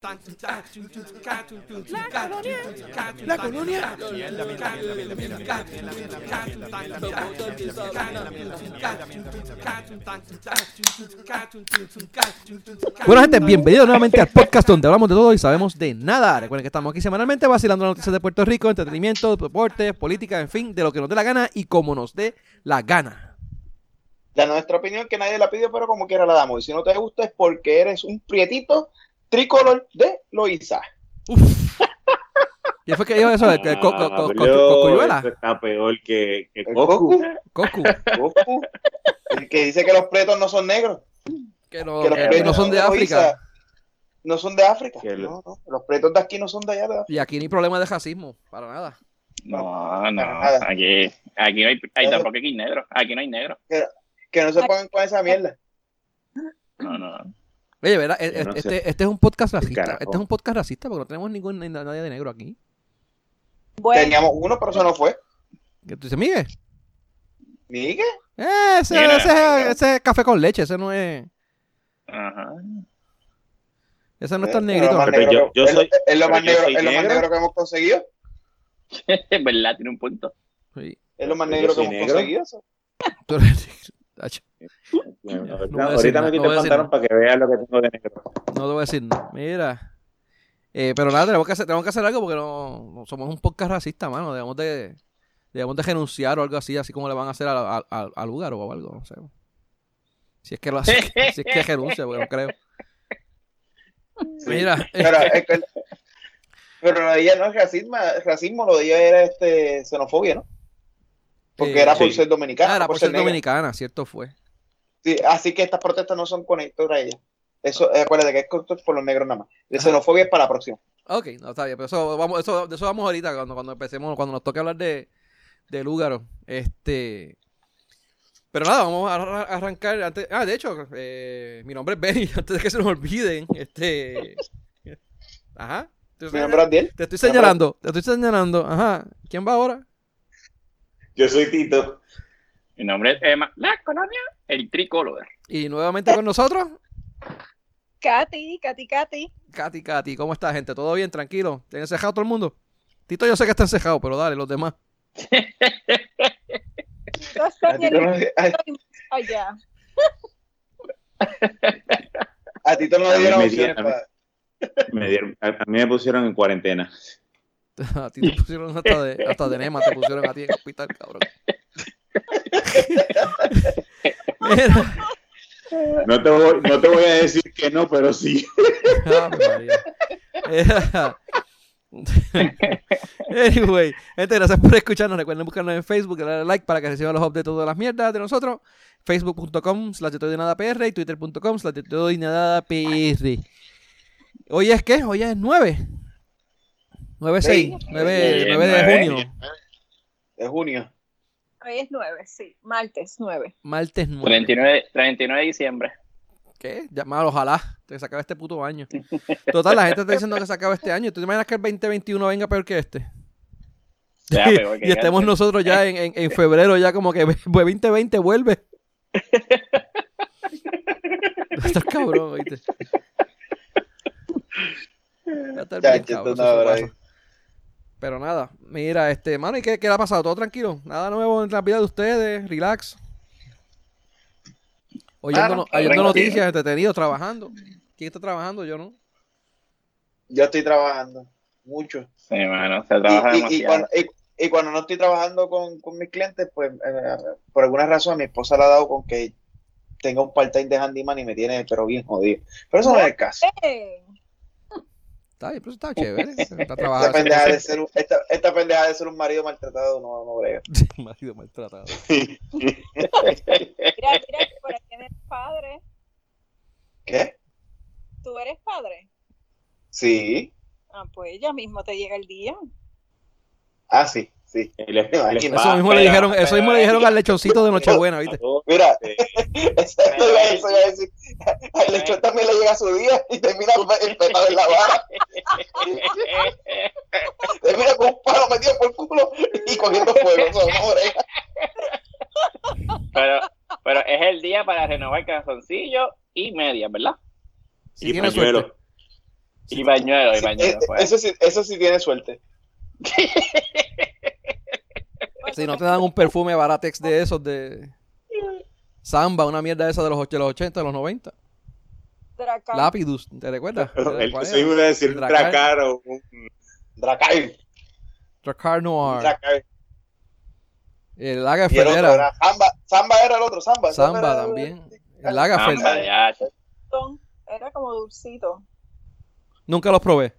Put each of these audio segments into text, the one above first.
La colonia. Bueno, gente, bienvenidos nuevamente al podcast donde hablamos de todo y sabemos de nada. Recuerden que estamos aquí semanalmente vacilando las noticias de Puerto Rico, entretenimiento, deporte, política, en fin, de lo que nos dé la gana y como nos dé la gana. La nuestra opinión que nadie la pidió, pero como quiera la damos. Y si no te gusta es porque eres un prietito tricolor de Loiza. ¿Y fue que dijo eso? de que co- co- co- co- Pablo, Cocuyuela? eso está peor que, que. Goku, Cocu. Goku, el que dice que los pretos no son negros. Que no, Que los que pretos no son de África. No son de África. Que lo- No, no. Los pretos de aquí no son de allá. de África. Y aquí ni problema de racismo, para nada. No, no, nada. aquí, aquí no hay, hay tampoco aquí negro, aquí no hay negro. Que no se pongan con esa mierda. No, no. Oye, ¿verdad? E- no Este, sé. este es un podcast racista. carajo. Este es un podcast racista porque no tenemos ningún ni nadie de negro aquí. Bueno, Teníamos uno, pero eso no fue. ¿Qué tú dices, Miguel? Miguel. Eh, ese, Mira, ese, negro. ese es café con leche, ese no es. Ajá. Ese no es Eh, tan es lo negrito. negro es lo- soy- es lo pero más negro, soy es lo más negro. negro que hemos conseguido. Es verdad, tiene un punto. Sí. Es lo más negro que hemos negro. conseguido. eso. Tú eres- Tacho, No ahorita a me no quito a el pantalón para que veas lo que tengo de negro. No te voy a decir nada. Mira. Eh, pero nada, tenemos que, hacer, tenemos que hacer algo porque no, no somos un podcast racista, mano. Debemos de, debemos de renunciar o algo así, así como le van a hacer al, al, al- al lugar o algo, no sé. Si es que lo hace, si es que renuncia, porque no creo. Mira, eh, Pero, que- pero ella no es racismo, racismo, lo de ella era este xenofobia, ¿no? Porque Eh, era por sí. ser dominicana. ah, era por por ser dominicana, cierto fue. Sí, así que estas protestas no son conectadas a ella. Eso, eh, acuérdate que es por los negros nada más. De xenofobia es para la próxima. Ok, no está bien, pero eso vamos, eso, de eso vamos ahorita cuando, cuando empecemos, cuando nos toque hablar de, de Lúgaro. Este. Pero nada, vamos a arra- arrancar antes. Ah, de hecho, eh, mi nombre es Benny, antes de que se nos olviden. Este. Ajá. Te Mi nombre es te estoy señalando, te estoy señalando. Ajá. ¿Quién va ahora? Yo soy Tito. Mi nombre es Emma. La colonia, el tricolor. Y nuevamente con nosotros, Katy, Katy, Katy. Katy, Katy. ¿Cómo está, gente? ¿Todo bien? ¿Tranquilo? ¿Tienen encejado todo el mundo? Tito, yo sé que está encejado, pero dale, los demás. A estoy ti en te lo- el- a- allá. a ti te no le dieron me opciones dieron- para- Me dieron, a, a mí me pusieron en cuarentena. A ti te pusieron hasta de, hasta de Nema, te pusieron a ti en el hospital, cabrón. Mira. No te, voy, no te voy a decir que no, pero sí. María. Eh, anyway, gente, gracias por escucharnos. Recuerden buscarnos en Facebook, darle like para que reciban los updates de todas las mierdas de nosotros. Facebook.com slash de todo y nada PR y Twitter.com slash de todo y nada PR. Hoy es qué? Hoy es 9. 9 6, Sí. 9, Sí, 9 de junio. de junio. Hoy es 9, sí. Martes 9. Martes 9. 39, 39 de diciembre. ¿Qué? Ya, mano, ojalá que se acabe este puto año. Total, la gente está diciendo que se acabe este año. ¿Tú te imaginas que el 2021 venga peor que este? Sea peor que y estemos este. nosotros ya en, en- en febrero, ya como que pues, 2020 vuelve. Estás cabrón, ¿oíste? Va a estar Ya, bien ya, cabrón, tú eso no, pasa. bro. Pero nada, mira, este, mano, ¿y qué, qué le ha pasado? ¿Todo tranquilo? ¿Nada nuevo en la vida de ustedes? Relax. Oyendo, Ah, no- oyendo noticias, entretenido, trabajando. ¿Quién está trabajando? Yo no. Yo estoy trabajando mucho. Sí, mano, se trabaja y, y- y demasiado. cuando, y- y cuando no estoy trabajando con, con mis clientes, pues eh, por alguna razón mi esposa le ha dado con que tenga un part-time de handyman y me tiene pero bien jodido. Pero eso no es el caso. Eh, Está bien, pero está chévere. Está Esta pendeja de ser un, esta, esta pendeja de ser un marido maltratado no, no brega. Marido maltratado. mira, mira, que por aquí eres padre. ¿Qué? ¿Tú eres padre? Sí. Ah, pues ya mismo te llega el día. Ah, sí, sí. El- el Eso mismo le dijeron, eso mismo le dijeron al lechoncito de Nochebuena, ¿viste? Mira, eso iba, eso iba a decir. Al lechón también le llega su día y termina empezado en la vara. Termina con un palo metido por el culo y cogiendo fuego. Pero, pero es el día para renovar calzoncillo y medias, ¿verdad? Y tiene pañuelo. suerte. Y bañuelo, y Eh, bañuelo. pues. eso, sí, eso sí tiene suerte. Si no te dan un perfume baratex de esos de Samba, una mierda esa de los, de los 80, de los 90. Dracar. Lapidus, ¿te recuerdas? El se iba a decir Dracar. Dracar o un Dracar. Dracar Noir. Dracar. El Lagerfeld otro era. Samba. Samba era el otro, Samba. Samba era- también. El Lagerfeld. hombre, ya, Era como dulcito. Nunca los probé.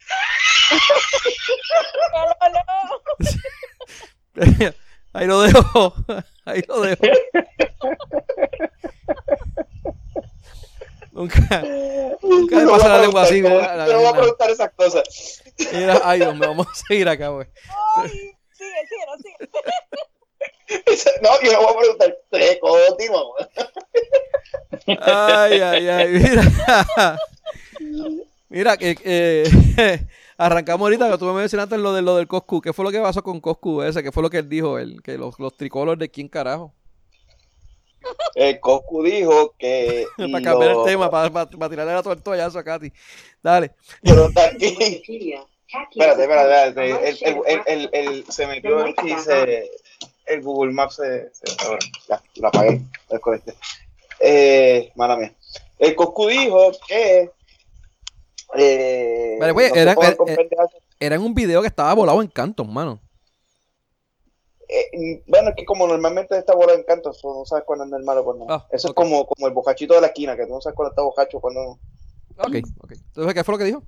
Ahí lo dejo. Ahí lo dejo. Nunca, nunca me no pasa la lengua así. Yo no voy a preguntar esas cosas. Mira, ay, Dios mío, vamos a seguir acá, güey. Ay, sigue, sigue, sigue. No, yo no voy a preguntar. Tres, continuamos. Ay, ay, ay, mira. Mira, que eh, arrancamos ahorita que tú me mencionaste lo, de, lo del Coscu. ¿Qué fue lo que pasó con Coscu ese? ¿Qué fue lo que él dijo? El, que los, los tricolores de quién carajo. El Coscu dijo que. para cambiar los- el tema, para, para, para tirarle la tortollazo a Katy. Dale. los de aquí. Espérate, espérate, espérate. El, el, el, el, el- se metió aquí, se, el Google Maps se, se- ahora, ya, lo apagué, lo desconecté. Eh, mala mía. El Coscu dijo que eh, Vale, pues, no era- pueden era- con pendejas. Era en un video que estaba volado en Canton, mano. Eh, bueno, es que como normalmente esta bola de encanto, tú no sabes cuándo es normal o cuándo no. Ah, Eso es como, como el bocachito de la esquina, que tú no sabes cuándo está bocacho o cuándo no. Ok, ok. Entonces, ¿qué fue lo que dijo?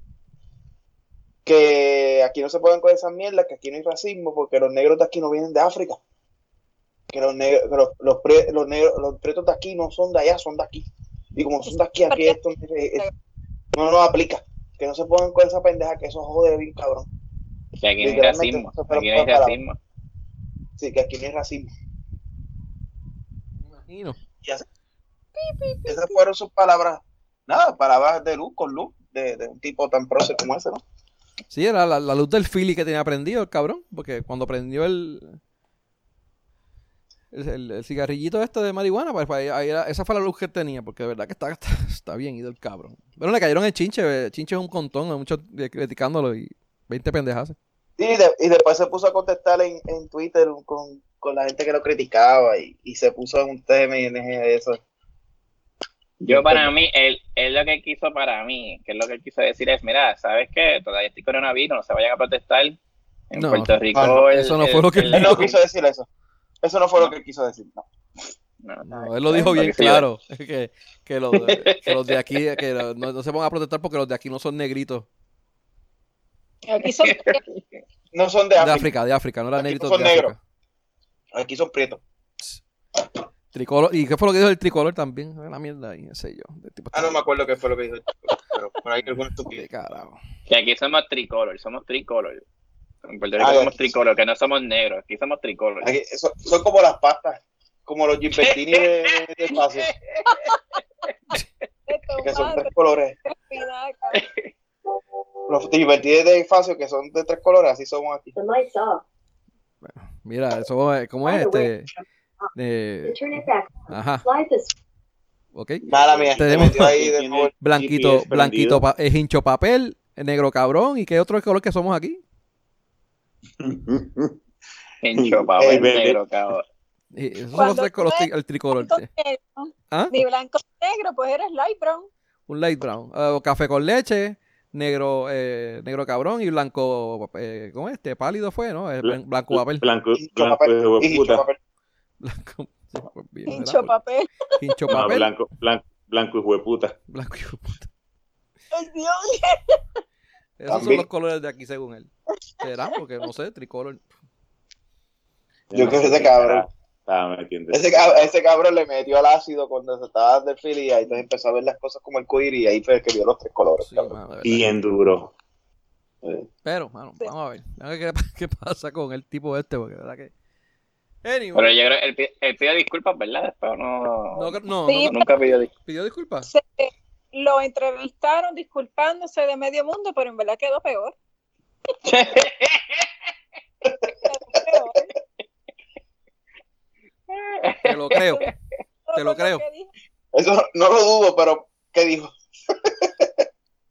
que aquí no se pueden con esas mierdas, que aquí no hay racismo, porque los negros de aquí no vienen de África. Que los negros, que los, los, pre- los negros, los pretos de aquí no son de allá, son de aquí. Y como son de aquí, aquí esto no nos aplica. Que no se pongan con esa pendeja, que eso jode bien cabrón. que aquí no hay racismo. Aquí no hay. Sí, que aquí no hay racismo. Me imagino. Esas fueron sus palabras, nada, palabras de luz con luz, de, de un tipo tan prócer como ese, ¿no? Sí, era la, la luz del Philly que tenía prendido el cabrón. Porque cuando prendió el. El, el- el cigarrillito este de marihuana, pues ahí- ahí era- esa fue la luz que él tenía, porque de verdad que está, está, está bien ido el cabrón. Pero le cayeron el chinche, el chinche es un contón, hay muchos criticándolo y 20 pendejas. Y, de- y después se puso a contestar en, en Twitter con, con la gente que lo criticaba y, y se puso en un TMNG de eso. Yo para mí, él, él lo que quiso para mí, que es lo que él quiso decir es, mira, ¿sabes qué? Todavía este coronavirus, no se vayan a protestar. En No, Puerto Rico. no, el- eso no el- fue lo que Él no quiso decir eso. Eso no fue lo que él quiso decir. No. no, No, él lo dijo bien claro, que, que, los, de- que los de aquí, que no, no se pongan a protestar porque los de aquí no son negritos. Aquí son No son de De África. África, de África, no eran Aquí negritos son de África. negros. Aquí son prietos. Tricolor, ¿y qué fue lo que dijo el tricolor también? Una mierda ahí, sé yo. Tipo Ah, no me acuerdo qué fue lo que dijo. el chico, Pero por ahí alguna Qué estupidez. carajo. Que aquí somos tricolor, somos tricolor. En Puerto Rico Ah, somos tricolor, que no somos negros, aquí somos tricolor. Aquí- son, son como las pastas. Como los Gilbertini de, de espacio. Que son tres colores. Los Gilbertini de espacio que son de tres colores. Así somos aquí. Off. Mira, eso es, ¿cómo es este? Eh, Turn it back. ajá, ok. Mala mía. Tenemos- ahí de nuevo. Blanquito, blanquito, es hincho papel, negro cabrón, ¿y qué otro color que somos aquí? Ey, bebé. negro, cabrón. Los Cuando tres colores, tú tri- el tricolor. Blanco negro. ¿Ah? Ni blanco ni negro, pues eres light brown. Un light brown. Ah, café con leche, negro eh, negro cabrón y blanco, eh, ¿cómo es? Este pálido fue, ¿no? Eh, Blan- blanco papel. Blanco, blanco papel. de hueputa. Papel. Blanco, bien. Hincho papel. Hincho No, papel. blanco, blanco, blanco y hueputa. Blanco y puta. Dios. Esos son los colores de aquí según él. ¿Será? Porque no sé, tricolor. Yo no creo que sé ese cabrón. Ese, ese cabrón le metió el ácido cuando se estaba dando el fili y ahí entonces empezó a ver las cosas como el cuir y ahí fue que vio los tres colores. Sí, mano. Bien duro. Pero, mano, Sí. vamos a ver. A ver qué, qué pasa con el tipo este, porque de verdad que. Anyway, Pero yo creo que él, él pidió disculpas, ¿verdad? Después no, no, no, no, Sí. nunca pidió disculpas. pidió disculpas. Se- lo entrevistaron disculpándose de medio mundo, pero en verdad quedó peor. Te lo creo. Te lo creo. Eso no, lo dudo, pero ¿qué dijo?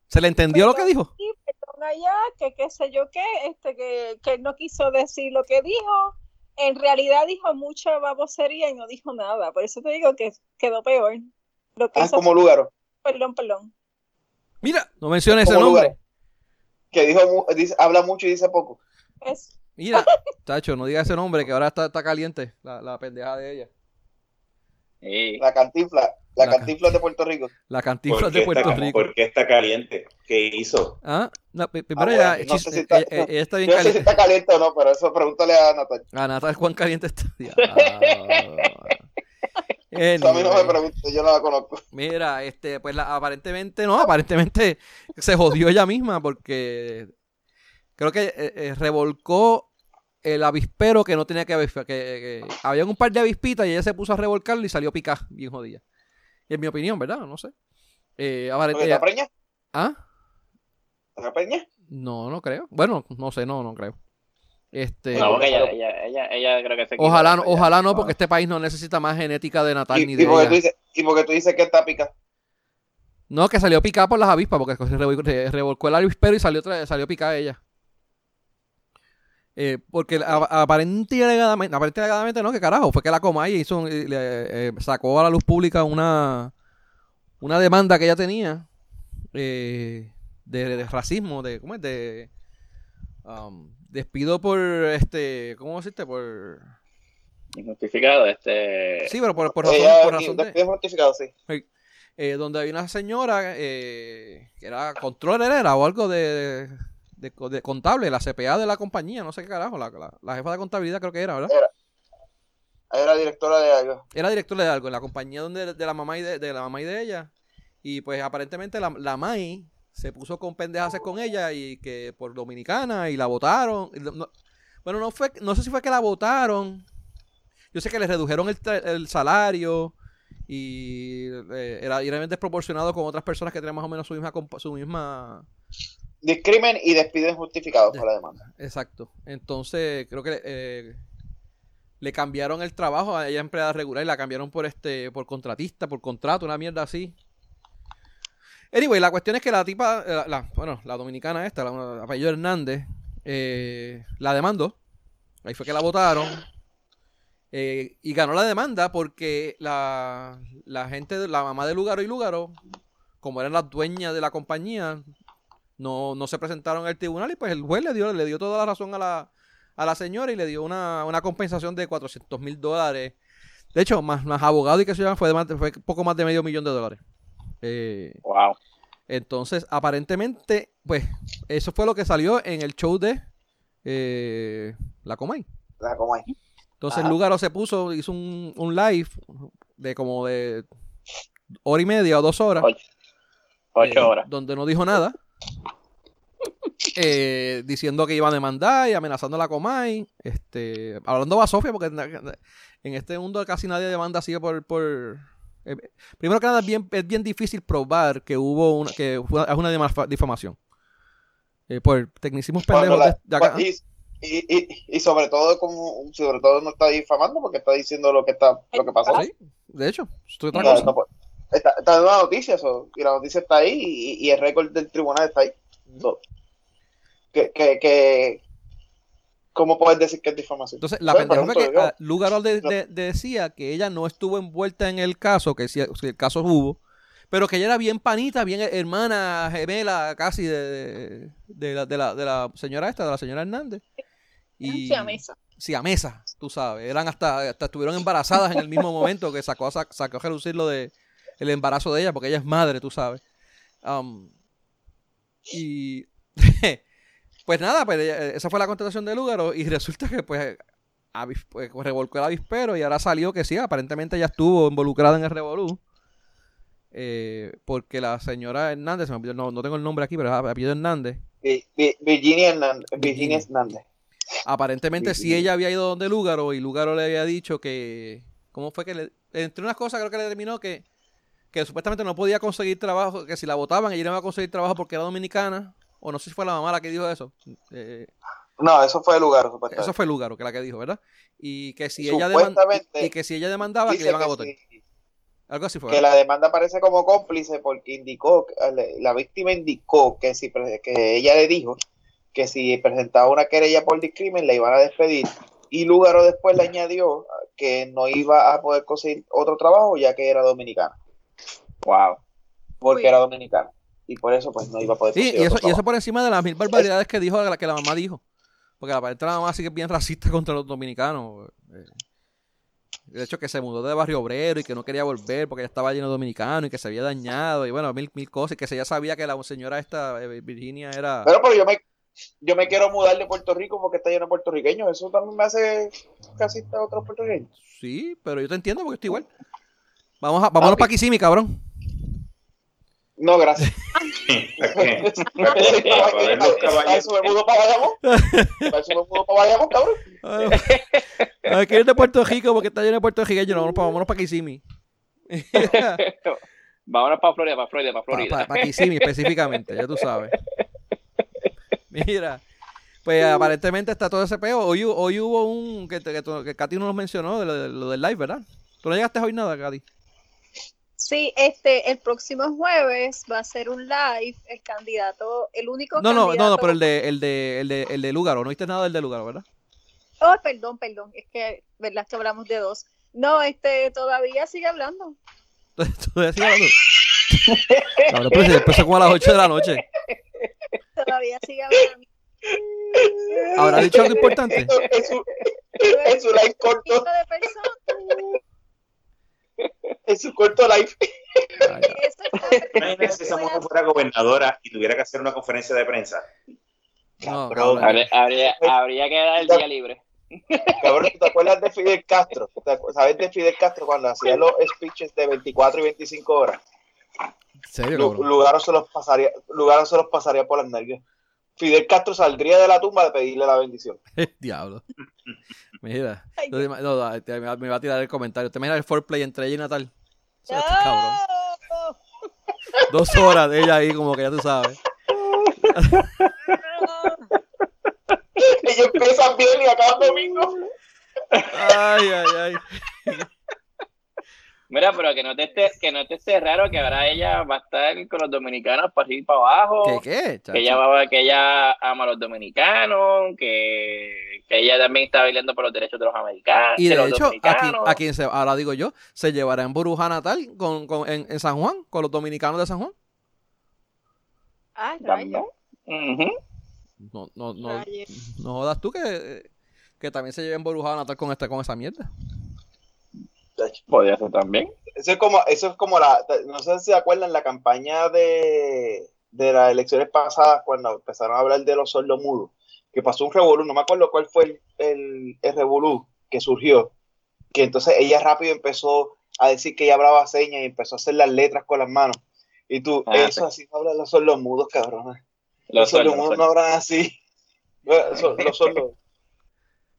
¿Se le entendió lo que dijo? Sí, perdón allá, que qué sé yo qué, este, que, que él no quiso decir lo que dijo. En realidad dijo mucha babosería y no dijo nada. Por eso te digo que quedó peor. Lo que Ah, hizo como Lugaro. Perdón, perdón. Mira, no menciona ese nombre. Lugaro. Que dijo, mu- dice, habla mucho y dice poco. Es, Mira, tacho, no diga ese nombre que ahora está, está caliente la, la pendeja de ella. Sí. La cantifla. La, La cantifla de Puerto Rico. La ¿Por cantifla qué de Puerto está, Rico. ¿Por qué está caliente? ¿Qué hizo? Ah, no, pri- primero Ah, ella, bueno, no sé chis- si está- ella- ella- ella está bien no sé si caliente. está caliente o no, pero eso pregúntale a Natalia. Ah, Natal, cuán caliente está. A mí no me pregunte, yo no la conozco. Mira, este, pues la- aparentemente no, aparentemente se jodió ella misma porque creo que eh, eh, revolcó el avispero que no tenía que. Que, que había un par de avispitas y ella se puso a revolcarlo y salió picada, bien jodida. En mi opinión, ¿verdad? No sé. Eh, ahora, ¿Porque ella- ¿Está preña? ¿Ah? ¿Está preña? No, no creo. Bueno, no sé, no, no creo. Este, No, porque ella, ella, ella, ella creo que se ojalá, ya. ojalá no, porque este país no necesita más genética de Natal Y, ni y de porque ella. tú dices, y porque tú dices que está pica. No, que salió picada por las avispas, porque revolcó el avispero y salió, salió picada ella. Eh, porque aparentemente, aparentemente alegadamente no, que carajo, fue que la Comay hizo, le, eh, sacó a la luz pública una, una demanda que ella tenía eh, de, de racismo, de, ¿cómo es? De um, despido por, este, ¿cómo decirte? Por, Injustificado, este. sí, pero por, por razón, Ella, por razón de... despido justificado, sí. eh, donde había una señora eh, que era controller era o algo de, de, de contable, la CPA de la compañía, no sé qué carajo, la, la- la jefa de contabilidad creo que era, ¿verdad? Era directora de algo. Era directora de algo en la compañía donde de la mamá y de, de la mamá y de ella. Y pues aparentemente la, la Mai se puso con pendejas con ella y que por dominicana y la votaron. No- no- bueno, no fue, no sé si fue que la votaron. Yo sé que le redujeron el, el salario y eh, era, era desproporcionado con otras personas que tenían más o menos su misma su misma Discrimen y despido injustificado fue la demanda. Exacto. Entonces, creo que eh, le cambiaron el trabajo a ella empleada regular y la cambiaron por este, por contratista, por contrato, una mierda así. Anyway, la cuestión es que la tipa, la, la- bueno, la dominicana esta, la, la apellido Hernández, eh, la demandó. Ahí fue que la votaron. eh, y ganó la demanda porque la, gente, la mamá de Lugaro y Lugaro, como eran las dueñas de la compañía, no, no se presentaron al tribunal y pues el juez le dio, le dio toda la razón a la, a la señora y le dio una, una compensación de 400 mil dólares. De hecho, más, más abogado y que se llama fue, de- fue poco más de medio millón de dólares. Eh, Wow. entonces, aparentemente, pues, eso fue lo que salió en el show de eh, La Comay. La como hay. Entonces, Ajá. Lugaro se puso, hizo un, un live de como de hora y media o dos horas. Ocho. Ocho eh, horas. Donde no dijo nada. eh, diciendo que iba a demandar y amenazando a la Comay. Este, hablando a Sofía, porque en en este mundo casi nadie demanda así por. por eh, primero que nada, es bien, es bien difícil probar que hubo una, que fue es una difamación. Eh, por tecnicismos pendejos la- de, acá. y, y, y, sobre todo como sobre todo no está difamando porque está diciendo lo que está lo que pasó. Sí, de hecho, esto es otra cosa. no está, está en una noticia eso, y la noticia está ahí y, y el récord del tribunal está ahí. So, que, que, que, ¿Cómo puedes decir que es difamación? Entonces, la pendeja fue que ejemplo, yo- Lugaro de- de- decía que ella no estuvo envuelta en el caso, que si, si el caso hubo, pero que ella era bien panita, bien hermana, gemela casi de, de, de la, de, la, de la señora esta, de la señora Hernández. Y, Sí, a mesa. Sí, a mesa, tú sabes. Eran hasta, hasta estuvieron embarazadas en el mismo momento que sacó, sac- sacó a relucir lo de el embarazo de ella, porque ella es madre, tú sabes. Um, y pues nada, pues ella- esa fue la contestación de Lúgaro y resulta que pues, avis- pues, revolcó el avispero y ahora salió que sí, aparentemente ella estuvo involucrada en el revolú. Eh, porque la señora Hernández, no, no tengo el nombre aquí, pero apellido Hernández. Vi- Vi- Virginia Hernández. Virginia. Virginia Hernández. Aparentemente Sí, sí ella había ido donde Lúgaro y Lúgaro le había dicho que... ¿Cómo fue que le... Entre unas cosas creo que le determinó que, que supuestamente no podía conseguir trabajo, que si la votaban ella no iba a conseguir trabajo porque era dominicana, o no sé si fue la mamá la que dijo eso. Eh, No, eso fue el lugar, supuestamente. eso fue Lúgaro que la que dijo, ¿verdad? Y que si ella, deman- Supuestamente y que si ella demandaba que le iban a votar. sí. Algo así fue. Que la demanda aparece como cómplice porque indicó, la víctima indicó que si que ella le dijo que si presentaba una querella por discrimen la iban a despedir y Lugaro después le añadió que no iba a poder conseguir otro trabajo ya que era dominicana. Wow. Porque era dominicana. Y por eso pues no iba a poder conseguir y, eso, y eso por encima de las mil barbaridades que dijo la que la mamá dijo. Porque la parte de la mamá sí que es bien racista contra los dominicanos. Eh, de hecho, que se mudó de barrio obrero y que no quería volver porque ya estaba lleno de dominicanos y que se había dañado y bueno, mil, mil cosas. Y que se ya sabía que la señora esta, eh, Virginia, era. Pero, pero yo me, yo me quiero mudar de Puerto Rico porque está lleno de puertorriqueños. Eso también me hace casi a otros puertorriqueños. Sí, pero yo te entiendo porque estoy igual. Vamos a, vámonos para Kissimmee, cabrón. No, gracias. ¿A eso me mudo para Bayamón? ¿A eso me mudo para Bayamón, cabrón? Hay que ir de Puerto Rico porque está lleno de puertorriqueños. Vámonos para, vámonos para Kissimmee. vámonos para Florida, para Florida, para Florida. Para, para Kissimmee específicamente, ya tú sabes. Mira, pues aparentemente está todo ese peo. Hoy, hoy hubo un que, que, que Katy no nos mencionó, de lo, del live, ¿verdad? ¿Tú no llegaste a oír nada, Katy? Sí, este, el próximo jueves va a ser un live, el candidato, el único no, candidato... No, no, no, pero el de, el de, el de, el de Lugaro, no viste nada del de Lugaro, ¿verdad? Oh, perdón, perdón, es que, ¿verdad? Que hablamos de dos. No, este, todavía sigue hablando. ¿Todavía sigue hablando? Ahora, pues empezó como a las 8 de la noche. Todavía sigue hablando. ¿Habrá dicho algo importante? Es su, es su live corto. Es su corto. Imagínate si esa mujer fuera gobernadora y tuviera que hacer una conferencia de prensa. No, habría, habría, habría, que dar el día libre. Cabrón, ¿te acuerdas de Fidel Castro? ¿Sabes de Fidel Castro cuando hacía los speeches de 24 y 25 horas? ¿Serio, Lugaro se los pasaría, Lugaro se los pasaría por las nalgas. Fidel Castro saldría de la tumba de pedirle la bendición. Diablo. Mira, me va a tirar el comentario. ¿Te imaginas el foreplay entre ella y Natal? Dos horas de ella ahí, como que ya tú sabes. Ellos empiezan bien y acaban domingo. Ay, ay, ay. Mira, pero que no te esté, que no te esté raro que ahora ella va a estar con los dominicanos para arriba y para abajo. ¿Qué qué? Que ella, va, que ella ama a los dominicanos, que, que ella también está bailando por los derechos de los americanos. Y de, hecho, a quien, se, ahora digo yo, se llevará en Buruja Natal con, con, en, en, San Juan, con los dominicanos de San Juan. Ah, rayo. No, no, no, no jodas tú que, que también se lleven Buruja Natal con, esta, con esa mierda. Podría ser también. Eso es como, eso es como la, no sé si se acuerdan la campaña de, de las elecciones pasadas cuando empezaron a hablar de los sordomudos, que pasó un revolú, no me acuerdo cuál fue el, el, revolú que surgió, que entonces ella rápido empezó a decir que ella hablaba señas y empezó a hacer las letras con las manos. Y tú, ah, eso así no hablan los sordomudos, cabrón. Los, sordomudos no hablan así. Los, sordos.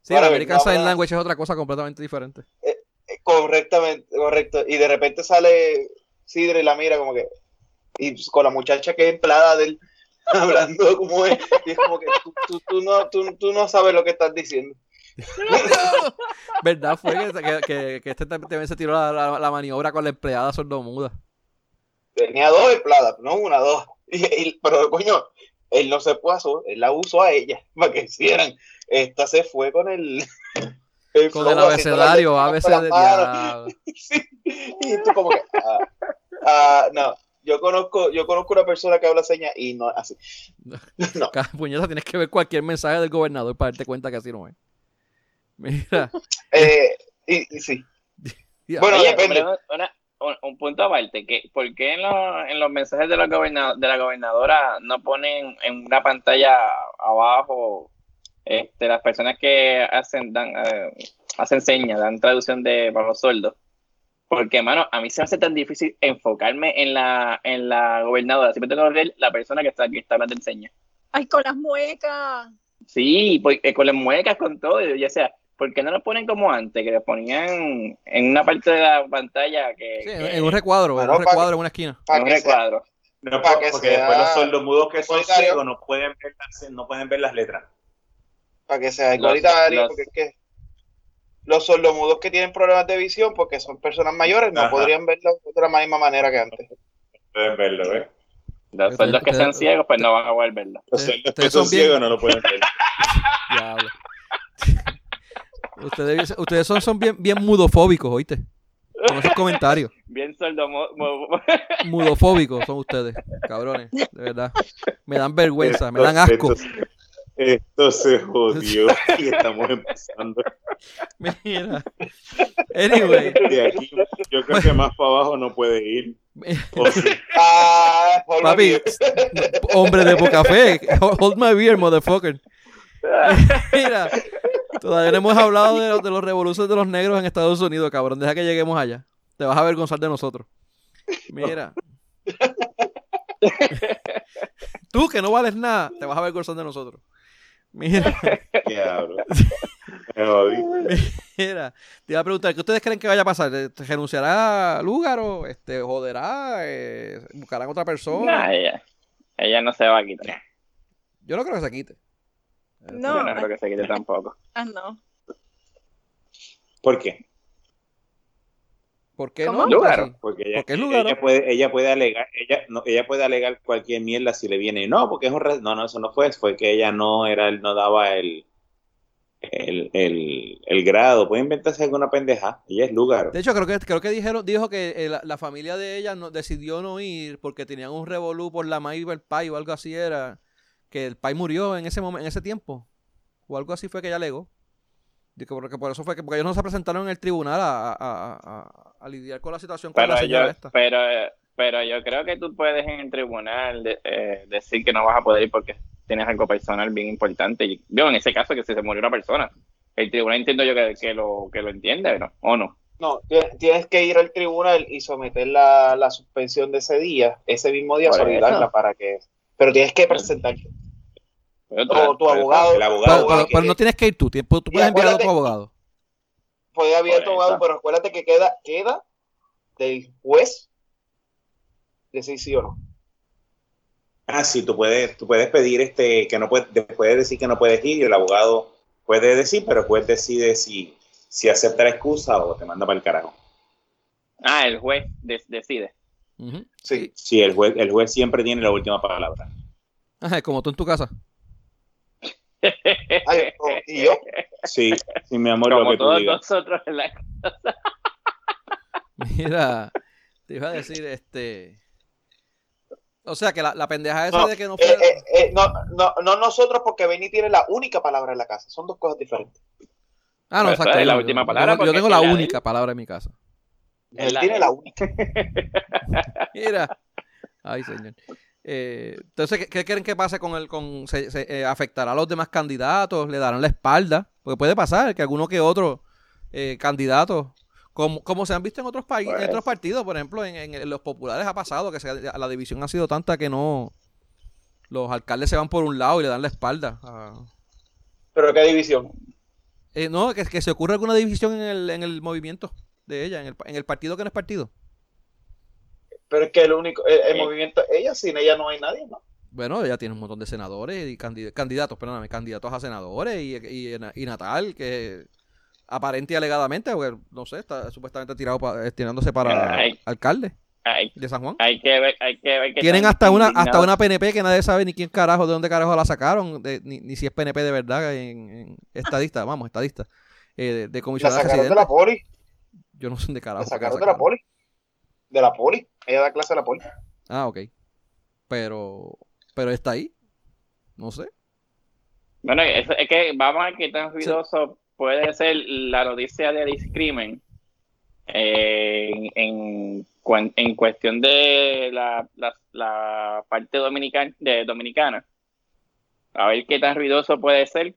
Sí, la American Sign Language es otra cosa completamente diferente. Correctamente, correcto. Y de repente sale Sidre y la mira como que. Y con la muchacha que es empleada de él, hablando como es. Y es como que tú, tú, no, tú, tú no sabes lo que estás diciendo. ¿Verdad? Fue que, que, que este también se tiró la, la, maniobra con la empleada sordomuda. Tenía dos empleadas, no una, dos. Y, pero coño, él no se puso, él la usó a ella para que hicieran. Esta se fue con el, con el abecedario, abecedario. sí. Y tú como que, ah, ah, no, yo conozco, yo conozco una persona que habla señas y no así. No. Puñeta, tienes que ver cualquier mensaje del gobernador para darte cuenta que así no es. Mira. Eh, y, sí. bueno, depende. un, punto aparte, que ¿por qué en, los, en los mensajes de la, de la gobernadora no ponen en una pantalla abajo este, las personas que hacen dan, eh, hacen señas, dan traducción de para los sueldos. Porque, mano, a mí se me hace tan difícil enfocarme en la, en la gobernadora. Siempre tengo que ver la persona que está, que está hablando en señas. Ay, con las muecas. Sí, pues, eh, con las muecas, con todo. Ya sea, ¿por qué no lo ponen como antes? Que lo ponían en una parte de la pantalla. Que, sí, en un recuadro, en un recuadro en una esquina. En un recuadro. No, porque después los sueldos mudos que son ciegos no pueden ver no pueden ver las letras para que sea igualitario, porque es que los sordomudos que tienen problemas de visión porque son personas mayores no podrían verlo de la misma manera que antes. Pueden verlo, ¿eh? Los sordos que sean ciegos, pues no van a poder verlo. Los sordos que son ciegos no lo pueden ver. Diablo. ustedes, ustedes son, son bien, bien mudofóbicos, ¿oíste? Con esos comentarios. Bien sordo. Mudofóbicos son ustedes, cabrones, de verdad. Me dan vergüenza, me dan asco. Esto se jodió y estamos empezando. Mira. Anyway. De aquí, yo creo que más para abajo no puede ir. ah, Papi, hombre de poca fe. Hold my beer, motherfucker. Mira, todavía no hemos hablado de, de los revoluciones de los negros en Estados Unidos, cabrón. Deja que lleguemos allá. Te vas a avergonzar de nosotros. Mira. Tú que no vales nada, te vas a avergonzar de nosotros. Mira. Mira, te iba a preguntar, ¿qué ustedes creen que vaya a pasar? ¿Renunciará Lúgaro? Este, ¿Joderá? Eh, ¿Buscarán otra persona? ella, ella no se va a quitar. Yo no creo que se quite. No, Yo no creo que se quite tampoco. Ah, no. ¿Por qué? ¿Por qué ¿Cómo? no? Lúgaro. Porque ella, Porque es ella puede, ella puede alegar, ella, no, ella puede alegar cualquier mierda si le viene. No, porque es un re- no, no, eso no fue, fue que ella no era, el- no daba el, el, el, el grado. Puede inventarse alguna pendeja. Ella es lugar. De hecho, creo que, creo que dijeron, dijo que eh, la, la familia de ella no, decidió no ir porque tenían un revolú por la maíz del pai o algo así era. Que el pai murió en ese momento, en ese tiempo. O algo así fue que ella alegó. Porque por eso fue que porque ellos no se presentaron en el tribunal a, a- a- lidiar con la situación con Pero la señora yo, esta. pero, pero yo creo que tú puedes en el tribunal de- eh, decir que no vas a poder ir porque tienes algo personal bien importante. Y, yo, en ese caso, que si se murió una persona, el tribunal entiendo yo que, que lo, que lo entiende, ¿no? ¿O no? No, tie- tienes que ir al tribunal y someter la, la suspensión de ese día, ese mismo día, solicitarla para que. Pero tienes que presentarte. Tu eso, abogado. el Pero, abogado pero- que- pero no tienes que ir tú, tú puedes enviar a tu abogado. Puede haber tu abogado, pero acuérdate que queda, queda del juez decir sí o no. Ah, sí, tú puedes, tú puedes pedir este, que no puedes, puedes decir que no puedes ir y el abogado puede decir, pero después decide si, si acepta la excusa o te manda para el carajo. Ah, el juez de- decide. Ujú. Sí. Sí, el juez, el juez siempre tiene la última palabra. Ajá, como tú en tu casa. Ay, oh, y yo, Sí, sí, mi amor, lo Como que tú todos digas. nosotros en la Mira, te iba a decir, este. O sea, que la, la pendeja esa No, de que no eh, fue. eh, eh, no, no, no nosotros, porque Benny tiene la única palabra en la casa. Son dos cosas diferentes. Ah, no, exacto. es la yo- última yo- palabra Yo, tengo la de única palabra en mi casa. Él tiene la única. Mira. Ay, señor. Eh, entonces, ¿qué, qué creen que pase con el con se, se, eh, afectará a los demás candidatos? ¿Le darán la espalda? Porque puede pasar que alguno que otro eh, candidato, como, como se han visto en otros países, en Pues. otros partidos, por ejemplo, en, en- en los populares ha pasado que se- la división ha sido tanta que no los alcaldes se van por un lado y le dan la espalda. a- Pero qué división. Eh, no, que, que se ocurra alguna división en el, en el movimiento de ella, en el, en el partido que no es partido. Pero es que el único, el, el Sí. movimiento, ella, sin ella no hay nadie, ¿no? Bueno, ella tiene un montón de senadores y candid- candidatos, perdóname, candidatos a senadores y, y, y Natal, que aparente y alegadamente, porque, no sé, está supuestamente tirado pa- eh, tirándose para Ay. alcalde de San Juan. hay que ver, hay que ver que Tienen hasta una hasta una PNP que nadie sabe ni quién carajo, de dónde carajo la sacaron, de- ni, ni si es PNP de verdad, en, en estadista, vamos, estadista, eh, de, de La comisionada sacaron de la poli. Yo no sé de carajo. La por qué sacaron de la poli. De la poli. Ella da clase de la poli. Ah, ok. Pero, pero está ahí. No sé. Bueno, es, es que vamos a ver qué tan ruidoso puede ser la noticia de discrimen eh, en, en, cuestión de la, la, la parte dominican, de dominicana. A ver qué tan ruidoso puede ser.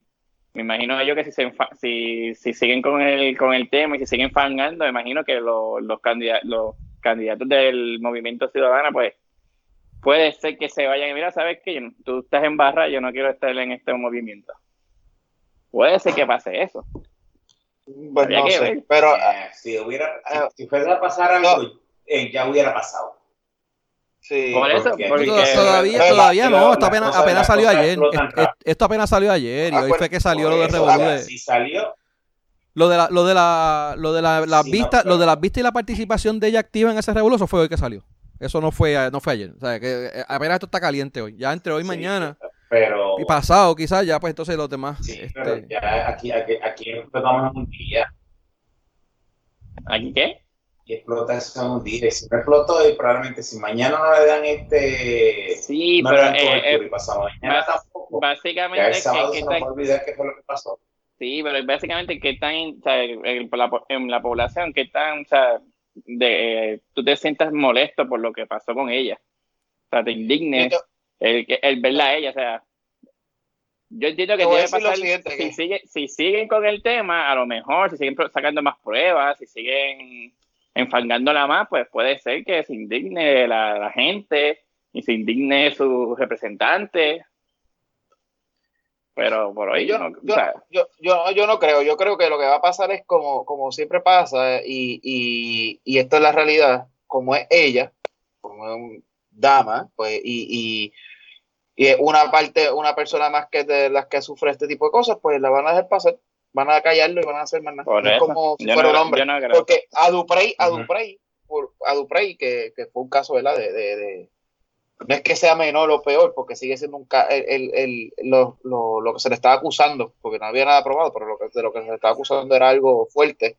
Me imagino yo que si, se enfa- si, si siguen con el, con el tema y si siguen fangando, me imagino que lo- los, candida- los candidatos del movimiento ciudadano, pues puede ser que se vayan. Mira, sabes que tú estás en barra, yo no quiero estar en este movimiento. Puede ser que pase eso. Pues no sé. ver. Pero Eh, si hubiera, Ah, si fuera a pasar algo, eh, ya hubiera pasado. sí. Por eso, porque- porque- Toda- todavía, eh, todavía no, esto apenas, apenas salió ayer. Esto apenas salió ayer y hoy fue que salió lo de de- Si salió, Lo de la, lo de la, lo de la, las vistas, lo de las vistas y la participación de ella activa en ese revuelo, fue hoy que salió. Eso no fue, no fue ayer. O sea, que eh, apenas esto está caliente hoy. Ya entre hoy y mañana. Pero, y pasado, quizás, ya pues entonces los demás. Sí, este... pero ya aquí, aquí, aquí explotamos un día. ¿Aquí qué? Y explota eso un día. Y si no explotó, y probablemente si mañana no le dan este. Sí, no pero. Eh, eh, y pasado mañana tampoco. Básicamente. Ya el sábado que, se que nos va a olvidar qué fue lo que pasó. Sí, pero básicamente que están o sea, en, la, en la población, que están, o sea, de, eh, tú te sientas molesto por lo que pasó con ella. O sea, te indignes el, el verla a ella, o sea, yo entiendo que debe pasar, siguiente, si, sigue, si siguen con el tema, a lo mejor, si siguen sacando más pruebas, si siguen enfangándola más, pues puede ser que se indigne la, la gente y se indigne su representante. Pero por hoy yo, no, yo, o sea, yo, yo, yo, no creo. Yo creo que lo que va a pasar es como, como siempre pasa, y, y, y esto es la realidad, como es ella, como es un dama, pues, y, y y es una parte, una persona más que de las que sufre este tipo de cosas, pues la van a dejar pasar, van a callarlo y van a hacer más nada. Es como si Yo fuera no- un hombre. no. Porque a Duprey, a Duprey, por, a Duprey, que, que fue un caso, ¿verdad? De, de, de- no es que sea menor o peor, porque sigue siendo un ca- el, el, el- lo, lo, lo que se le estaba acusando, porque no había nada probado, pero lo que, de lo que se le estaba acusando era algo fuerte.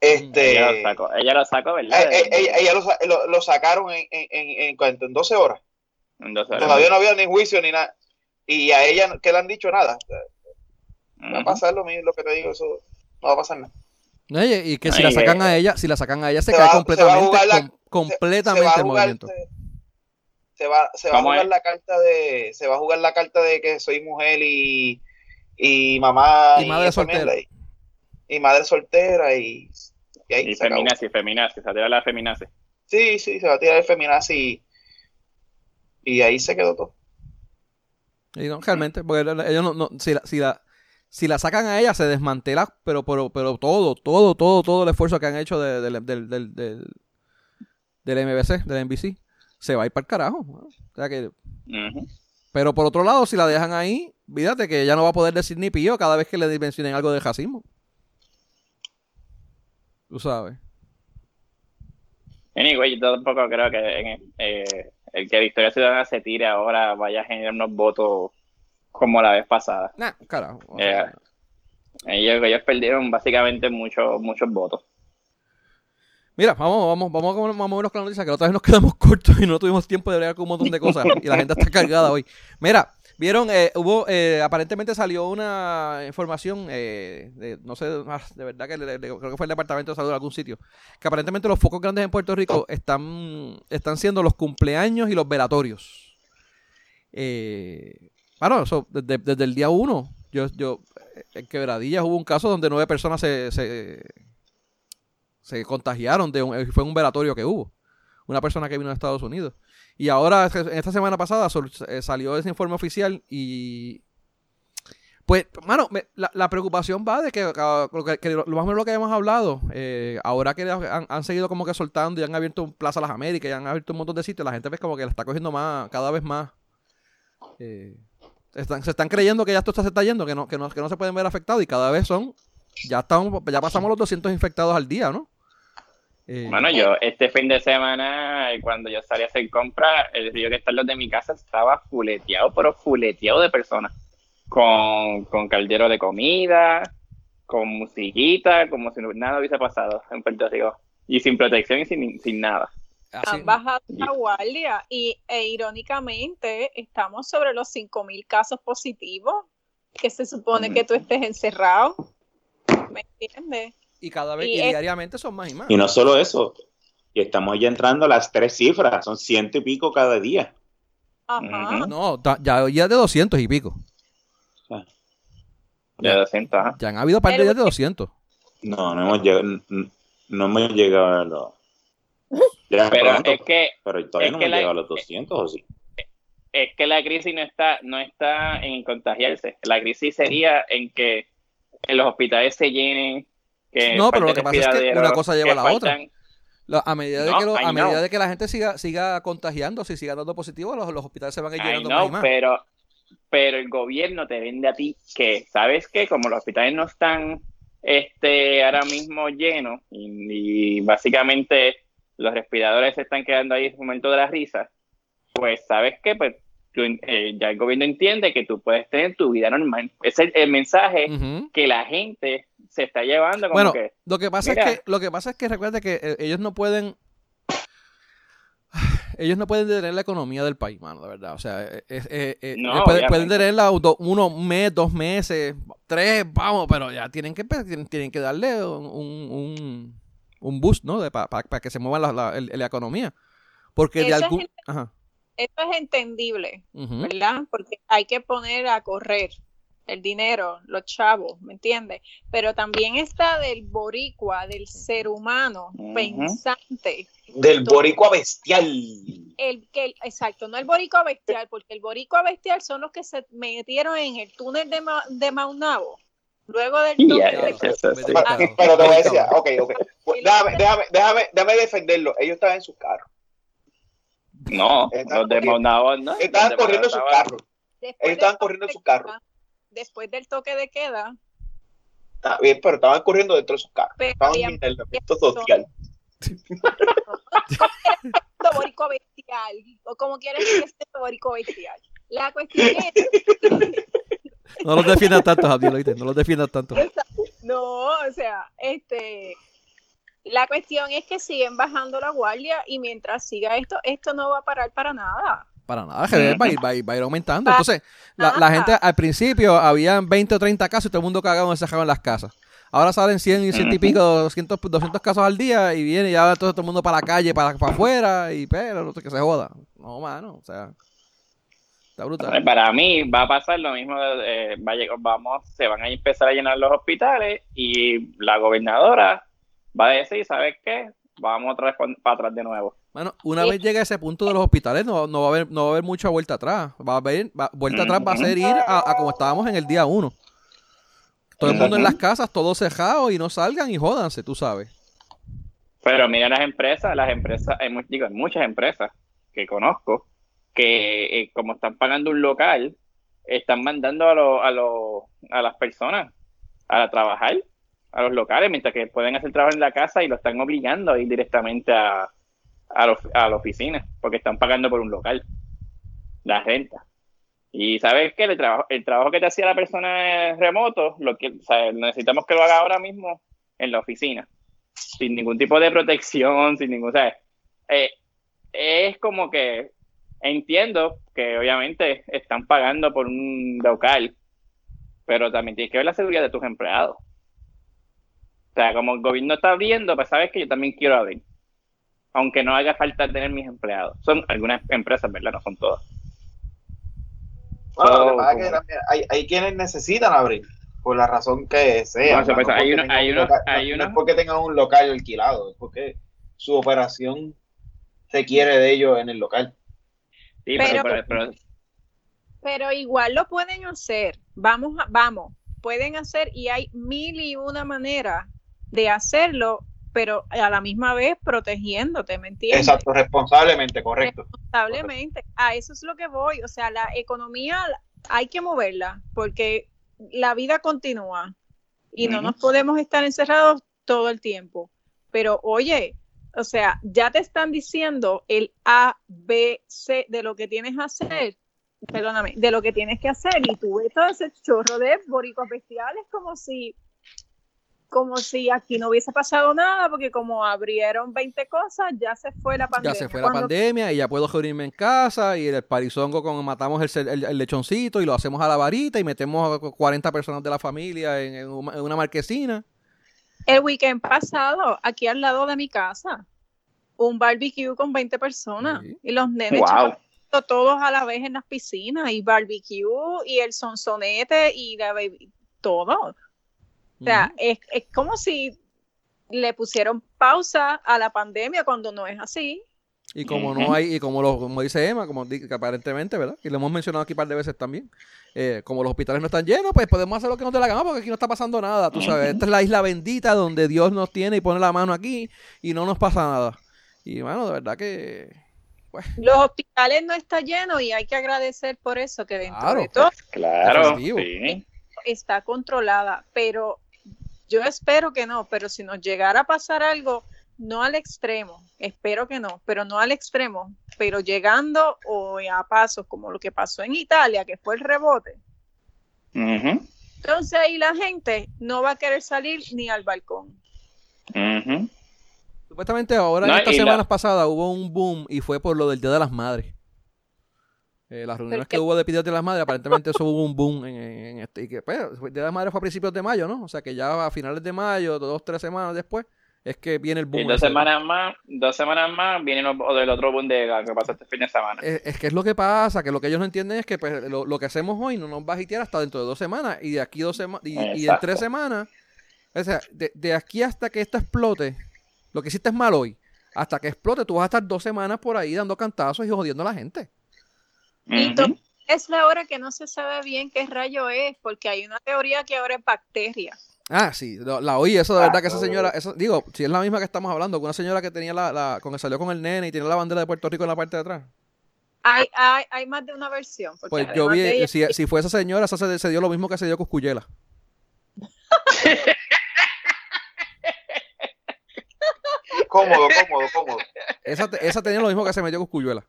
Este, ella lo sacó, ella lo sacó, ¿verdad? eh, eh, ella, ella lo, lo- sacaron en, en, en, en, cuánto, en 12 horas. Todavía no había ni juicio ni nada. Y a ella, ¿qué le han dicho? Nada. Va a pasar lo mismo, lo que te digo, eso no va a pasar nada. No, Y, que si Ay, la sacan eh, a ella, si la sacan a ella se, se cae va- se va a completamente, jugar la- com- completamente se va a el movimiento. Se, va, se va a ¿Cómo jugar la carta de, se va a jugar la carta de que soy mujer y, y mamá Y madre soltera. Y, y madre soltera y, y ahí Y se acabó. feminazi, feminazi, se tira la feminazi. Sí, sí, se va a tirar el feminazi y, y ahí se quedó todo. Y no, realmente, porque ellos no, no- si, la, si, la, si la sacan a ella se desmantela, pero, pero, pero todo, todo, todo, todo el esfuerzo que han hecho de- del, del, del, del, del MBC, del NBC, se va a ir para el carajo. O sea que, pero por otro lado, si la dejan ahí, fíjate que ella no va a poder decir ni pío cada vez que le mencionen algo de racismo. Tú sabes. Anyway, yo tampoco creo que en- eh, el que Victoria Ciudadana se tire ahora vaya a generar unos votos como la vez pasada. Nah, carajo. sea, Ellos, ellos perdieron básicamente muchos muchos votos. Mira, vamos, vamos, vamos, a- movernos con la noticia, que la otra vez nos quedamos cortos y no tuvimos tiempo de bregar con un montón de cosas y la gente está cargada hoy. Mira, vieron, eh, hubo, eh, aparentemente salió una información, eh, de, no sé, de verdad que creo que fue el Departamento de Salud de algún sitio, que aparentemente los focos grandes en Puerto Rico están, están siendo los cumpleaños y los velatorios. Eh, bueno, eso, desde, desde el día uno, yo, yo, en Quebradillas hubo un caso donde nueve personas se, se, se contagiaron de un, fue un velatorio que hubo. Una persona que vino de Estados Unidos. Y ahora, esta semana pasada, eh, salió ese informe oficial y... Pues, mano, me- la, preocupación va de que, ah, lo más o menos lo que hemos hablado, eh, ahora que han, seguido como que soltando y han abierto un Plaza Las Américas y han abierto un montón de sitios, la gente ve como que la está cogiendo más, cada vez más. eh, están- se están creyendo que ya esto se está yendo, que no, que no, que no se pueden ver afectados y cada vez son, ya estamos, ya pasamos los 200 infectados al día, ¿no? Eh, Bueno, yo este fin de semana, cuando yo salí a hacer compras, el río que está en los de mi casa estaba fuleteado, pero fuleteado de personas. Con, con caldero de comida, con musiquita, como si nada hubiese pasado en Puerto Rico. Y sin protección y sin, sin nada. así- Han bajado la guardia y e, irónicamente estamos sobre los 5.000 casos positivos que se supone que tú estés encerrado. ¿Me entiendes? Y cada vez, y y es- diariamente son más y más. Y no solo eso, y estamos ya entrando a las tres cifras, son ciento y pico cada día. Ajá. No, ya, ya de 200 y pico. De 200, ajá. Ya han habido par de Pero- días de 200. No, no hemos llegado, n- no hemos llegado a los... Ya Pero pronto, es que pero todavía es no que hemos la- llegado a los 200, ¿o sí? es que la crisis no está, no está en contagiarse. La crisis sería en que en los hospitales se llenen. Que No, pero lo que pasa es que una cosa lleva a la otra. La- a medida, de No, que lo- a medida de que la gente siga siga contagiándose y siga dando positivo, los, los hospitales se van a ir llenando más know, y más. pero, pero el gobierno te vende a ti que, ¿sabes qué? Como los hospitales no están este ahora mismo lleno y, básicamente los respiradores se están quedando ahí en el momento de la risa, pues sabes qué, pues eh, ya el gobierno entiende que tú puedes tener tu vida normal. Ese es el, mensaje que la gente se está llevando. bueno, lo que pasa es que lo que pasa es que recuerda que eh, ellos no pueden ellos no pueden detener la economía del país, mano, de verdad. O sea, eh, eh, pueden, pueden tenerla uno, un mes, dos meses, tres, vamos, pero ya tienen que tienen, que darle un, un, boost, ¿no? Para que se mueva la, economía. Porque de algún... Eso es entendible, ¿verdad? Porque hay que poner a correr el dinero, los chavos, ¿me entiendes? Pero también está del boricua, del ser humano pensante. Del boricua bestial. El, que, exacto, no el boricua bestial, porque el boricua bestial son los que se metieron en el túnel de, de Maunabo. Luego del Pero te voy a decir, ok, ok. Déjame, déjame, déjame, déjame defenderlo. Ellos estaban en sus carros. No, los de Maunabo no. Estaban corriendo en sus carros. Ellos estaban corriendo en sus carros después del toque de queda. Está bien, pero estaban corriendo dentro de sus carros. Estaban en el aislamiento social. borico bestial, o como quieres que esté borico bestial. La cuestión es. no los defiendas tanto, Javier. No los defiendas tanto. No, o sea, este. La cuestión es que siguen bajando la guardia y mientras siga esto, esto no va a parar para nada. Para nada, va, a ir, va, a ir, aumentando. Entonces, la, gente al principio habían 20 o 30 casos y todo el mundo cagado encerrado en las casas. Ahora salen 100 y 100 y pico, 200, 200 casos al día y viene ya todo, todo el mundo para la calle, para, para afuera y pero no sé que se joda. No, mano, o sea, está brutal. Para mí va a pasar lo mismo, eh, va vamos, se van a empezar a llenar los hospitales y la gobernadora va a decir, ¿sabes qué? Vamos otra vez para atrás de nuevo. Bueno, una vez llegue a ese punto de los hospitales, no, no, va, a haber, no va a haber mucha vuelta atrás. Va a haber, vuelta atrás va a ser ir a, como estábamos en el día uno. Todo el mundo en las casas, todo cejado y no salgan y jódanse, tú sabes. Pero mira las empresas, las empresas, hay, digo, muchas empresas que conozco que eh, como están pagando un local, están mandando a, lo, a, lo, a las personas a trabajar a los locales, mientras que pueden hacer trabajo en la casa y lo están obligando a ir directamente a, a, a la oficina, porque están pagando por un local, la renta. Y sabes que el trabajo, el trabajo que te hacía la persona remoto, lo que necesitamos que lo haga ahora mismo en la oficina, sin ningún tipo de protección, sin ningún, ¿sabes? Eh, es como que entiendo que obviamente están pagando por un local, pero también tienes que ver la seguridad de tus empleados. O sea, como el gobierno está abriendo, pues sabes que yo también quiero abrir aunque no haga falta tener mis empleados. Son algunas empresas, ¿verdad? No son todas. Bueno, que hay, hay, quienes necesitan abrir, por la razón que sea. No, pues, hay, no es porque tengan un local alquilado, es porque su operación requiere de ellos en el local. Sí, pero, pero, pero, igual lo pueden hacer. Vamos, vamos, pueden hacer y hay mil y una manera de hacerlo pero a la misma vez protegiéndote, ¿me entiendes? Exacto, responsablemente, correcto. Responsablemente, a eso es lo que voy, o sea, la economía hay que moverla porque la vida continúa y no nos podemos estar encerrados todo el tiempo. Pero oye, o sea, ya te están diciendo el A, B, C de lo que tienes que hacer, perdóname, de lo que tienes que hacer y tú ves todo ese chorro de boricos bestiales como si como si aquí no hubiese pasado nada, porque como abrieron 20 cosas, ya se fue la pandemia. Ya se fue la pandemia y ya puedo reunirme en casa y el parizongo con matamos el, lechoncito y lo hacemos a la varita y metemos a 40 personas de la familia en, una marquesina. El weekend pasado, aquí al lado de mi casa, un barbecue con 20 personas y los nenes todos a la vez en las piscinas y barbecue y el sonsonete y la baby, todo. O sea, es, es como si le pusieron pausa a la pandemia cuando no es así. Y como no hay, y como, lo, como dice Emma, como que aparentemente, ¿verdad? Y lo hemos mencionado aquí un par de veces también, eh, como los hospitales no están llenos, pues podemos hacer lo que nos dé la gana porque aquí no está pasando nada, tú sabes. Esta es la isla bendita donde Dios nos tiene y pone la mano aquí y no nos pasa nada. Y bueno, de verdad que... Pues. Los hospitales no están llenos y hay que agradecer por eso que dentro de todo claro, sí. está controlada, pero Yo espero que no, pero si nos llegara a pasar algo, no al extremo, espero que no, pero no al extremo, pero llegando o a pasos como lo que pasó en Italia, que fue el rebote. Entonces ahí la gente no va a querer salir ni al balcón. Supuestamente ahora en estas semanas pasadas hubo un boom y fue por lo del Día de las Madres. Eh, las reuniones que hubo de Día de las Madres, aparentemente eso hubo un boom en, este. Y que, pues, el de las Madres fue a principios de mayo, ¿no? O sea que ya a finales de mayo, dos, tres semanas después, es que viene el boom. Y dos semanas más, dos semanas más viene el otro boom de que pasa este fin de semana. Es, que es lo que pasa, que lo que ellos no entienden es que pues, lo, que hacemos hoy no nos va a hitear hasta dentro de dos semanas. Y de aquí dos semanas, y, en tres semanas, o sea, de, aquí hasta que esto explote, lo que hiciste es mal hoy, hasta que explote, tú vas a estar dos semanas por ahí dando cantazos y jodiendo a la gente. Y es la hora que no se sabe bien qué rayo es, porque hay una teoría que ahora es bacteria. Ah, sí, la oí, eso de verdad que esa señora, eso, digo, si es la misma que estamos hablando, una señora que tenía la, la con que salió con el nene y tiene la bandera de Puerto Rico en la parte de atrás. Hay, hay, hay más de una versión. Pues yo vi, si, si, fue esa señora, esa se, se, dio lo mismo que se dio Cuscuyela. cómodo, cómodo, cómodo. Esa, esa tenía lo mismo que se metió Cuscuyuela.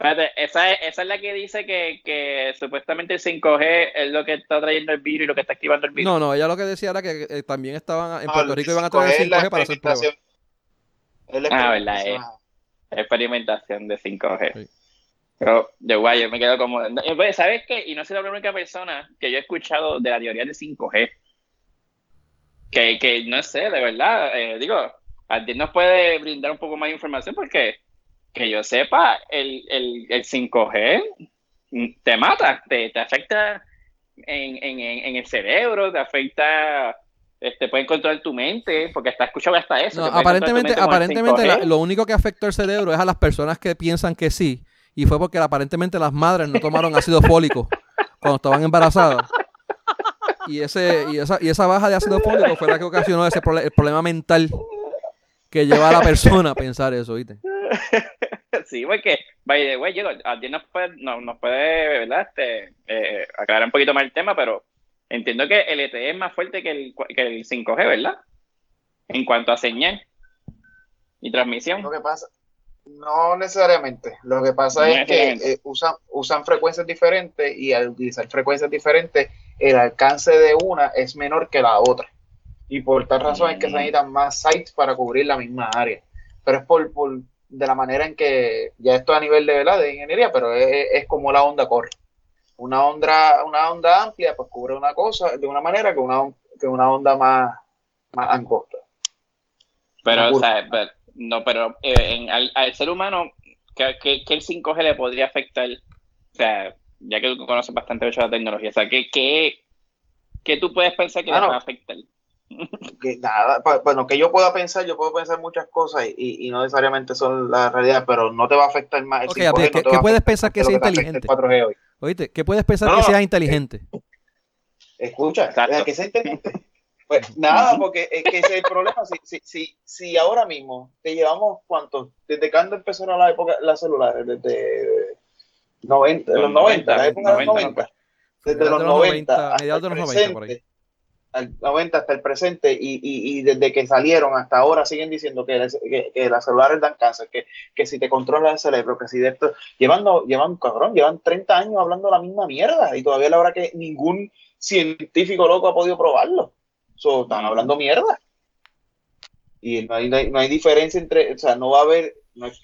Espérate, esa es, esa es la que dice que, que supuestamente el 5G es lo que está trayendo el virus y lo que está activando el virus. No, no, ella lo que decía era que eh, también estaban en Puerto Rico iban a traer el 5G para hacer pruebas. Ah, verdad, es experimentación de 5G. Pero yo, guay, yo me quedo como... Pues, ¿Sabes qué? Y no soy la única persona que yo he escuchado de la teoría de 5G. Que, que no sé, de verdad, eh, digo, alguien nos puede brindar un poco más de información porque que yo sepa, el, el, el 5G te mata, te, te afecta en, en, en, el cerebro, te afecta, este, puede controlar tu mente, porque está escuchando hasta eso. aparentemente, aparentemente lo único que afectó el cerebro es a las personas que piensan que sí, y fue porque aparentemente las madres no tomaron ácido fólico cuando estaban embarazadas. Y, ese, y, esa, y esa baja de ácido fólico fue la que ocasionó ese el problema mental que lleva a la persona a pensar eso, ¿viste? sí, porque, by the way, alguien nos puede, no, nos puede ¿verdad? Este, eh, aclarar un poquito más el tema, pero entiendo que el ETE es más fuerte que el, que el 5G, ¿verdad? En cuanto a señal y transmisión. Lo que pasa, no necesariamente. Lo que pasa es que eh, usan, usan frecuencias diferentes y al utilizar frecuencias diferentes, el alcance de una es menor que la otra. Y por tal razón es que se mm. necesitan más sites para cubrir la misma área. Pero es por, por de la manera en que, ya esto a nivel de, ¿verdad? de ingeniería, pero es, como la onda corre. Una onda, una onda amplia pues cubre una cosa de una manera que una, que una onda más, más angosta. Pero, o sea, no, pero eh, al, ser humano, ¿qué, el 5G le podría afectar? O sea, ya que tú conoces bastante mucho la tecnología, o sea, ¿qué, qué, tú puedes pensar que le va a afectar? Que nada, bueno, que yo pueda pensar, yo puedo pensar muchas cosas y, no necesariamente son la realidad, pero no te va a afectar más. El ¿qué, puedes pensar que sea inteligente? Oíste, ¿qué puedes pensar que sea inteligente? Escucha, que sea inteligente. Pues nada, porque es que ese es el problema. Si, si, si, si ahora mismo te llevamos, ¿cuántos? Desde cuando empezaron la época, las celulares, desde 90, los 90, la época de los 90. Desde los 90, mediados de los 90, por ahí al 90 hasta el presente y, y, desde que salieron hasta ahora siguen diciendo que, que, las celulares dan cáncer, que, que, si te controla el cerebro, que si de esto, llevan, cabrón, llevan 30 años hablando la misma mierda y todavía la hora que ningún científico loco ha podido probarlo. Están hablando mierda. Y no hay, no hay, diferencia entre, o sea, no va a haber,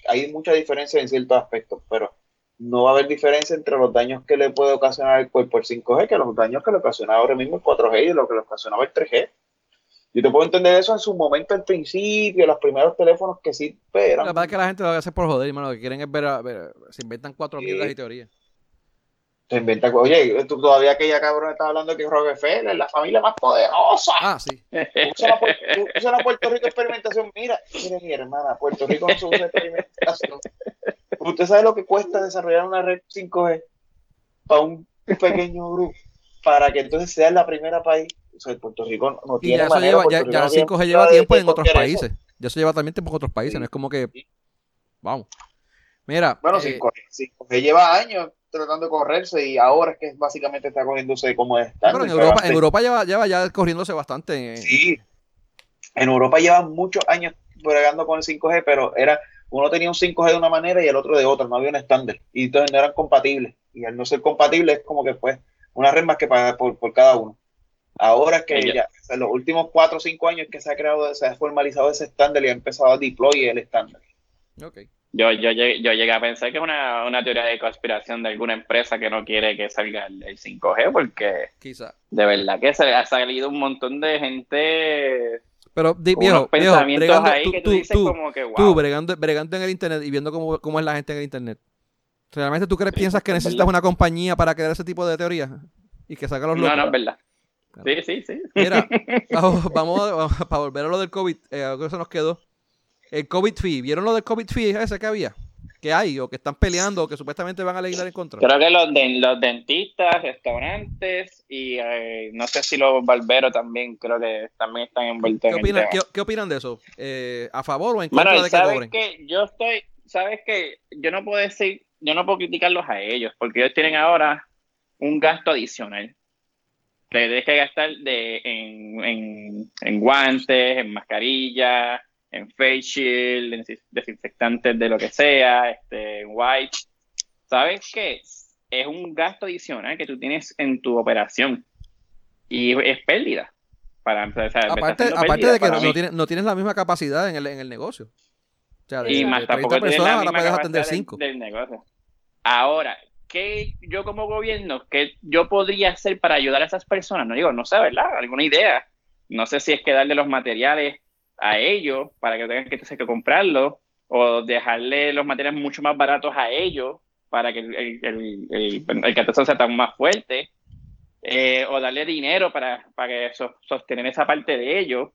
hay mucha diferencia en ciertos aspectos, pero no va a haber diferencia entre los daños que le puede ocasionar el cuerpo el 5G que los daños que le ocasiona ahora mismo el 4G y lo que le ocasionaba el 3G. Yo te puedo entender eso en su momento al principio, los primeros teléfonos que sí, pero... La verdad es que la gente lo hace por joder, hermano, lo que quieren es ver, ver se inventan cuatro mierdas y teorías. Se inventa, oye, tú todavía aquella cabrón está hablando que Rockefeller es la familia más poderosa. Ah, sí. Usa la, Puerto Rico experimentación. Mira, mire mi hermana, Puerto Rico no se usa experimentación. ¿Usted sabe lo que cuesta desarrollar una red 5G para un pequeño grupo? Para que entonces sea la primera país. O sea, Puerto Rico no tiene. Ya, lleva, ya, ya 5G lleva tiempo en otros países. Ya se lleva también tiempo en otros países. No es como que. Vamos. Mira. Bueno, 5G, eh, lleva años tratando de correrse y ahora es que básicamente está corriéndose como está. Pero en Europa, en Europa lleva, lleva ya corriéndose bastante. Sí, En Europa llevan muchos años bregando con el 5G, pero era uno tenía un 5G de una manera y el otro de otra, no había un estándar. Y entonces no eran compatibles. Y al no ser compatibles es como que pues una red más que pagar por, cada uno. Ahora es que ya, en los últimos cuatro o cinco años que se ha creado, se ha formalizado ese estándar y ha empezado a deploy el estándar. Okay. Yo, yo, llegué, yo llegué a pensar que es una, una, teoría de conspiración de alguna empresa que no quiere que salga el, 5G porque Quizá. de verdad que se ha salido un montón de gente pero, di, viejo, bregando, ahí tú, que tú, dices como que, wow. tú bregando, bregando, en el internet y viendo cómo, cómo, es la gente en el internet. ¿Realmente tú crees, piensas que necesitas una compañía para crear ese tipo de teorías? Y que saca los locos. No, no, es verdad. Sí, sí, sí. Mira, vamos, a, para volver a lo del COVID, eh, algo que se nos quedó. El COVID fee, ¿vieron lo del COVID fee ese que había? Que hay, o que están peleando, o que supuestamente van a legislar en contra. Creo que los, de, los dentistas, restaurantes y eh, no sé si los barberos también, creo que también están envueltos ¿Qué opinan, ¿qué, opinan de eso? Eh, ¿A favor o en contra de que ¿sabes Que yo estoy, sabes que yo no puedo decir, yo no puedo criticarlos a ellos, porque ellos tienen ahora un gasto adicional. Le tienes que gastar de, en, en, guantes, en mascarillas, en face shield, en desinfectantes de lo que sea, este, en white. ¿Sabes qué? Es un gasto adicional que tú tienes en tu operación y es pérdida. Para, aparte, aparte de que no, tienes, no tienes la misma capacidad en el, en el negocio. O sea, de, y más tampoco personas, ahora puedes atender 5. Ahora, ¿qué yo como gobierno, qué yo podría hacer para ayudar a esas personas? No digo, no sé, ¿verdad? Alguna idea. No sé si es que darle los materiales a ellos para que tengan que, que comprarlo o dejarle los materiales mucho más baratos a ellos para que el, el, el, el sea tan más fuerte eh, o darle dinero para, para sostener esa parte de ellos.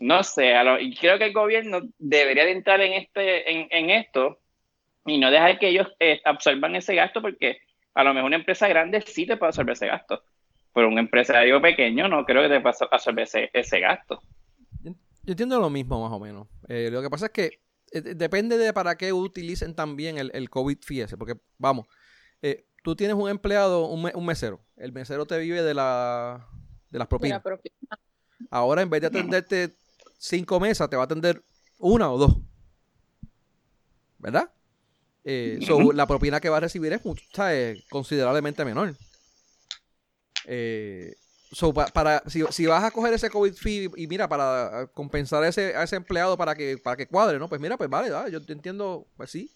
No sé, y creo que el gobierno debería de entrar en, este, en, en esto y no dejar que ellos eh, absorban ese gasto porque a lo mejor una empresa grande sí te puede absorber ese gasto, pero un empresario pequeño no creo que te pueda absorber ese, ese gasto. Yo entiendo lo mismo más o menos. Eh, lo que pasa es que eh, depende de para qué utilicen también el, el COVID fíjese, porque vamos, eh, tú tienes un empleado, un, un, mesero, el mesero te vive de, la, de las propinas. Ahora en vez de atenderte cinco mesas, te va a atender una o dos. ¿Verdad? la propina que va a recibir es, es considerablemente menor. Eh, So, para, si, vas a coger ese COVID fee y mira, para compensar a ese, a ese empleado para que, para que cuadre, ¿no? Pues mira, pues vale, yo entiendo, pues sí.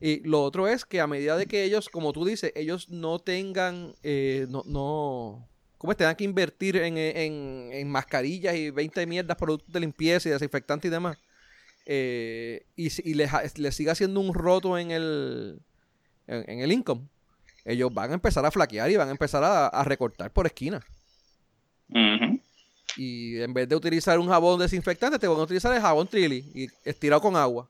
Y lo otro es que a medida de que ellos, como tú dices, ellos no tengan, eh, no, no, ¿cómo es? Tengan que invertir en, en, mascarillas y 20 mierdas, productos de limpieza y desinfectantes y demás. Eh, y, y les, les siga haciendo un roto en el, en, el income. Ellos van a empezar a flaquear y van a empezar a, a recortar por esquina. Y en vez de utilizar un jabón desinfectante, te van a utilizar el jabón Trilly y estirado con agua.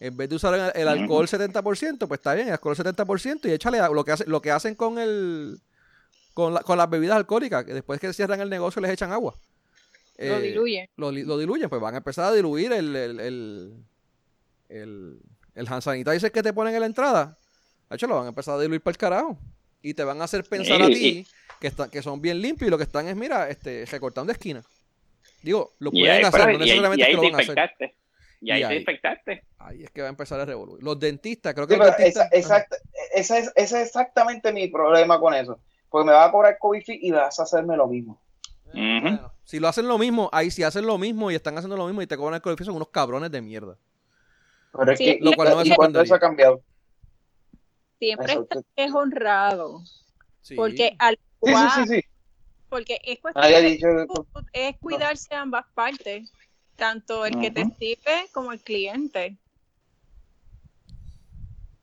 En vez de usar el, alcohol 70%, pues está bien, el alcohol 70% y échale lo que, hace, lo que hacen con el con, las bebidas alcohólicas, que después que cierran el negocio les echan agua. lo eh, diluyen. Lo, diluyen, pues van a empezar a diluir el, el, el, el, el hand sanitizer que te ponen en la entrada. De lo van a empezar a diluir para el carajo. Y te van a hacer pensar a ti que, que son bien limpios y lo que están es, mira, este, recortando esquina. Digo, lo pueden hacer, no necesariamente que lo van a hacer. Y ahí, te infectaste. Ahí es que va a empezar a revolver. Los dentistas, creo que. esa, ese es, exactamente mi problema con eso. Porque me va a cobrar COVID y vas a hacerme lo mismo. si lo hacen lo mismo, ahí si hacen lo mismo y están haciendo lo mismo y te cobran el COVID son unos cabrones de mierda. Pero es que, lo cual no me eso ha cambiado. Siempre es honrado. Porque al Sí, sí, sí, Porque es cuestión es cuidarse ambas partes, tanto el que te sirve como el cliente.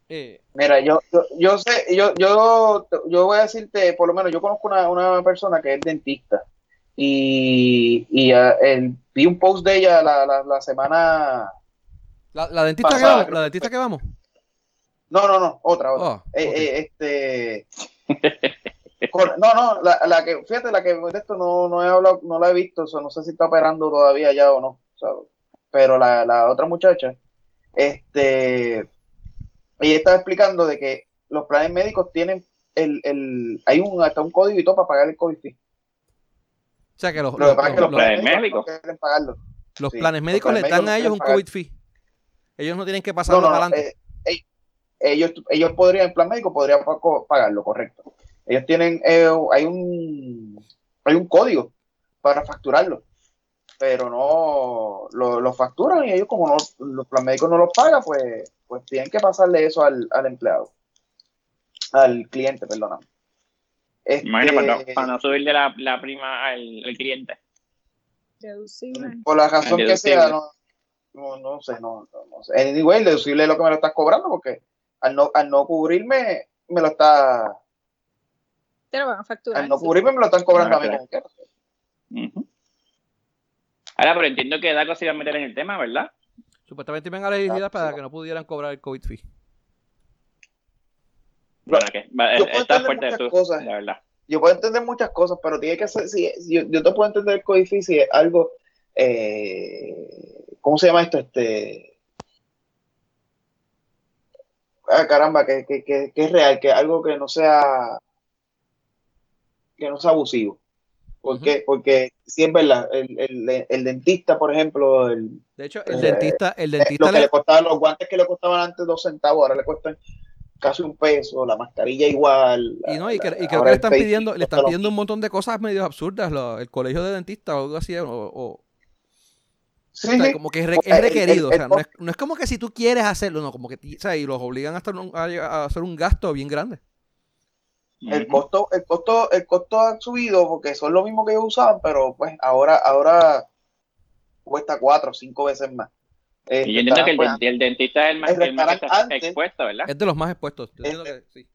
Eh. Mira, yo, yo, sé, yo, yo, yo voy a decirte, por lo menos yo conozco una, una persona que es dentista y, y uh, vi un post de ella la, la, la semana la, dentista que vamos, la dentista que vamos. No, no, no, otra, otra. Oh, eh, eh, este no, no, la, la, que, fíjate, la que de esto no, no he hablado, no la he visto, o no sé si está operando todavía ya o no, pero la, la otra muchacha, este, ella estaba explicando de que los planes médicos tienen el, el, hay un, hasta un código y todo para pagar el COVID O sea que los, planes médicos quieren pagarlo. Los planes médicos le dan a ellos un COVID fee. Ellos no tienen que pasarlo para adelante. Eh, ellos, ellos podrían, el plan médico podría pagarlo, correcto. Ellos tienen, eh, hay un hay un código para facturarlo, pero no lo, facturan y ellos como no, los plan médicos no los pagan, pues, pues tienen que pasarle eso al, empleado, al cliente, perdóname. Este, para, no, subirle la, la prima al, cliente. Por la razón que sea, no, no, no sé, no, no, sé. Anyway, deducible lo que me lo estás cobrando, porque al no, al no cubrirme, me lo está. Te lo van a facturar. Al no cubrirme, me lo están cobrando a mí como. Ahora, pero entiendo que Daco se iba a meter en el tema, ¿verdad? Supuestamente iban a la elegibilidad para que no pudieran cobrar el COVID fee. Bueno, que está fuerte de tu, cosas. la verdad. Yo puedo entender muchas cosas, pero tiene que ser, si, yo, yo te puedo entender el COVID fee si es algo eh, ¿cómo se llama esto? Este, ah, caramba, que, es real, que algo que no sea, que no sea abusivo. ¿Por qué? Porque si es verdad, el, dentista, por ejemplo, el, de hecho, el dentista, el eh, dentista le... costaban los guantes que le costaban antes dos centavos, ahora le cuestan casi un peso, la mascarilla igual. Y no, y, creo que le están pidiendo, le están pidiendo un montón de cosas medio absurdas, el colegio de dentistas o algo así, o, como que es, requerido. o sea, no, es, no, es, como que si tú quieres hacerlo, no, como que o sea, y los obligan a, hacer un gasto bien grande. El costo, el costo, el costo ha subido porque son lo mismo que ellos usaban, pero pues ahora, ahora cuesta cuatro o cinco veces más. y yo entiendo que el, pues, el, dentista es el más, el más expuesto, ¿verdad? Es de los más expuestos. que sí.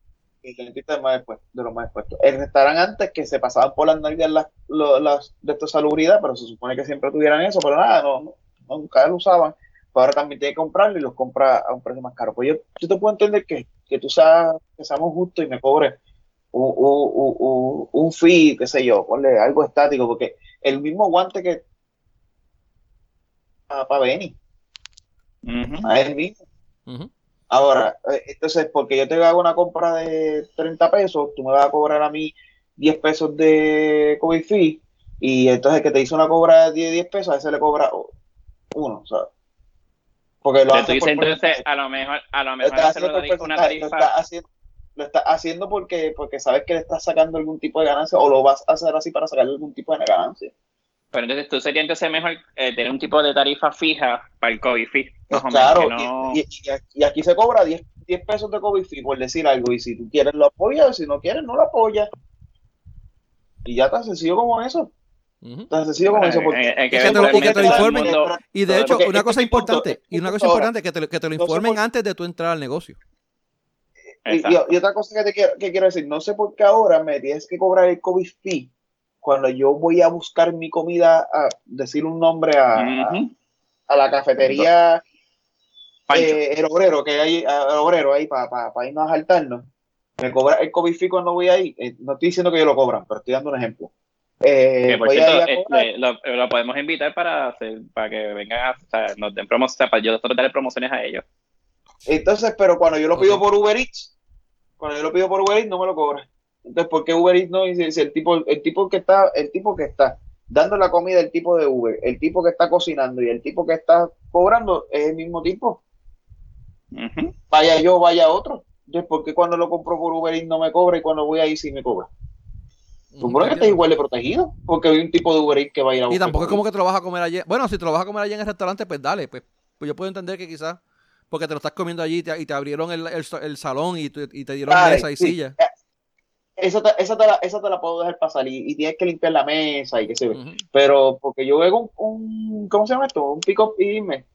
El dentista es más expuesto, de los más expuestos. El restaurante antes que se pasaban por las nalgas las, las, de esta salubridad, pero se supone que siempre tuvieran eso, pero nada, no, nunca lo usaban. Pero ahora también tiene que comprarlo y los compra a un precio más caro. Pues yo, yo te puedo entender que, que tú sabes que seamos justos y me cobres un, un, un, fee, qué sé yo, ponle algo estático, porque el mismo guante que para pa Benny, a él mismo. Ahora, eh, entonces, porque yo te hago una compra de 30 pesos, tú me vas a cobrar a mí 10 pesos de COVID fee, y entonces que te hizo una cobra de 10, pesos, a ese le cobra uno, ¿sabes? Porque lo hace entonces, a lo mejor, a lo mejor lo una tarifa. Está haciendo, lo está haciendo porque, porque sabes que le estás sacando algún tipo de ganancia o lo vas a hacer así para sacarle algún tipo de ganancia. Pero entonces tú sería entonces mejor eh, tener un tipo de tarifa fija para el COVID fee. Pues claro, y, aquí se cobra 10, 10 pesos de COVID fee por decir algo. Y si tú quieres lo apoyas, si no quieres no lo apoyas. Y ya tan sencillo como eso. Tan sencillo como eso. Porque, que, te lo, y que te lo informen. y de hecho, una cosa importante, y una cosa importante, que te, que te lo informen antes de tú entrar al negocio. Y, y, otra cosa que te quiero, que quiero decir, no sé por qué ahora me tienes que cobrar el COVID fee cuando yo voy a buscar mi comida, a decir un nombre a, a, la cafetería, eh, el obrero, que hay, el obrero ahí para pa, irnos a saltarnos, me cobra el COVID fee cuando voy ahí. Eh, no estoy diciendo que yo lo cobran, pero estoy dando un ejemplo. Eh, por cierto, este, lo, podemos invitar para, hacer, para que vengan a, o sea, nos den promociones, para yo darle promociones a ellos. Entonces, pero cuando yo lo pido por Uber Eats, cuando yo lo pido por Uber Eats, no me lo cobran. Entonces, ¿por qué Uber Eats no dice el tipo, el tipo que está, el tipo que está dando la comida, el tipo de Uber, el tipo que está cocinando y el tipo que está cobrando es el mismo tipo? Vaya yo, vaya otro. Entonces, ¿por qué cuando lo compro por Uber Eats no me cobra y cuando voy ahí sí me cobra? Supongo que estás igual de protegido, porque hay un tipo de Uber Eats que va a ir a Y tampoco es como que te lo vas a comer allí. Bueno, si te lo vas a comer allí en el restaurante, pues dale, pues, pues yo puedo entender que quizás porque te lo estás comiendo allí y te, abrieron el, el, salón y, y, te dieron mesa y silla. Esa te, esa, te la, esa te la puedo dejar pasar y, tienes que limpiar la mesa y qué sé yo. Pero porque yo veo un, un, ¿cómo se llama esto? Un pick-up y dime,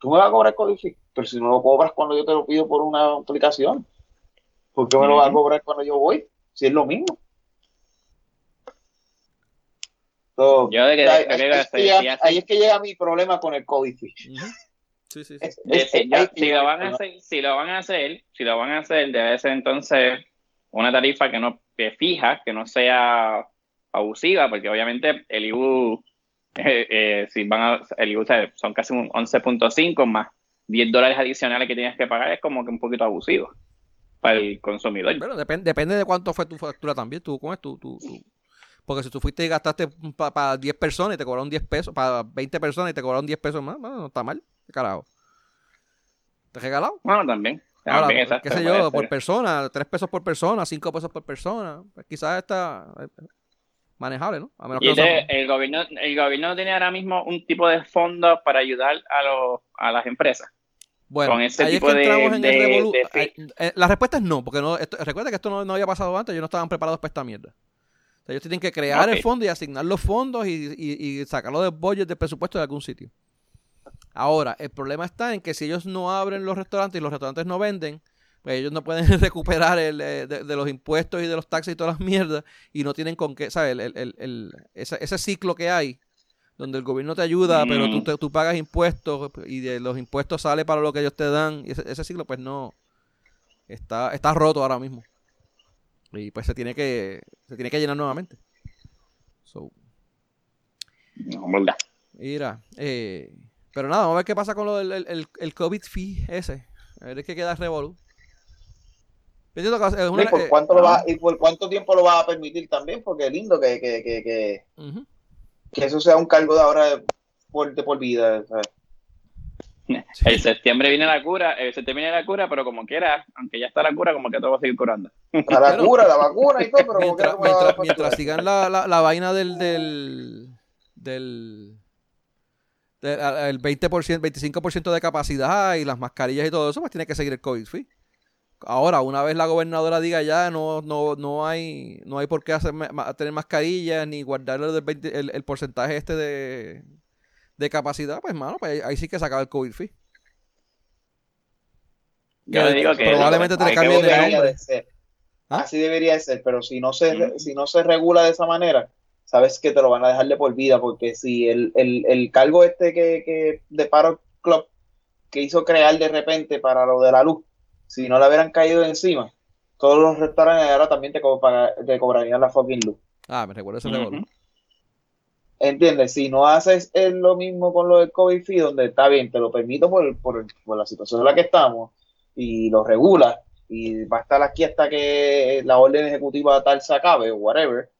tú me vas a cobrar código, pero si no lo cobras cuando yo te lo pido por una aplicación, ¿por qué me lo vas a cobrar cuando yo voy? Si es lo mismo. yo de que, ahí, es que llega, mi problema con el COVID. Sí, sí, sí. si, lo van a hacer, si lo van a hacer, si lo van a hacer, debe ser entonces una tarifa que no que fija, que no sea abusiva, porque obviamente el IBU, eh, eh, si van a, el IBU son casi un 11.5 más 10 dólares adicionales que tienes que pagar, es como que un poquito abusivo para el consumidor. Bueno, depende, depende de cuánto fue tu factura también, tú, ¿cómo es tu, tu, Porque si tú fuiste y gastaste para 10 personas y te cobraron 10 pesos, para 20 personas y te cobraron 10 pesos más, no está mal, carajo. ¿Te has regalado? Bueno, también. Ahora, qué sé yo, por persona, 3 pesos por persona, 5 pesos por persona, pues quizás está manejable, ¿no? y el, gobierno, el gobierno tiene ahora mismo un tipo de fondo para ayudar a, los, a las empresas. Bueno, ahí es que entramos en el eh, La respuesta es no, porque no, recuerda que esto no, no, había pasado antes, ellos no estaban preparados para esta mierda. Ellos tienen que crear el fondo y asignar los fondos y, y, sacarlo del budget del presupuesto de algún sitio. Ahora, el problema está en que si ellos no abren los restaurantes y los restaurantes no venden, pues ellos no pueden recuperar el, eh, de, los impuestos y de los taxes y todas las mierdas y no tienen con qué, ¿sabes? El, el, ese, ese, ciclo que hay, donde el gobierno te ayuda, pero tú, tú pagas impuestos y de los impuestos sale para lo que ellos te dan, y ese, ciclo pues no, está, está roto ahora mismo. Y pues se tiene que, se tiene que llenar nuevamente. So. Mira, eh, pero nada, vamos a ver qué pasa con lo del el, el, COVID fee ese. A ver qué queda Revolu. ¿por, cuánto lo va, ¿Y por cuánto tiempo lo va a permitir también? Porque es lindo que, que, que, que, eso sea un cargo de ahora por, de por vida. El septiembre viene la cura, el septiembre viene la cura, pero como quiera, aunque ya está la cura, como que todo va a seguir curando. la cura, la vacuna y todo, pero mientras, mientras, sigan la, la, la, vaina del, del, del el 20%, 25% de capacidad y las mascarillas y todo eso, pues tiene que seguir el COVID free. Ahora, una vez la gobernadora diga ya no no no hay no hay por qué hacer, tener mascarillas ni guardar el, el, porcentaje este de, de capacidad, pues mano, pues ahí, sí que se acaba el COVID free. Yo digo que probablemente te cambien de nombre. ¿Ah? Así debería ser, pero si no se si no se regula de esa manera, sabes que te lo van a dejar de por vida, porque si el, el, el cargo este que, que de Paro Club que hizo crear de repente para lo de la luz, si no le hubieran caído encima, todos los restaurantes ahora también te, te cobrarían la fucking luz. Ah, me recuerdo ese uh ¿Entiendes? Si no haces lo mismo con lo del COVID fee, donde está bien, te lo permito por, por, la situación en la que estamos, y lo regulas, y va a estar aquí hasta que la orden ejecutiva tal se acabe, o whatever,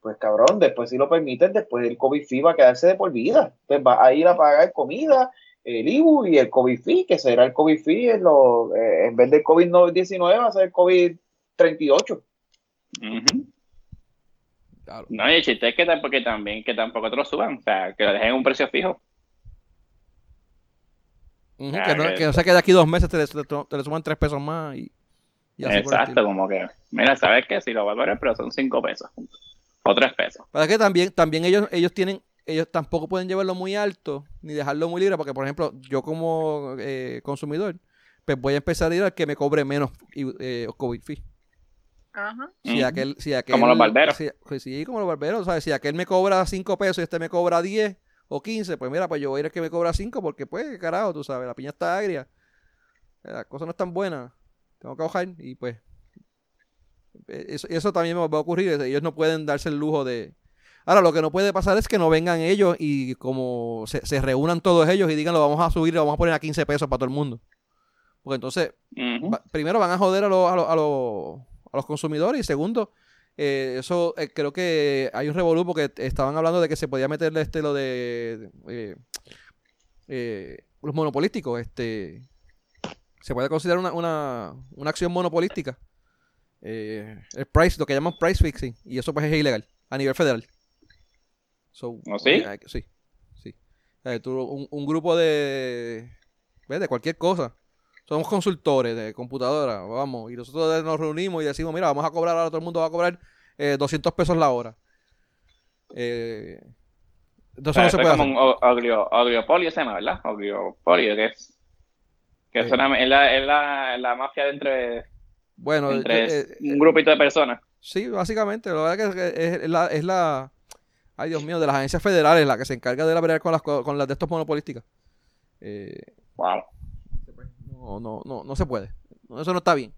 pues cabrón, después si lo permiten, después el COVID fee va a quedarse de por vida. Entonces va a ir a pagar comida, el IBU y el COVID fee, que será el COVID fee en, lo, eh, en vez del COVID-19 va a ser el COVID-38. No, y el chiste es que, tampoco, también, que tampoco te lo suban, o sea, que lo dejen en un precio fijo. que, no, que, sea que de aquí dos meses te, le suman tres pesos más y, Exacto, como que, mira, ¿sabes qué? Si lo va a cobrar, pero son cinco pesos o tres pesos. Para que también, también ellos, ellos tienen, ellos tampoco pueden llevarlo muy alto ni dejarlo muy libre, porque por ejemplo, yo como eh, consumidor, pues voy a empezar a ir al que me cobre menos eh, COVID fee. Ajá. Si aquel, si aquel, como los barberos. Pues sí, como los barberos. ¿sabes? Si aquel me cobra 5 pesos y este me cobra 10 o 15, pues mira, pues yo voy a ir al que me cobra 5 porque pues, carajo, tú sabes, la piña está agria. La cosa no es tan buena. Tengo que bajar y pues eso, eso también me va a ocurrir. Ellos no pueden darse el lujo de... Ahora, lo que no puede pasar es que no vengan ellos y como se, reúnan todos ellos y digan lo vamos a subir, lo vamos a poner a 15 pesos para todo el mundo. Porque entonces, primero van a joder a, a, a, los consumidores y segundo, eh, eso eh, creo que hay un revolú porque estaban hablando de que se podía meterle este lo de eh, los monopolísticos. Este, se puede considerar una, una, una acción monopolística eh, el price, lo que llaman price fixing, y eso pues es ilegal a nivel federal. ¿No sí? sí, sí. un, grupo de, de cualquier cosa. Somos consultores de computadora, vamos, y nosotros nos reunimos y decimos, mira, vamos a cobrar, ahora todo el mundo va a cobrar eh, 200 pesos la hora. Eh, entonces no se puede como un ese no, ¿verdad? Ogliopolio, que es, que es, una, es, la, es la, la mafia de bueno, entre eh, eh, un grupito de personas. Sí, básicamente. La verdad que es, la, es la. Ay, Dios mío, de las agencias federales la que se encarga de la verdad con las, con las de estos monopolísticas. Eh, wow. No, no, no, no se puede. Eso no está bien.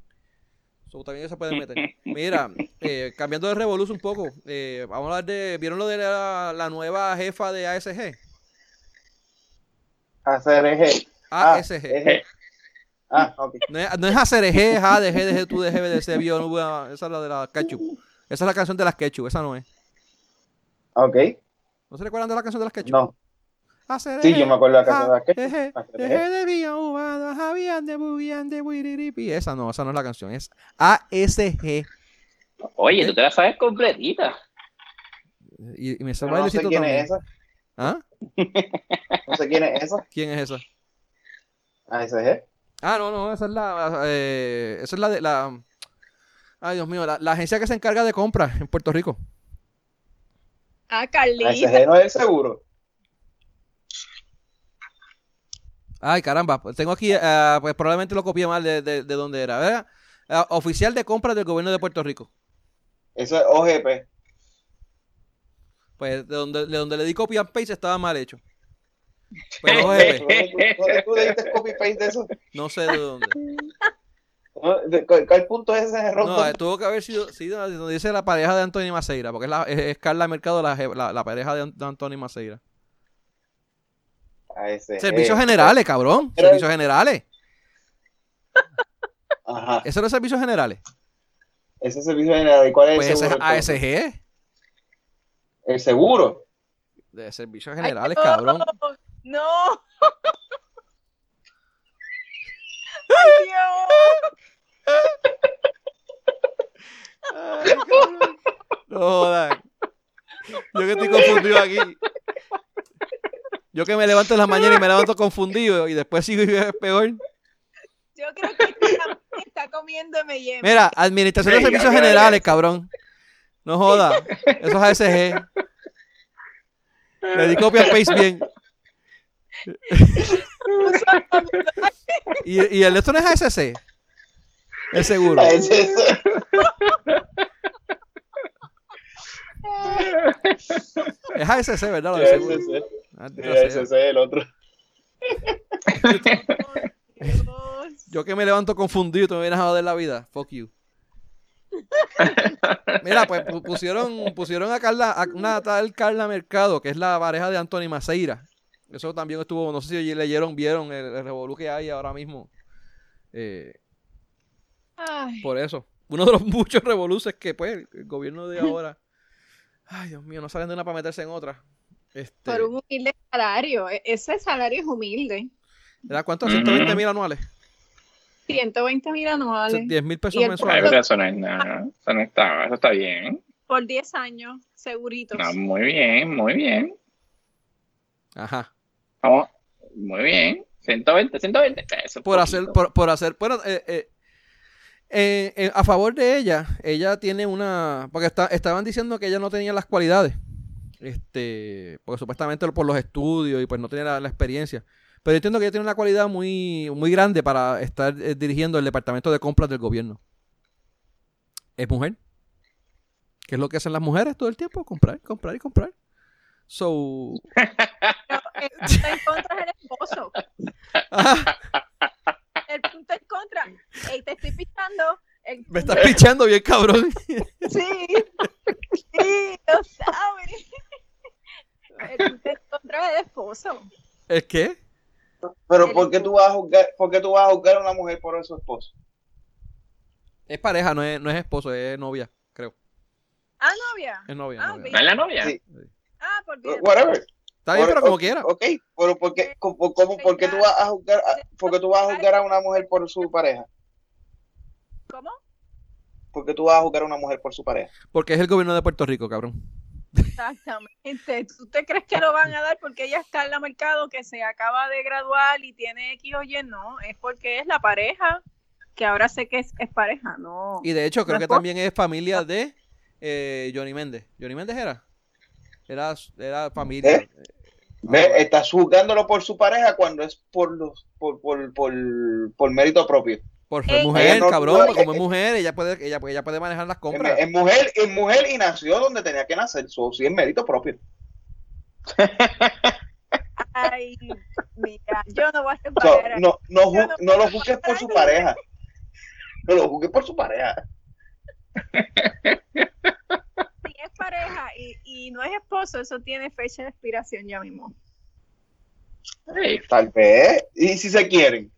Eso también se puede meter. Mira, eh, cambiando de revolución un poco, eh, vamos a hablar de. ¿Vieron lo de la, la nueva jefa de ASG? ASG. ASG. Ah, ok. No es, no es ACRG, ADG, DG, tú, DG, BDC, Bio, esa es la de la ketchup. Esa es la canción de las ketchup, esa no es. Ok. ¿No se recuerdan de la canción de las quechas? No. Sí, yo me acuerdo de la canción de. Esa no, esa no es la canción, es ASG. Oye, tú te la sabes completita. Y, y me sale no sé quién es esa. ¿Ah? no sé quién es esa. ¿Quién es esa? ASG. Ah, no, no, esa es la. Eh, esa es la de la. Ay, Dios mío, la, la, agencia que se encarga de compras en Puerto Rico. Ah, Carlita. ASG no es el seguro. Ay, caramba, pues tengo aquí, uh, pues probablemente lo copié mal de, de, de dónde era. ¿verdad? Uh, oficial de compras del gobierno de Puerto Rico. Eso es OGP. Pues de donde, de donde le di copy and paste estaba mal hecho. Pero OGP. ¿Tú le diste copy paste de eso? No sé de dónde. ¿Cuál punto es ese error? No, tuvo que haber sido, sí, donde dice la pareja de Anthony Maceira, porque es, la, es, Carla Mercado la, la, la pareja de, de Anthony Maceira. Servicios generales, cabrón. Servicios generales. Ajá. ¿Eso no es servicios generales? Ese es servicio general. ¿Y cuál es pues el seguro? ASG. ¿El seguro? De servicios generales, cabrón. No. ¡Ay, Dios! Ay, no jodan. Yo que estoy confundido aquí. Yo que me levanto en la mañana y me levanto confundido y después sigo y es peor. Yo creo que está comiendo me Mira, Administración de Servicios Generales, cabrón. No joda. Eso es ASG. Le di copia paste bien. ¿Y, ¿Y el esto no es ASC? Es seguro. Es ASC, ¿verdad? Lo de seguro. Ah, ese es el otro. Yo que me levanto confundido, te me vienes a joder la vida. Fuck you. Mira, pues pusieron, pusieron a Carla, a una tal Carla Mercado, que es la pareja de Anthony Maceira. Eso también estuvo, no sé si leyeron, vieron el, el revolú que hay ahora mismo. Eh, por eso. Uno de los muchos revoluces que, pues, el gobierno de ahora. Ay, Dios mío, no salen de una para meterse en otra. Este... Por un humilde salario. E-, ese salario es humilde. ¿Era cuánto? ¿120 mil anuales? 120 mil anuales. 10 mil pesos mensuales. eso no es nada. Eso no está, eso está bien. Por 10 años, seguritos. No, muy bien, muy bien. Ajá. Vamos, muy bien. 120, 120 pesos. Por hacer, por, por, hacer, bueno, eh, eh, eh, eh, a favor de ella, ella tiene una, porque está, estaban diciendo que ella no tenía las cualidades este, porque supuestamente por los estudios y pues no tiene la, experiencia. Pero yo entiendo que ella tiene una cualidad muy, muy grande para estar eh, dirigiendo el departamento de compras del gobierno. Es mujer. ¿Qué es lo que hacen las mujeres todo el tiempo? Comprar, comprar y comprar. So. el punto en contra es el esposo. El punto en contra. te estoy pichando. Me estás pichando bien, cabrón. Sí. Sí, lo sabes. El contra de esposo. ¿El qué? Pero ¿por qué, tú vas a juzgar, ¿por qué tú vas a juzgar a una mujer por su esposo? Es pareja, no es, no es esposo, es novia, creo. Ah, novia. Es novia. Ah, novia. ¿No es la novia? Sí. Ah, por bien. Whatever. Está bien, pero como quiera. Ok, pero ¿por qué, cómo, por qué tú vas a juzgar a, por qué tú vas a juzgar a una mujer por su pareja? ¿Cómo? ¿Por qué tú vas a juzgar a una mujer por su pareja? Porque es el gobierno de Puerto Rico, cabrón. Exactamente. ¿Tú te crees que lo van a dar porque ella está en la mercado que se acaba de graduar y tiene X o Y? No, es porque es la pareja, que ahora sé que es, es pareja, no. Y de hecho, creo que también es familia de eh, Johnny Méndez. ¿Johnny Méndez era? Era, era familia. ¿Eh? ¿Ve? Estás juzgándolo por su pareja cuando es por los por, por, por, por mérito propio. Por ser mujer, cabrón, como es mujer, ella puede, ella, ella puede manejar las compras. Es, mujer, es mujer y nació donde tenía que nacer, sí es mérito propio. Ay, mira, yo no voy a hacer so, no, no, no, no, lo juzgues por su pareja. No lo juzgues por su pareja. Si es pareja y, y no es esposo, eso tiene fecha de expiración ya mismo. Tal vez. ¿Y si se quieren?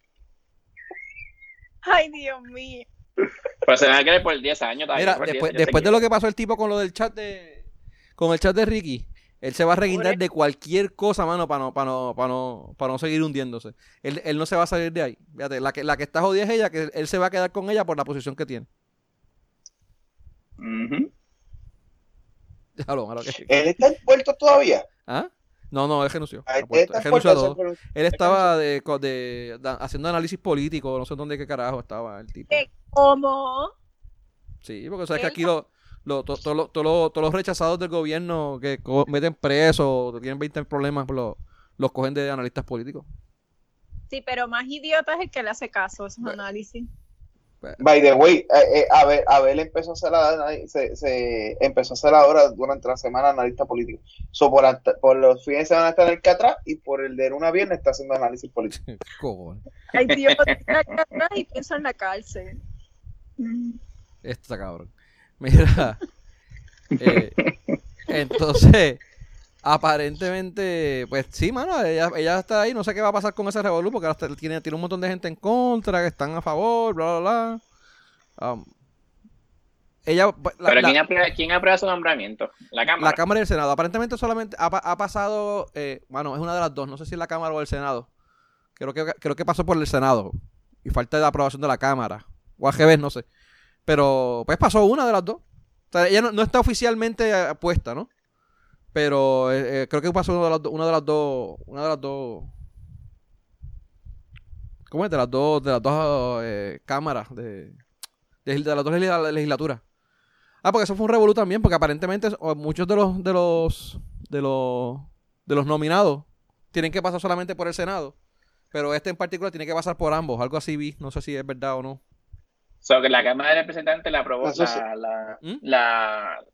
Ay, Dios mío. Pero se van a querer por 10 años Mira, después, después de lo que pasó el tipo con lo del chat de con el chat de Ricky, él se va a reguindar de cualquier cosa, mano, para no, para no, para no, para no seguir hundiéndose. Él, él no se va a salir de ahí. Fíjate, la que, la que está jodida es ella, que él se va a quedar con ella por la posición que tiene. ¿Él está envuelto todavía? ¿Ah? No, no, él renunció. Él, renunció él estaba de, de, haciendo análisis político, no sé dónde qué carajo estaba el tipo. ¿Cómo? Sí, porque sabes que aquí lo, todos los rechazados del gobierno que meten presos, tienen 20 problemas, los, los cogen de analistas políticos. Sí, pero más idiota es el que le hace caso a esos análisis. By the way, eh, eh, Abel, Abel, empezó a hacer la, se, se, empezó a hacer ahora durante la semana analista político. So, por, por, los fines de semana está en el Catra y por el de una viernes está haciendo análisis político. Ay, Dios, y piensa en la cárcel. Esto está cabrón. Mira, eh, entonces, aparentemente, pues sí, mano, ella, ella está ahí, no sé qué va a pasar con ese revolú, porque ahora tiene, tiene un montón de gente en contra, que están a favor, bla, bla, bla. Um, ella, pues, Pero ¿quién, aprueba, ¿quién, aprueba, su nombramiento? La Cámara. La Cámara y el Senado. Aparentemente solamente ha, ha pasado, eh, bueno, es una de las dos, no sé si es la Cámara o el Senado. Creo que, creo que pasó por el Senado y falta de aprobación de la Cámara. O al no sé. Pero pues pasó una de las dos. O sea, ella no, está oficialmente puesta, ¿no? Pero eh, eh, creo que pasó una de las, una de las dos. Una de las dos. ¿Cómo es? De las dos, de las dos eh, cámaras de, de, las dos legislaturas. Ah, porque eso fue un revolú también, porque aparentemente muchos de los de los de los de los nominados tienen que pasar solamente por el Senado, pero este en particular tiene que pasar por ambos, algo así vi, no sé si es verdad o no. So, que la Cámara de Representantes la aprobó ¿Mm? la,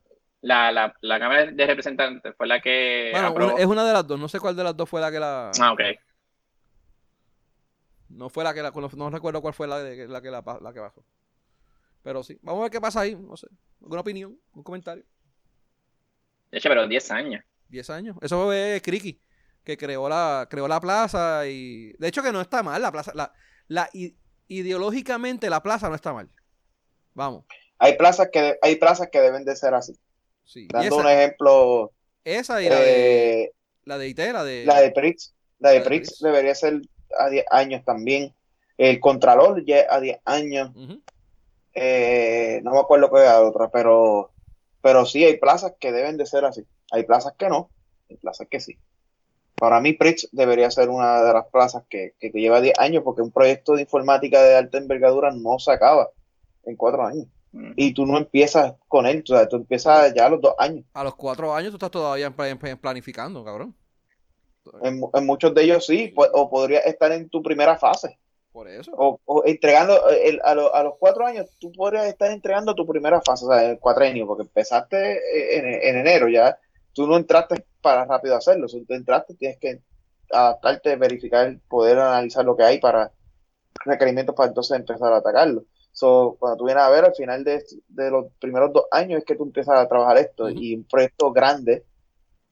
la, la, la, Cámara de Representantes fue la que. Bueno, es una de las dos. No sé cuál de las dos fue la que la. Ah, ok. No fue la que la. No recuerdo cuál fue la, de, la que la, la que bajó. Pero sí. Vamos a ver qué pasa ahí. No sé. ¿Alguna opinión? ¿Un comentario? De hecho, pero 10 años. 10 años. Eso fue Criqui, que creó la, creó la plaza y. De hecho, que no está mal la plaza. La, la, ideológicamente la plaza no está mal. Vamos. Hay plazas que, hay plazas que deben de ser así. Sí. Dando un ejemplo. Esa y la de. Eh, la de IT, la de. La de. La de, debería ser a 10 años también. El Contralor ya a 10 años. Eh, no me acuerdo qué era otra, pero, pero sí hay plazas que deben de ser así. Hay plazas que no, hay plazas que sí. Para mí, Prix debería ser una de las plazas que, que, lleva 10 años, porque un proyecto de informática de alta envergadura no se acaba en 4 años. Mm. Y tú no empiezas con él, o sea, tú empiezas ya a los 2 años. A los 4 años tú estás todavía planificando, cabrón. En, muchos de ellos sí, o podría estar en tu primera fase. Por eso. O, entregando, a, a, los 4 años tú podrías estar entregando tu primera fase, o sea, el cuatrenio, porque empezaste en, en enero ya tú no entraste para rápido hacerlo, si tú entraste tienes que adaptarte, verificar, poder analizar lo que hay para requerimientos para entonces empezar a atacarlo. So, cuando tú vienes a ver al final de, los primeros dos años es que tú empiezas a trabajar esto y un proyecto grande,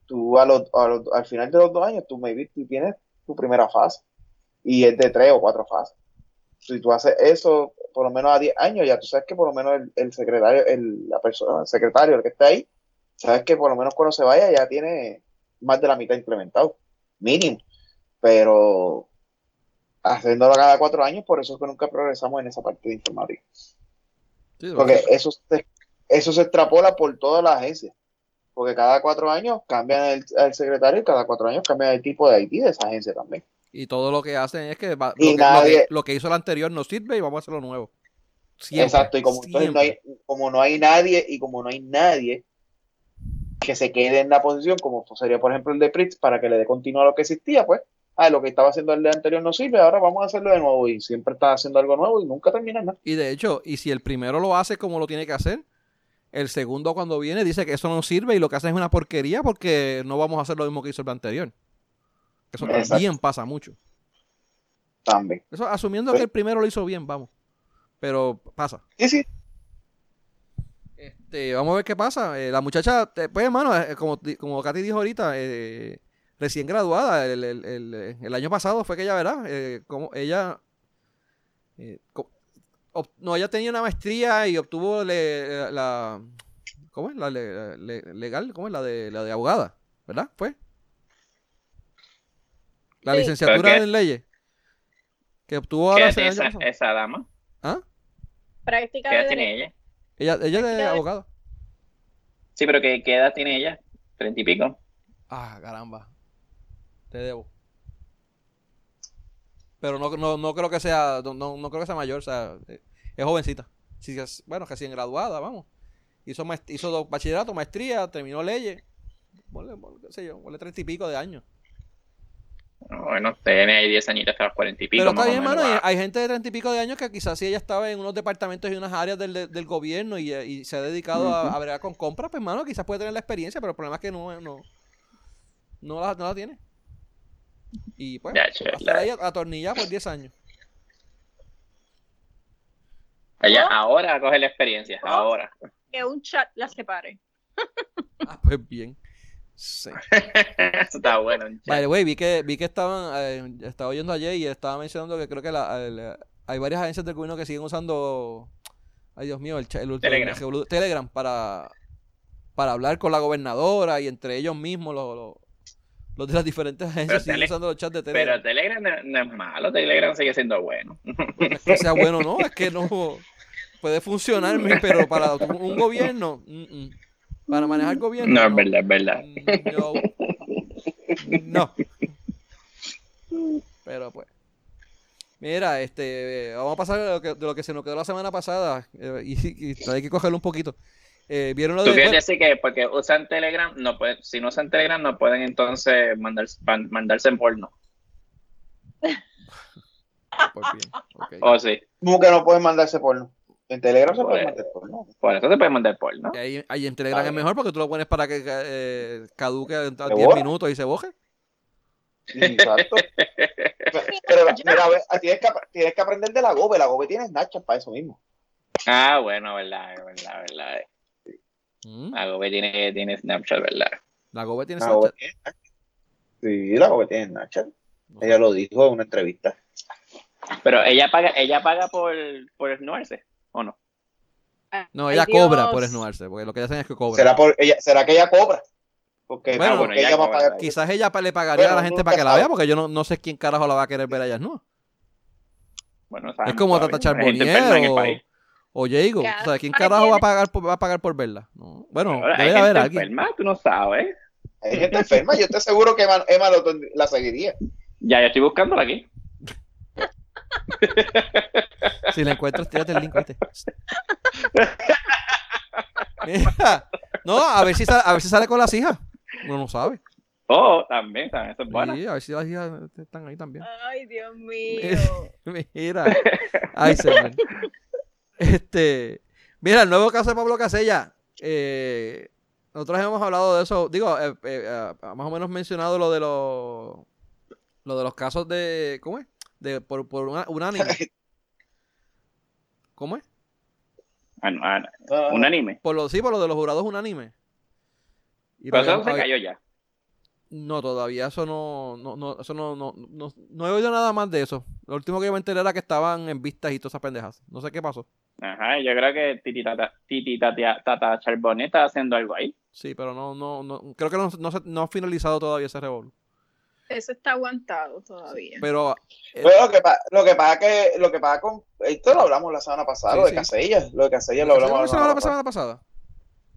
tú a los, al final de los dos años tú maybe tú tienes tu primera fase y es de tres o cuatro fases. Si tú haces eso por lo menos a diez años, ya tú sabes que por lo menos el, el secretario, el, la persona, el secretario, el que está ahí, sabes que por lo menos cuando se vaya ya tiene más de la mitad implementado, mínimo. Pero haciéndolo cada cuatro años, por eso es que nunca progresamos en esa parte de informática. Porque eso se, eso se extrapola por toda la agencia. Porque cada cuatro años cambian el, secretario y cada cuatro años cambian el tipo de IT de esa agencia también. Y todo lo que hacen es que, lo, que lo, que hizo el anterior no sirve y vamos a hacer lo nuevo. Exacto, y como, no hay, como no hay nadie, y como no hay nadie que se quede en la posición, como sería por ejemplo el de Pritz, para que le dé continuo a lo que existía, pues, ah, lo que estaba haciendo el de anterior no sirve, ahora vamos a hacerlo de nuevo y siempre está haciendo algo nuevo y nunca termina nada. Y de hecho, y si el primero lo hace como lo tiene que hacer, el segundo cuando viene dice que eso no sirve y lo que hace es una porquería porque no vamos a hacer lo mismo que hizo el anterior. Eso también pasa mucho. También. Eso asumiendo que el primero lo hizo bien, vamos. Pero pasa. Sí, sí. Este, vamos a ver qué pasa. Eh, la muchacha, eh, pues hermano, eh, como, como Katy dijo ahorita, recién graduada, el, año pasado fue que ella, ¿verdad? como ella... no, ella tenía una maestría y obtuvo la... ¿cómo es? La legal, ¿cómo es? La de, la de abogada, ¿verdad? ¿Fue? La licenciatura en leyes. Que obtuvo ahora esa, esa dama? ¿Ah? Práctica ¿Qué edad tiene ella? Ella, ella es abogada. Sí, pero ¿qué, ¿qué edad tiene ella? ¿Treinta y pico? Ah, caramba. Te debo. Pero no, no, no creo que sea, no, no creo que sea mayor, o sea, eh, es jovencita. Sí, es, bueno, recién graduada, vamos. Hizo, hizo bachillerato, maestría, terminó leyes. qué sé yo, vale treinta y pico de años. Bueno, tiene ahí 10 añitos hasta los 40 y pico. Pero está bien, hermano. Hay, gente de 30 y pico de años que quizás si ella estaba en unos departamentos y unas áreas del, del gobierno y, se ha dedicado a, a bregar con compras, pues, hermano, quizás puede tener la experiencia, pero el problema es que no, no, no, la, no la tiene. Y pues, hasta ahí atornillada por 10 años. Ella ahora coge la experiencia, oh, ahora. Que un chat la separe. ah, pues bien. Sí. Eso está bueno. Vale, güey, vi que, vi que estaban, eh, estaba oyendo ayer y estaba mencionando que creo que la, hay varias agencias del gobierno que siguen usando, ay Dios mío, el, el Telegram. Telegram para, para hablar con la gobernadora y entre ellos mismos los, los, de las diferentes agencias siguen usando los chats de Telegram. Pero Telegram no, es malo, Telegram sigue siendo bueno. No es que sea bueno, no, es que no puede funcionar, pero para un gobierno... Mm, mm para manejar gobierno. No, es verdad, es verdad. No. Pero pues. Mira, este, vamos a pasar de lo que, de lo que se nos quedó la semana pasada eh, y, hay que cogerlo un poquito. Eh, ¿Vieron lo ¿Tú quieres decir que porque usan Telegram, no pueden, si no usan Telegram, no pueden entonces mandar, mandarse en porno? Pues bien, okay. ¿O sí? ¿Cómo que no pueden mandarse porno? En Telegram se puede mandar porno. Por eso se puede mandar porno. Y ahí, ahí en Telegram es mejor porque tú lo pones para que eh, caduque en 10 minutos y se boje. Exacto. Pero mira, a ver, tienes, que, tienes que aprender de la Gobe. La Gobe tiene Snapchat para eso mismo. Ah, bueno, verdad, verdad, verdad. Mm. La Gobe tiene, tiene Snapchat, ¿verdad? La Gobe tiene Snapchat. Sí, la Gobe tiene Snapchat. Ella lo dijo en una entrevista. Pero ella paga, ella paga por, por esnuarse. ¿o no? Ah, no, ella cobra por esnudarse, porque lo que ella hacen es que cobra. ¿Será, por ella, ¿será que ella cobra? Porque, bueno, ella, va a pagar. Quizás ella le pagaría a la gente para que la vea, porque yo no, no, sé quién carajo la va a querer ver a ella ¿no? Bueno, es como Tata Charbonnier o, o Jago. O sea, ¿quién carajo va a pagar por, va a pagar por verla? No. Bueno, debe haber alguien. Enferma, tú no sabes. Hay gente enferma, yo estoy seguro que Emma, Emma lo, la seguiría. Ya, yo estoy buscándola aquí. si la encuentras, tírate el link, No, a ver, si sale, a ver si sale con las hijas. Uno no sabe. Oh, también, también, eso es bueno. Sí, a ver si las hijas están ahí también. Ay, Dios mío. Mira. Ay, señor. Este. Mira, el nuevo caso de Pablo Casella. Eh, nosotros hemos hablado de eso. Digo, eh, eh, más o menos mencionado lo de los. Lo de los casos de. ¿Cómo es? de, por, por una, unánime. ¿Cómo es? un unánime. Por lo, sí, por lo de los jurados unánime. Pero eso se cayó ya. No, todavía eso no, no, no, eso no, no, no, he oído nada más de eso. Lo último que yo me enteré era que estaban en vistas y todas esas pendejas. No sé qué pasó. Ajá, yo creo que Titi Tata, Titi Tata, Tata Charbonnet está haciendo algo ahí. Sí, pero no, no, no, creo que no, no, no ha finalizado todavía ese revolver. Eso está aguantado todavía. Pero, eh, lo, que lo que pasa que lo que pasa con esto lo hablamos la semana pasada, lo de Casella, lo de Casella lo hablamos la semana, pasada. pasada.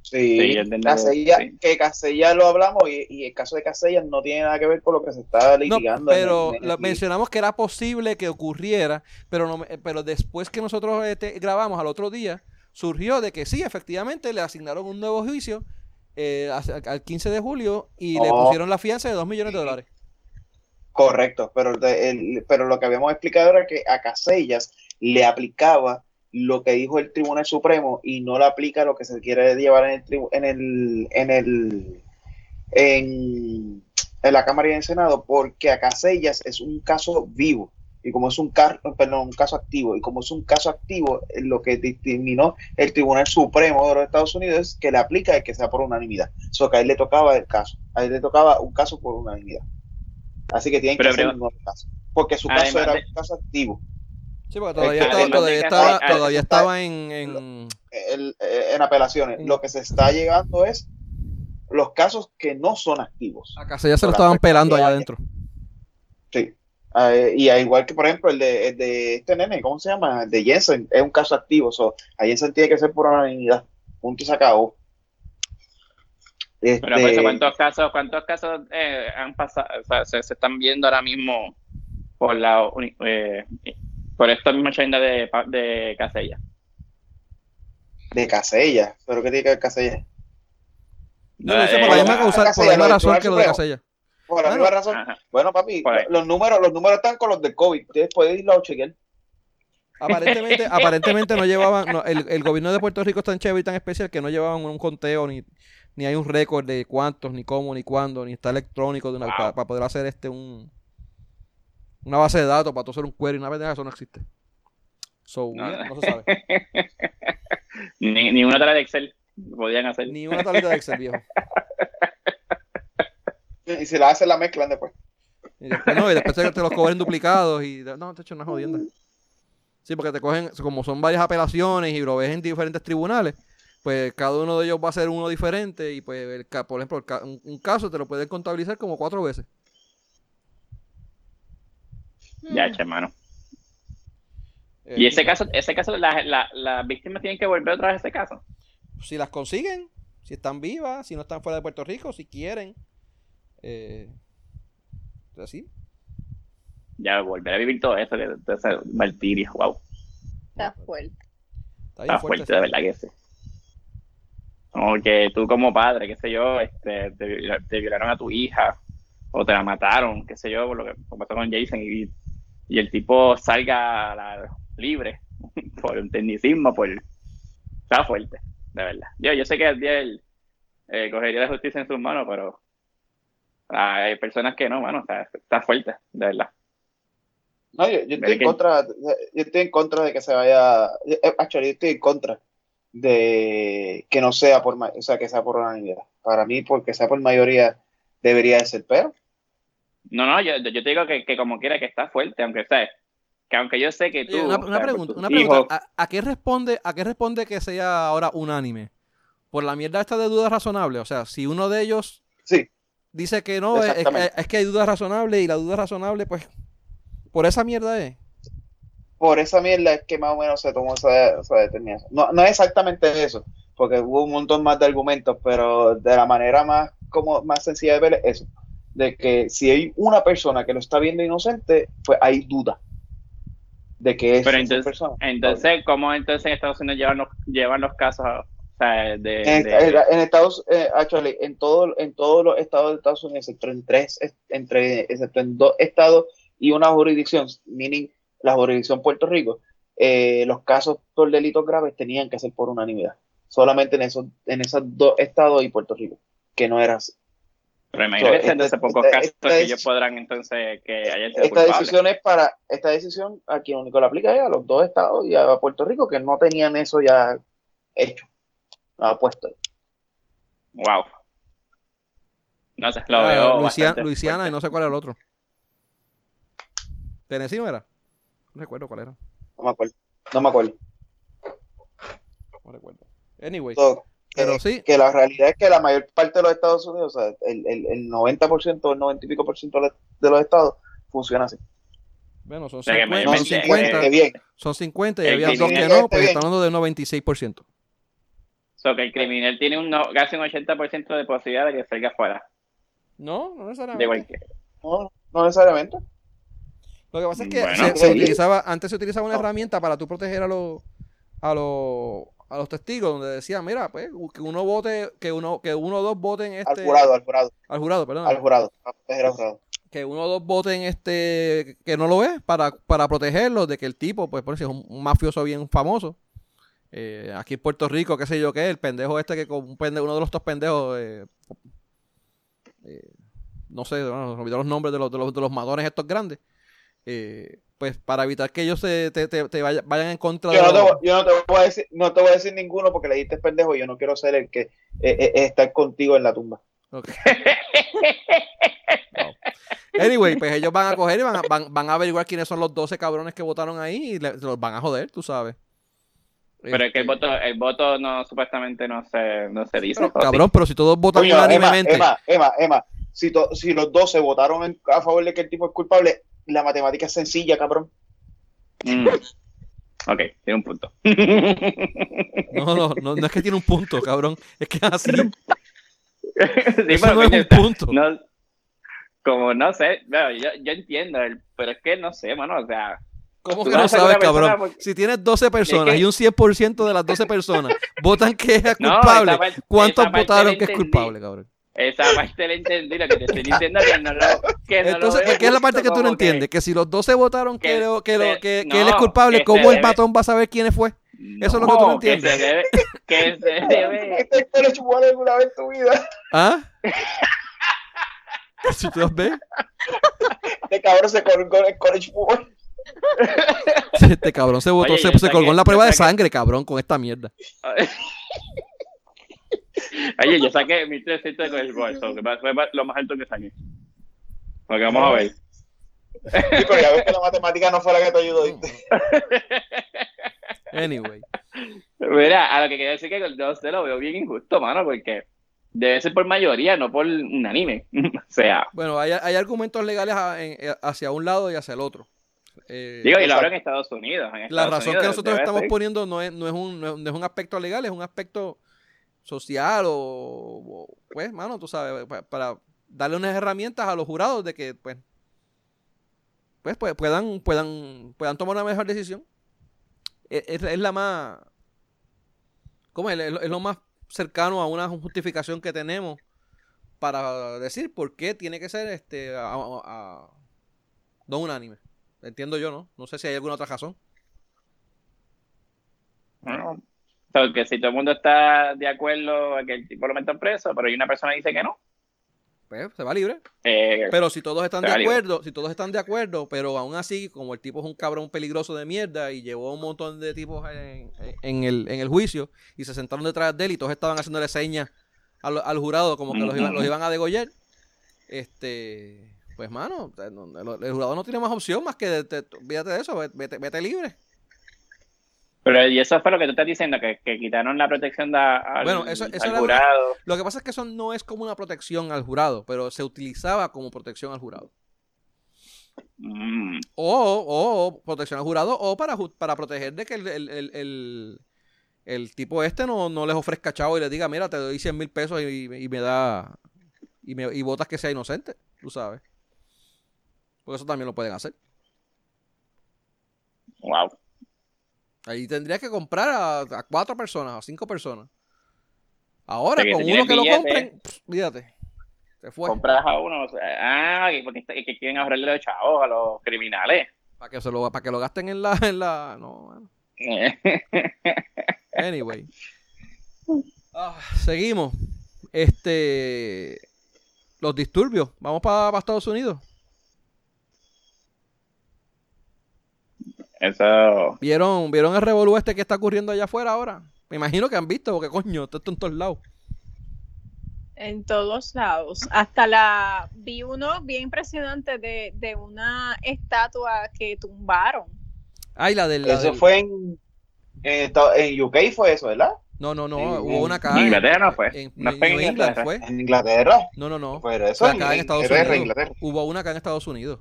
Sí, Casella, que Casella lo hablamos y, el caso de Casella no tiene nada que ver con lo que se está litigando. pero mencionamos que era posible que ocurriera, pero no, pero después que nosotros este, grabamos al otro día, surgió de que sí, efectivamente le asignaron un nuevo juicio eh, al 15 de julio y le oh. pusieron la fianza de 2 millones de dólares. Correcto, pero, pero lo que habíamos explicado era que a Casellas le aplicaba lo que dijo el Tribunal Supremo y no le aplica lo que se quiere llevar en el en el en el en, la Cámara y en el Senado porque a Casellas es un caso vivo y como es un, perdón, un caso activo y como es un caso activo lo que determinó el Tribunal Supremo de los Estados Unidos es que le aplica y que sea por unanimidad. Eso que a él le tocaba el caso, a él le tocaba un caso por unanimidad. Así que tienen que hacer un nuevo caso. Porque su caso era un caso activo. Sí, porque todavía, estaba, todavía estaba, todavía estaba en, en... en apelaciones. Lo que se está llegando es los casos que no son activos. A Casella se lo estaban pelando allá adentro. Sí. Uh, y igual que, por ejemplo, el de, el de, este nene, ¿cómo se llama? El de Jensen, es un caso activo. So, a Jensen tiene que ser por unanimidad. Punto y se acabó. Este... Pero ¿cuántos casos, cuántos casos eh, han pasado, o sea, se, se, están viendo ahora mismo por la eh, por esta misma chaina de, de Casella? De Casella, pero ¿qué tiene que ver Casella? No, no, por la misma, causa, por la misma razón que lo de Casella. Por la misma razón. Bueno, papi, los números, los números están con los de COVID. Ustedes pueden irlo a chequear. Aparentemente, aparentemente no llevaban, no, el, el, gobierno de Puerto Rico es tan chévere y tan especial que no llevaban un conteo ni, ni hay un récord de cuántos, ni cómo, ni cuándo, ni está electrónico de una, para, para, poder hacer este un una base de datos para todo hacer un query, una vez eso no existe. So, no, yeah, no se sabe. ni, ni una tabla de Excel podían hacer. Ni una tableta de Excel, viejo. y si la hacen, la mezclan después. Y después, no, y después te, los cobren duplicados y no, te hecho una jodienda. Sí, porque te cogen, como son varias apelaciones y lo ves en diferentes tribunales, pues cada uno de ellos va a ser uno diferente y pues, el, por ejemplo, un, un, caso te lo pueden contabilizar como cuatro veces. Ya, hermano. Eh, y ese caso, ese caso, las la, la víctimas tienen que volver otra vez a ese caso si las consiguen, si están vivas, si no están fuera de Puerto Rico, si quieren. Eh, así. Ya volver a vivir todo eso, que ese martirio, wow. Está fuerte. Está, fuerte, de verdad que sí. Como que tú como padre, qué sé yo, este, te, violaron a tu hija o te la mataron, qué sé yo, por lo que pasó con Jason y, y el tipo salga la, libre por un tecnicismo, por... Está fuerte de verdad. Yo, yo sé que él eh, cogería la justicia en sus manos, pero hay personas que no, bueno, está, está fuerte, de verdad. No, yo, yo estoy en contra, yo estoy en contra de que se vaya, eh, actually, yo estoy en contra de que no sea por, o sea, que sea por unanimidad. Para mí, porque sea por mayoría, debería de ser, pero. No, no, yo, yo te digo que, que como quiera que está fuerte, aunque sea, que aunque yo sé que tú... una, pregunta, una pregunta. ¿A, qué responde, ¿A qué responde que sea ahora unánime? Por la mierda esta de dudas razonables. O sea, si uno de ellos sí. dice que no, es, es, que hay dudas razonables y la duda razonable, pues, por esa mierda es. Por esa mierda es que más o menos se tomó esa, esa determinación. No, no es exactamente eso, porque hubo un montón más de argumentos, pero de la manera más, como, más sencilla de ver es eso. De que si hay una persona que lo está viendo inocente, pues hay duda de que es Pero entonces, persona. Entonces, ¿cómo entonces en Estados Unidos llevan los, llevan los casos o sea, de, en, de... en, Estados eh, actually, en todo en todos los estados de Estados Unidos excepto en tres entre excepto en dos estados y una jurisdicción meaning la jurisdicción Puerto Rico eh, los casos por delitos graves tenían que ser por unanimidad solamente en esos en esos dos estados y Puerto Rico que no era así pero imagino que esta, pocos casos que ellos podrán entonces que sido Esta decisión es para, esta decisión a quien único la aplica es a los dos estados y a Puerto Rico que no tenían eso ya hecho, ha puesto. Wow. No sé, lo ah, veo. Luisiana, Luisiana y no sé cuál era el otro. ¿Tennessee no era? No recuerdo cuál era. No me acuerdo. No me acuerdo. No recuerdo. Anyway. Pero que, sí. Que la realidad es que la mayor parte de los Estados Unidos, o sea, el, el, el 90%, el 90 y pico por ciento de los estados funciona así. Bueno, son 50, son 50, son 50 y había dos que no, pues están hablando del 96%. O sea, que el criminal tiene un no, casi un 80% de posibilidad de que salga fuera. No, no necesariamente. No, no necesariamente. Lo que pasa es que bueno, se, se utilizaba, antes se utilizaba una herramienta para tú proteger a los a los a los testigos donde decía, mira, pues que uno vote, que uno, que uno o dos voten este. Al jurado, al jurado. Al jurado, perdón. Al jurado, al jurado. Que uno o dos voten este, que no lo ve, para, para protegerlo de que el tipo, pues por si es un, mafioso bien famoso. Eh, aquí en Puerto Rico, qué sé yo qué, el pendejo este que con un pendejo, uno de los dos pendejos, eh, eh, no sé, bueno, olvidé los nombres de los, de los, de los matones estos grandes. Eh, pues para evitar que ellos se, te, te, te vayan, vayan, en contra yo de... No te, yo no te, voy a decir, no te voy a decir ninguno porque le diste pendejo y yo no quiero ser el que eh, eh, estar contigo en la tumba. Okay. Anyway, pues ellos van a coger y van a, van, van a averiguar quiénes son los 12 cabrones que votaron ahí y le- los van a joder, tú sabes. Pero es que el Este, voto, el voto no supuestamente no se, no se dice. pero, ¿o sí? cabrón, pero si todos votan Emma, unánimemente. Emma, Emma, Emma, si, to- si los 12 votaron en- a favor de que el tipo es culpable, la matemática es sencilla, cabrón. Mm. Ok, tiene un punto. No, no, no, no es que tiene un punto, cabrón. Es que es así. Sí, Eso pero no es coño, un punto. no- como no sé, bueno, yo, yo entiendo, el- pero es que no sé, mano, o sea, ¿Cómo que no sabes, cabrón? porque- Si tienes 12 personas que- y un 100% de las 12 personas votan que es culpable, parte- ¿cuántos votaron que es culpable, cabrón? Esa parte la entendí, lo que te estoy diciendo que no lo, que no lo Entonces, veo ¿qué es la parte que tú no como que- entiendes? Que si los 12 votaron que, que lo- que, lo- se- que, no, que él es culpable, que ¿cómo el debe- matón va a saber quién fue? Eso es lo que tú no entiendes. Que se debe, que se debe, ¿Este es el alguna vez en tu vida? ¿Ah? Si tú los ves, Este cabrón se colgó en el college football. este cabrón se votó, Oye, se, se colgó en la prueba de sangre, cabrón, con esta mierda. Oye, yo saqué mi 300 con el gol, so, que fue lo más alto que saqué. Porque vamos a ver. Sí, pero ya ves que la matemática no fue la que te ayudó. Anyway. Mira, a lo que quería decir que el 12 lo veo bien injusto, mano, porque debe ser por mayoría, no por unánime. o sea, Bueno, hay, hay argumentos legales a- en- eh, hacia un lado y hacia el otro. Eh, digo, y lo en Estados Unidos. en La razón Unidos que nosotros estamos ser. poniendo no es, no, es un, no es un aspecto legal, es un aspecto social o, pues, mano, tú sabes, pa- para darle unas herramientas a los jurados de que, pues, pues, pues, puedan, puedan, puedan tomar una mejor decisión. Es, es- la más, ¿cómo es? Es lo- más cercano a una justificación que tenemos para decir por qué tiene que ser este a- a- a- unánime. Entiendo yo, ¿no? No sé si hay alguna otra razón. No. O sea, que si todo el mundo está de acuerdo a que el tipo lo metan preso, pero hay una persona que dice que no. Pues se va libre. eh, Pero si todos están de acuerdo, si todos están de acuerdo, pero aún así, como el tipo es un cabrón peligroso de mierda y llevó un montón de tipos en, en el, en el juicio y se sentaron detrás de él y todos estaban haciéndole señas al, al jurado como que los, iban, los iban a degollar, este, pues mano, el, jurado no tiene más opción más que, de, de- olvídate de eso, vete, vete libre. Pero y eso fue lo que tú estás diciendo, que, que quitaron la protección de, al, Bueno, eso- eso al jurado. Lo que pasa es que eso no es como una protección al jurado, pero se utilizaba como protección al jurado. Mm. O, o protección al jurado, o para, para proteger de que el, el, el, el- el tipo este no, no les ofrezca chavo y le diga, mira, te doy 100 mil pesos y, y me da. Y, me, y votas que sea inocente, tú sabes. Porque eso también lo pueden hacer. Wow. Ahí tendrías que comprar a, a cuatro personas, a cinco personas. Ahora, O sea, que con uno que lo compren, pff, olvídate. Se fue. Compras a uno, o sea, ah, que que quieren ahorrarle los chavos a los criminales. Para que, se lo, para que lo gasten en la. En la no, bueno. Anyway. Ah, seguimos. Este. Los disturbios. Vamos para Estados Unidos. Eso. ¿Vieron, ¿Vieron el revolú este que está ocurriendo allá afuera ahora? Me imagino que han visto, porque coño, esto está en todos lados. En todos lados. Hasta la vi uno bien impresionante de, de una estatua que tumbaron. Ay, la del. la Eso del- fue en, en, UK, fue eso, ¿verdad? No, no, no. en- hubo una acá. en Inglaterra no fue. En, No en en Inglaterra. fue. En Inglaterra. No, no, no. Pero eso acá en Estados Unidos. Inglaterra. Hubo una acá en Estados Unidos.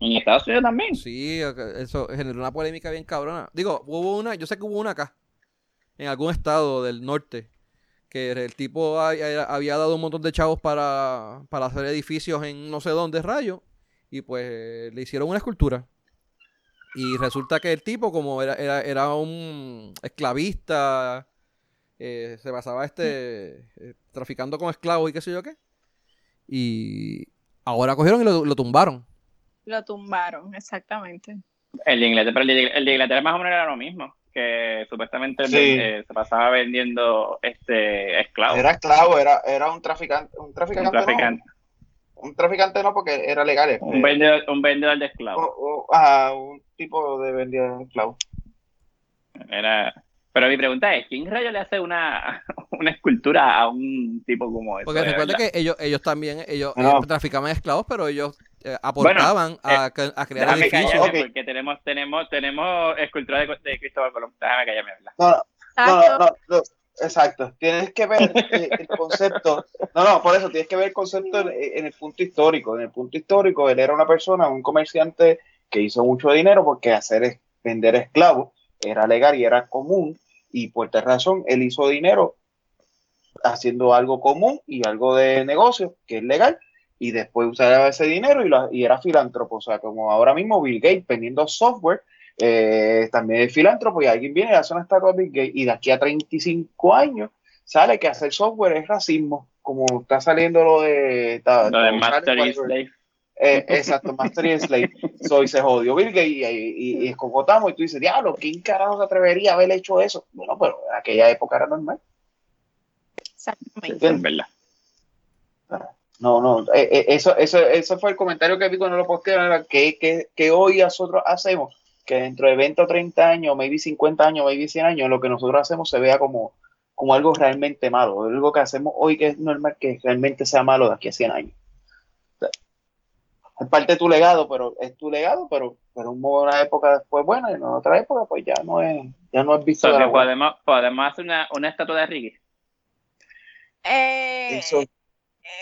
En Estados Unidos también. Sí, eso generó una polémica bien cabrona. Digo, hubo una, yo sé que hubo una acá, en algún estado del norte, que el tipo ha- ha- había dado un montón de chavos para, para hacer edificios en no sé dónde, rayo, y pues le hicieron una escultura. Y resulta que el tipo, como era, era, era un esclavista, eh, se basaba este eh, traficando con esclavos y qué sé yo qué. Y ahora cogieron y lo, lo tumbaron. Lo tumbaron, exactamente. El de Inglaterra, pero el de, el de Inglaterra más o menos era lo mismo. Que supuestamente Sí. eh, se pasaba vendiendo este esclavos. Era esclavo, era, era un traficante. Un traficante, un traficante. no. Un traficante no, porque era legal. este. Un vendedor, un vendedor de esclavos. O- o- ajá, un tipo de vendedor de esclavos. Era, Pero mi pregunta es, ¿quién rayo le hace una, una escultura a un tipo como ese? Porque recuerda que ellos, ellos también, ellos, traficaban esclavos, pero ellos eh, aportaban a, eh, a, crear edificios. Porque tenemos, tenemos, tenemos escultura de, de Cristóbal Colón. Déjame callarme. No, no, no, no, exacto. Tienes que ver el concepto. No, no, por eso tienes que ver el concepto en, el punto histórico. En el punto histórico, él era una persona, un comerciante que hizo mucho dinero porque hacer vender esclavos era legal y era común. Y por tal razón, él hizo dinero haciendo algo común y algo de negocio que es legal y después usaba ese dinero y, y era filántropo. O sea, como ahora mismo Bill Gates vendiendo software, eh, también es filántropo y alguien viene y hace una estatua de Bill Gates y de aquí a 35 años sale que hacer software es racismo, como está saliendo lo de... lo de Master y Slave. Eh, exacto, Master y Slave. Soy se jodió Bill Gates y, y, y, escogotamos y tú dices, diablo, ¿quién carajo se atrevería a haber hecho eso? Bueno, pero en aquella época era normal. Exactamente. Es verdad. Ah. No, no, eh, eh, eso, eso, eso fue el comentario que vi cuando lo postearon, que, que, que hoy nosotros hacemos, que dentro de 20 o 30 años, maybe 50 años, maybe 100 años, lo que nosotros hacemos se vea como, como algo realmente malo, algo que hacemos hoy que es normal que realmente sea malo de aquí a 100 años. es parte de tu legado, pero es tu legado, pero, pero una época después buena y en otra época pues ya no es, ya no es visto. podemos, podemos hacer una, una estatua de Ricky. Eh,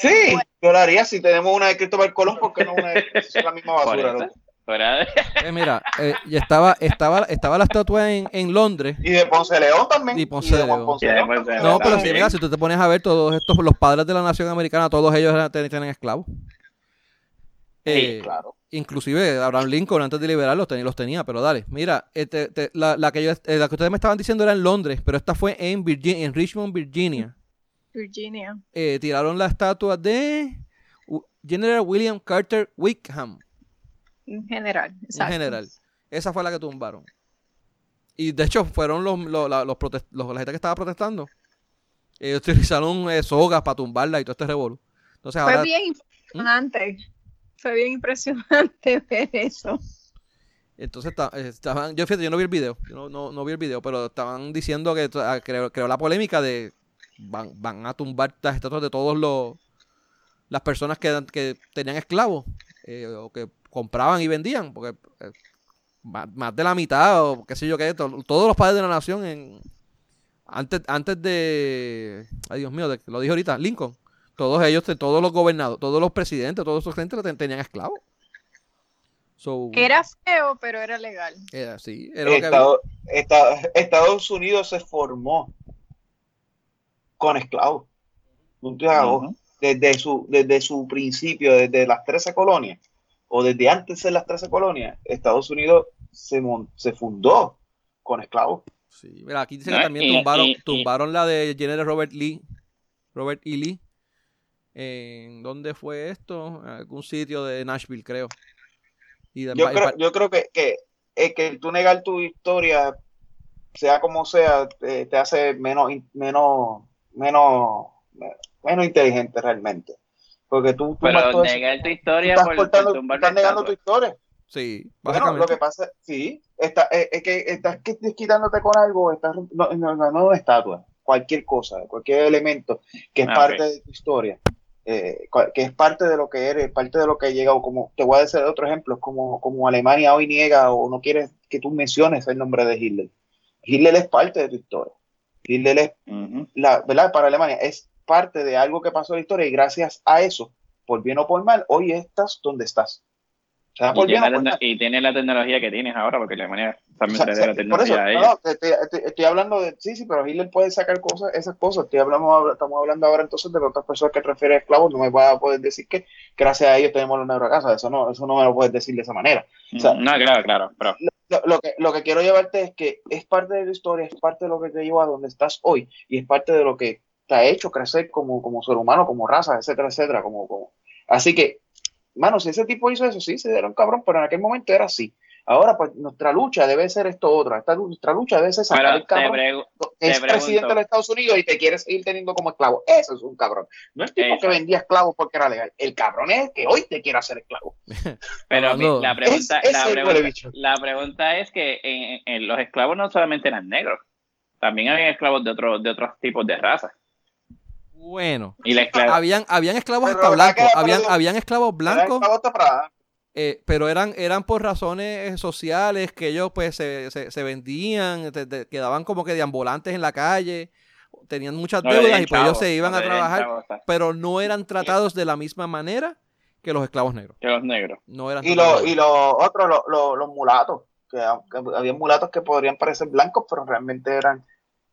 Sí, yo lo haría si tenemos una de Cristóbal Colón, porque no una de la misma basura. Eh, mira, eh, estaba, estaba, estaba la estatua en, en, Londres. Y de Ponce León también. Y Ponce, León. No, pero si, mira, si tú te pones a ver todos estos, los padres de la nación americana, todos ellos tienen esclavos. Eh, claro. Inclusive Abraham Lincoln antes de liberarlos tenía, los tenía, pero dale. Mira, este, la, la, que yo, eh, la que ustedes me estaban diciendo era en Londres, pero esta fue en Virginia, en Richmond, Virginia. Virginia. Eh, tiraron la estatua de General William Carter Wickham. En general, exacto. En general. Esa fue la que tumbaron. Y de hecho fueron los, los, la, los, la gente que estaba protestando. Ellos utilizaron eh, sogas para tumbarla y todo este revolú. Entonces, fue bien ¿Mm? impresionante. Fue bien impresionante ver eso. Entonces estaban, yo fíjate, yo no vi el video, yo no, no, vi el video, pero estaban diciendo que creó, creó la polémica de van, van a tumbar las estatuas de todos los las personas que, que tenían esclavos eh, o que compraban y vendían, porque eh, más, de la mitad o qué sé yo qué, todos los padres de la nación en antes antes de ay Dios mío, lo dije ahorita, Lincoln, todos ellos, todos los gobernados, todos los presidentes, todos esos gente tenían esclavos. era feo, pero era legal. Era, sí, Estados Unidos se formó con esclavos. desde, su, desde su principio, desde las 13 colonias, o desde antes de las 13 colonias, Estados Unidos se, se fundó con esclavos. Sí, mira, aquí dice que también tumbaron, tumbaron la de General Robert Lee, Robert E. Lee. ¿En dónde fue esto? En algún sitio de Nashville, creo. Y yo, creo, yo creo que, que, que tú negar tu historia, sea como sea, te, te hace menos, menos menos, menos inteligente realmente. Porque tú, Pero negar tu historia estás, estás negando tu historia. Sí, bueno, lo que pasa, sí, está, es, que estás quitándote con algo, estás, no, no, no, una estatua, cualquier cosa, cualquier elemento que es ah, parte de tu historia, eh, que es parte de lo que eres, parte de lo que ha llegado, como te voy a decir otro ejemplo, como, como Alemania hoy niega o no quiere que tú menciones el nombre de Hitler. Hitler es parte de tu historia. Hitler es, la, ¿verdad? Para Alemania es parte de algo que pasó en la historia y gracias a eso, por bien o por mal, hoy estás donde estás. y, tiene la tecnología que tienes ahora, porque Alemania también tiene la tecnología. no, estoy, hablando de, sí, sí, pero Hitler puede sacar cosas, esas cosas. Estoy hablando, estamos hablando ahora entonces de otras personas que refieren a esclavos, no me voy a poder decir que gracias a ellos tenemos los negros a casa, eso no, eso no me lo puedes decir de esa manera. no, claro, claro, pero lo, que, lo que quiero llevarte es que es parte de la historia, es parte de lo que te lleva a donde estás hoy y es parte de lo que te ha hecho crecer como, como ser humano, como raza, etcétera, etcétera. Como, como. Así que, mano, si ese tipo hizo eso, sí, se era un cabrón, pero en aquel momento era así. Ahora, pues nuestra lucha debe ser esto otra. Esta, nuestra lucha debe ser sacar el cabrón. es presidente de los Estados Unidos y te quiere seguir teniendo como esclavo. Eso es un cabrón. No es tipo que vendía esclavos porque era legal. El cabrón es que hoy te quiere hacer esclavo. Pero la, pregunta, es, la, pregunta, la, pregunta, es que en, los esclavos no solamente eran negros. también había esclavos de otros de otros tipos de razas. Bueno, Y la esclava- habían, habían esclavos Pero hasta la blancos, habían, habían esclavos Era blancos, esclavo hasta para- eh, pero eran, eran por razones eh, sociales que ellos pues se, se, se vendían, te- te- quedaban como que deambulantes en la calle, tenían muchas no deudas y pues ellos se iban no a trabajar, chavos, o sea, pero no eran tratados de la misma manera que los esclavos negros. que los negros. No eran Y los y los otros, los, los, los mulatos, que, que había mulatos que podrían parecer blancos, pero realmente eran,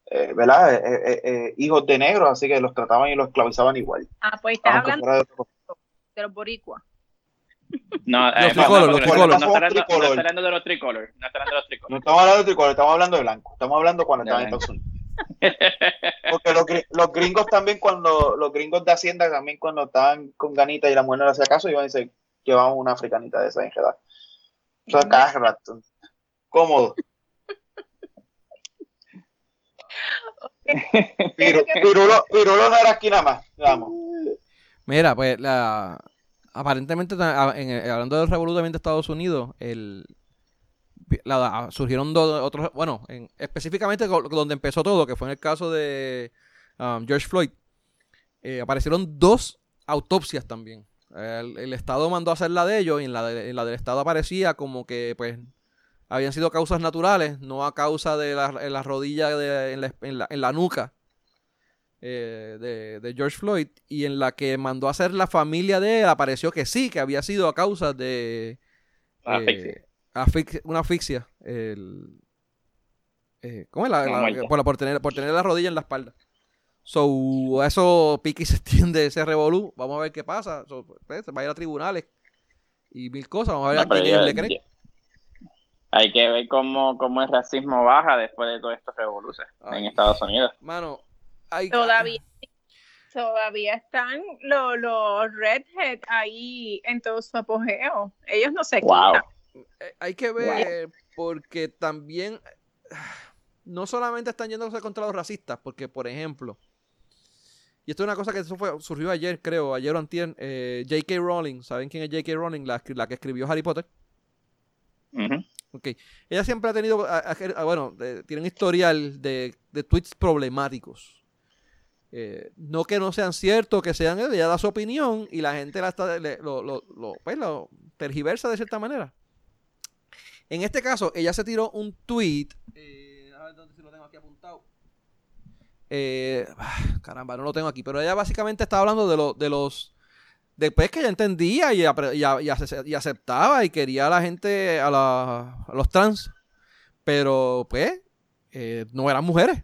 eh, ¿verdad? Eh, eh, eh, hijos de negros, así que los trataban y los esclavizaban igual. Ah, pues estás hablando de los boricuas. No, eh, Los no, tricolor, no, los tricolor. No hablando- no Tricolor. está hablando de los tricolor. No está hablando de los tricolor. No estamos hablando de tricolor, estamos hablando de blanco. Estamos hablando cuando estaban en. Estados Unidos. Porque los, gri- los gringos también, cuando los gringos de Hacienda también cuando estaban con ganita y la mujer no le hacía caso, iban y se llevaban una africanita de esa enredada. O sea, cada rato. Cómodo. Piru- Pirulo, Pirulo no era aquí nada más. Vamos. Mira, pues la aparentemente el- hablando del revolucionamiento de Estados Unidos, el la- surgieron dos otros, bueno, en- específicamente donde empezó todo, que fue en el caso de um, George Floyd, eh, aparecieron dos autopsias también. El, Estado mandó a hacer la de ellos y en la, de- en la del Estado aparecía como que pues habían sido causas naturales, no a causa de la, en la rodilla, de- en la- en la nuca eh, de, de George Floyd y en la que mandó a hacer la familia de él apareció que sí, que había sido a causa de Ah, eh, asfixia. una asfixia. El, eh, ¿Cómo es? La, por, tener, por tener la rodilla en la espalda. So, eso pique y se extiende ese revolú. Vamos a ver qué pasa. So, pues, se va a ir a tribunales y mil cosas. Vamos a ver No, a quién le creen. Hay que ver cómo, cómo el racismo baja después de todos estos revoluciones en Estados Unidos. Mano, Todavía, todavía están los, los redhead ahí en todo su apogeo. Ellos no se Wow. quitan. eh, hay que ver porque también no solamente están yéndose contra los racistas, porque por ejemplo, y esto es una cosa que eso fue, surgió ayer, creo, ayer o antier, eh, J.K. Rowling, ¿saben quién es J.K. Rowling? La, la que escribió Harry Potter. Ok. Ella siempre ha tenido, a- a- a- bueno, de- tiene un historial de, de tweets problemáticos. Eh, no que no sean ciertos, que sean, ella da su opinión y la gente la está, lo, lo- lo- pues, lo tergiversa de cierta manera. En este caso, ella se tiró un tweet. eh, a ver dónde si lo tengo aquí apuntado. Eh, caramba, no lo tengo aquí. Pero ella básicamente estaba hablando de, lo- de los. Después que ella entendía y, y aceptaba y quería a la gente, a, los trans. Pero, pues, eh, no eran mujeres.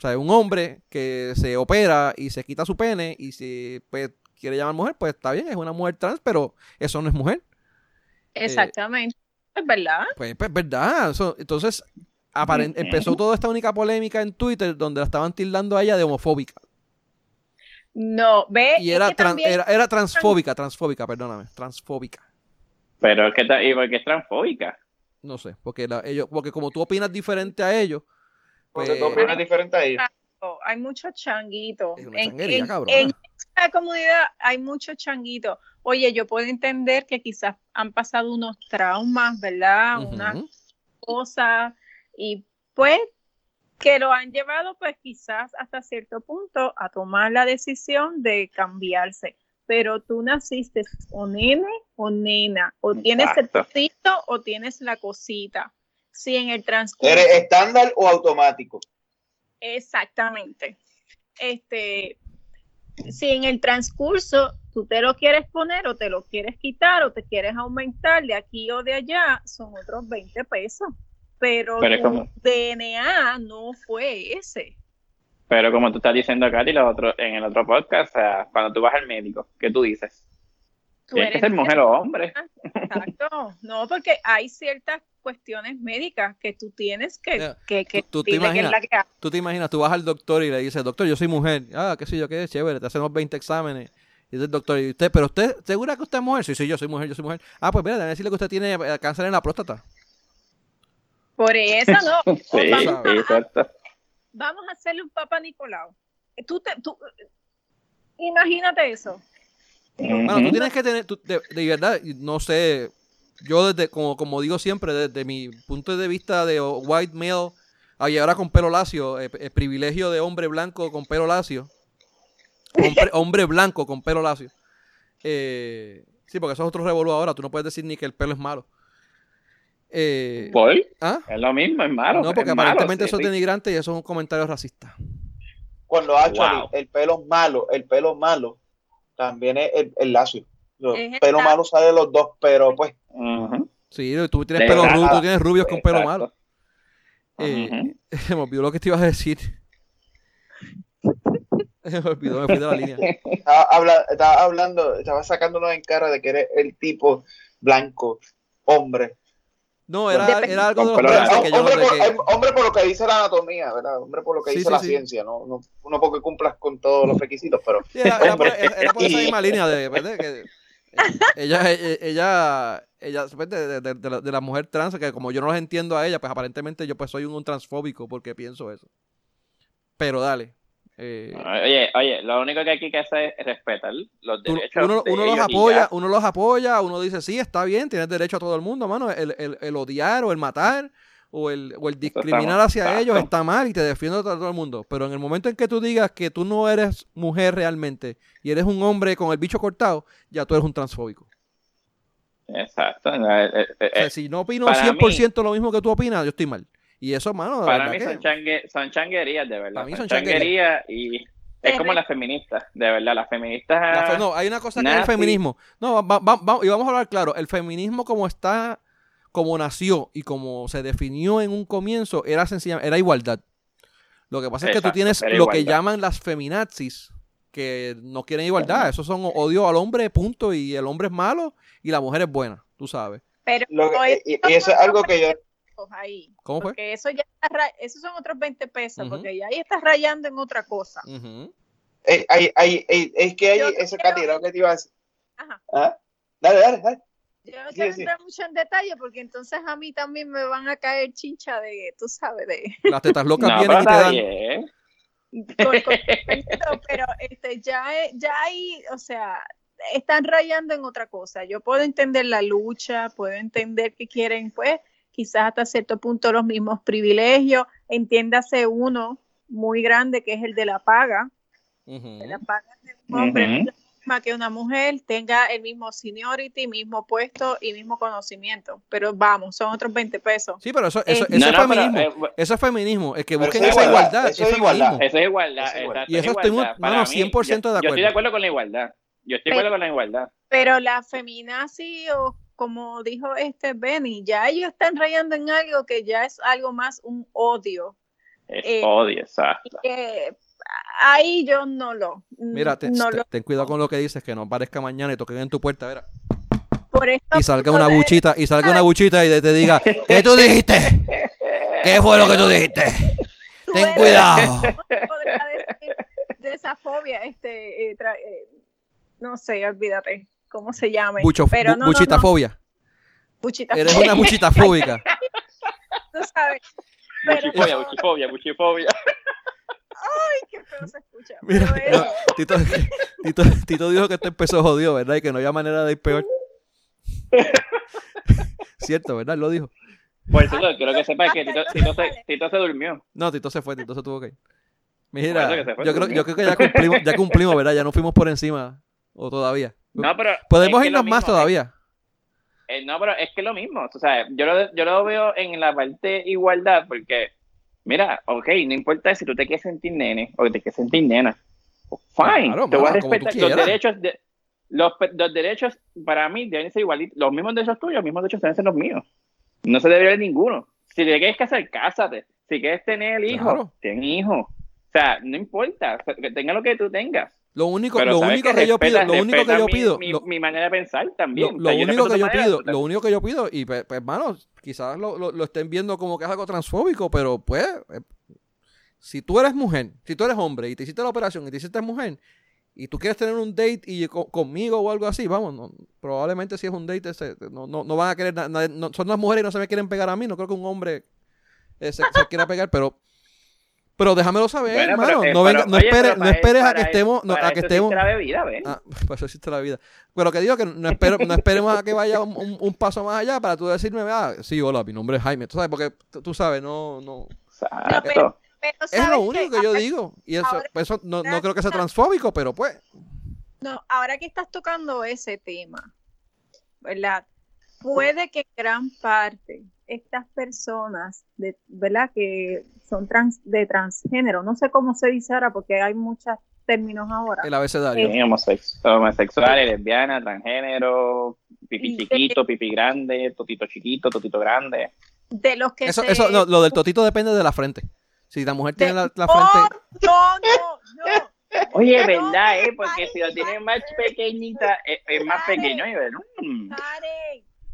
O sea, un hombre que se opera y se quita su pene y si pues, quiere llamar mujer, pues está bien, es una mujer trans, pero eso no es mujer. Exactamente. Es verdad. Pues, pues verdad. Eso- entonces, empezó toda esta única polémica en Twitter donde la estaban tildando a ella de homofóbica. No, ve. Y es era, que tran- también- era, era transfóbica, transfóbica, perdóname, transfóbica. Pero es que y porque es transfóbica. No sé, porque la- ellos, porque como tú opinas diferente a ellos, Porque pues, diferente ahí. hay muchos changuitos. En, esta comunidad hay muchos changuitos. Oye, yo puedo entender que quizás han pasado unos traumas, ¿verdad? Unas ujú, cosas y pues que lo han llevado pues quizás hasta cierto punto a tomar la decisión de cambiarse. Pero tú naciste o nene o nena, o tienes el potito o tienes la cosita. Si en el transcurso ¿Eres estándar o automático? Exactamente. Este, si en el transcurso tú te lo quieres poner o te lo quieres quitar o te quieres aumentar de aquí o de allá, son otros 20 pesos. Pero, Pero es tu como- DNA no fue ese. Pero como tú estás diciendo, Katy, los otros- en el otro podcast, o sea, cuando tú vas al médico, ¿qué tú dices? Tú Tienes que eres ser mujer o hombre. Exacto. No, porque hay ciertas cuestiones médicas que tú tienes que, que, que tú- tú te dile que es imaginas- la que hace. Tú te imaginas, tú vas al doctor y le dices, doctor, yo soy mujer. Ah, qué sé yo, qué chévere, te hacemos 20 exámenes. Y dice el doctor, ¿y usted, pero usted, segura que usted es mujer? Sí, sí, yo soy mujer, yo soy mujer. Ah, pues mira, déjame decirle que usted tiene eh, cáncer en la próstata. Por eso no. Sí, vamos, sí, exacto. vamos a hacerle un Papa Nicolau. Tú te, tú, imagínate eso. Bueno, tú tienes que tener, tú- de, de verdad, no sé, yo desde, como, como digo siempre, desde mi punto de vista de white male y ahora con pelo lacio, el eh, privilegio de hombre blanco con pelo lacio. Hombre, blanco con pelo lacio. Eh, sí, porque eso es otro revolú ahora. Tú no puedes decir ni que el pelo es malo. Eh, ¿Ah? Es lo mismo, es malo. No, porque aparentemente eso es denigrante y eso es un comentario racista. Cuando actually, el pelo malo, el pelo malo también es el, lacio. El pelo malo sale de los dos, pero pues. Sí, tú tienes, pelo rubio, tú tienes rubios con pelo malo. Eh, me olvidó lo que te ibas a decir. me olvidó, me fui de la línea. Estaba, hablando, estaba sacándonos en cara de que eres el tipo blanco, hombre. No, era, era algo de los que yo hombre, por, que... hombre por lo que dice la anatomía, ¿verdad? Hombre por lo que dice la ciencia, ¿no? No, no porque cumplas con todos los requisitos, pero... era, era, por, esa misma línea de, ¿verdad? Que ella, ella, ella, pues, de, de, de, la, de, la, mujer trans, que como yo no los entiendo a ella, pues aparentemente yo pues soy un, transfóbico porque pienso eso. Pero dale. Eh, oye, oye, lo único que hay que hacer es respetar los derechos. Uno, uno los apoya, uno los apoya, uno dice, sí, está bien, tienes derecho a todo el mundo, mano. El, el, el odiar o el matar o el, o el discriminar hacia ellos está mal y te defiendo a todo el mundo. Pero en el momento en que tú digas que tú no eres mujer realmente y eres un hombre con el bicho cortado, ya tú eres un transfóbico. Exacto. Eh, eh, eh, si no opino 100% lo mismo que tú opinas, yo estoy mal. Y eso, mano. Para mí son, son, changuerías, de verdad. Para mí son, changuerías y es como las feministas, de verdad. Las feministas. no, hay una cosa que es el feminismo. No, y vamos a hablar claro. El feminismo, como está como nació y como se definió en un comienzo, era sencilla, era igualdad. Lo que pasa es que tú tienes lo que llaman las feminazis, que no quieren igualdad. Eso son odio al hombre, punto. Y el hombre es malo y la mujer es buena, tú sabes. Pero y, eso es algo que yo. Ahí, ¿Cómo fue? Porque eso ya esos son otros 20 pesos, porque ya ahí estás rayando en otra cosa. Eh, es que hay ese cantidad que te iba a decir. Ajá. ¿Ah? Dale, dale, dale. Yo no quiero entrar mucho en detalle porque entonces a mí también me van a caer chincha de, tú sabes, de... Las tetas locas vienen y te dan... pero este, ya, ya hay, o sea, están rayando en otra cosa. Yo puedo entender la lucha, puedo entender que quieren, pues, quizás hasta cierto punto los mismos privilegios. Entiéndase uno muy grande que es el de la paga. la paga de un hombre que una mujer tenga el mismo seniority, mismo puesto y mismo conocimiento. Pero vamos, son otros 20 pesos. Sí, pero eso, eso, eh, es feminismo. Eh, eso es feminismo. Es que busquen esa igualdad. Eso, es igualdad. Eso es igualdad. y eso estoy 100% de acuerdo. Yo, estoy de acuerdo con la igualdad. Yo estoy de acuerdo con la igualdad. Pero la feminazi o como dijo este Benny, ya ellos están rayando en algo que ya es algo más un odio. Es eh, odio, exacto ahí yo no lo. Mira, ten cuidado con lo que dices, que no parezca mañana y toquen en tu puerta, verá. y salga una buchita, y salga una buchita y te diga, ¿qué tú dijiste? ¿Qué fue lo que tú dijiste? Ten cuidado. De esa fobia, este, eh, eh, no sé, olvídate cómo se llama. Bucho, Pero no, buchitafobia. Eres una buchitafóbica. Tú sabes. Buchifobia, buchifobia, buchifobia. ¡Ay, qué feo se escucha! Mira, Tito, Tito, Tito, dijo que esto empezó jodido, ¿verdad? Y que no había manera de ir peor. Cierto, ¿verdad? Lo dijo. Pues eso, quiero que sepas que Tito, Tito, se, Tito se durmió. No, Tito se fue, Tito se tuvo que ir. Mira, yo, creo, yo creo que ya cumplimos, ya cumplimos, ¿verdad? Ya no fuimos por encima. O todavía. No, pero. Podemos irnos más todavía. Eh, no, pero es que es lo mismo. O sea, yo lo, yo lo veo en la parte igualdad, porque mira, ok, no importa si tú te quieres sentir nene o te quieres sentir nena. Fine, te voy a respetar los derechos. De, los, los, derechos para mí deben ser igualitos. Los mismos derechos tuyos, los mismos derechos deben ser los míos. No se debe ver ninguno. Si te quieres casar, cásate. Si quieres tener el hijo, ten hijo. O sea, no importa, que tenga lo que tú tengas. Lo único, lo único que, yo pido, lo único que yo pido, mi, manera de pensar también. Lo, único que yo pido, lo único que yo pido, y pues, hermano, quizás lo, lo, estén viendo como que es algo transfóbico, pero pues, eh, si tú eres mujer, si tú eres hombre y te hiciste la operación y te hiciste mujer, y tú quieres tener un date y conmigo o algo así, vamos, probablemente si es un date, ese, no, no, no, van a querer, son las mujeres y no se me quieren pegar a mí, no creo que un hombre eh, se quiera pegar, pero pero déjamelo saber, hermano. no, venga, no, esperes, no esperes a que estemos. No, a que estemos. la bebida, ¿ves? Ah, pues eso existe la vida. Pero que digo que no, espero, no esperemos a que vaya un, un, paso más allá para tú decirme, ah, sí, hola, mi nombre es Jaime. Tú sabes, porque tú sabes, no. no Exacto. es lo único que, yo digo. Y eso, eso no, no creo que sea transfóbico, pero pues. No, ahora que estás tocando ese tema, ¿verdad? Puede que gran parte estas personas, de, ¿verdad? Que son trans, de transgénero, no sé cómo se dice ahora porque hay muchos términos ahora. El abecedario. Eh, homosexual, lesbiana, transgénero, pipi chiquito, pipi grande, totito chiquito, totito grande. De los que eso, eso no, lo del totito depende de la frente. Si la mujer tiene la, frente. No, no, no. Oye, verdad, ¿eh? Porque si lo tiene más pequeñita, es, más pequeño. Y ver,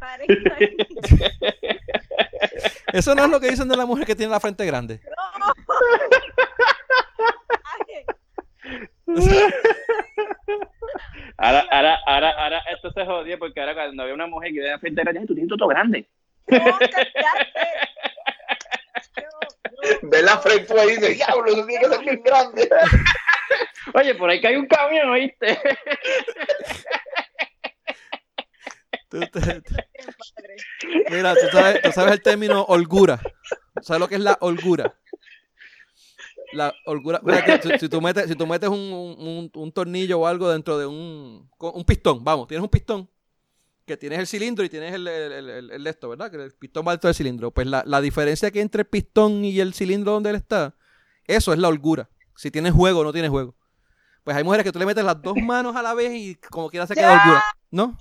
Eso no es lo que dicen de la mujer que tiene la frente grande. ahora, ahora, ahora, ahora, esto se jodió porque ahora cuando ve una mujer que tiene la frente grande, tú tienes todo grande. Ve la frente ahí y dice, diablo, eso tiene que ser bien grande. Oye, por ahí que hay un camión, ¿oíste? Mira, ¿tú sabes, tú sabes el término holgura. ¿Sabes lo que es la holgura? La holgura. si, tú metes, si tú metes un, un, tornillo o algo dentro de un, un pistón, vamos, tienes un pistón que tienes el cilindro y tienes el, el, el, esto, ¿verdad? Que el pistón va dentro del cilindro. Pues la, la, diferencia que hay entre el pistón y el cilindro donde él está, eso es la holgura. Si tienes juego o no tienes juego. Pues hay mujeres que tú le metes las dos manos a la vez y como quiera se queda holgura. ¿No?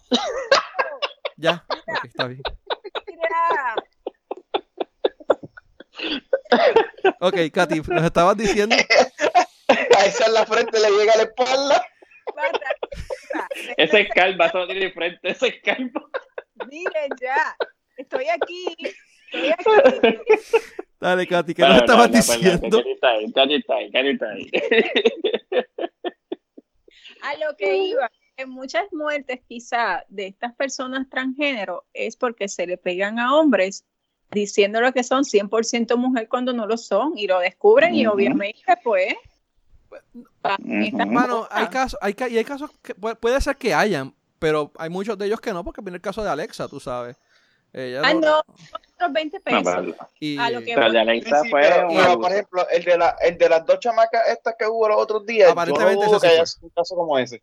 Ya, está bien. Ok, Katy, nos estabas diciendo. A esa en la frente le llega a la espalda. Ese es calva, solo tiene frente, ese es calva. Miren ya, estoy aquí. Estoy aquí. Dale, Katy, ¿qué nos estabas diciendo? A lo que iba en muchas muertes quizá de estas personas transgénero es porque se le pegan a hombres diciéndole que son 100% mujer cuando no lo son y lo descubren y obviamente pues... Bueno, hay casos, hay, y hay casos que puede ser que hayan, pero hay muchos de ellos que no, porque viene el caso de Alexa, tú sabes. ah, no, otros 20 pesos. y, a lo que de Alexa fue pero, por ejemplo, el de, la, el de las dos chamacas estas que hubo los otros días, aparentemente yo no que haya un caso como ese.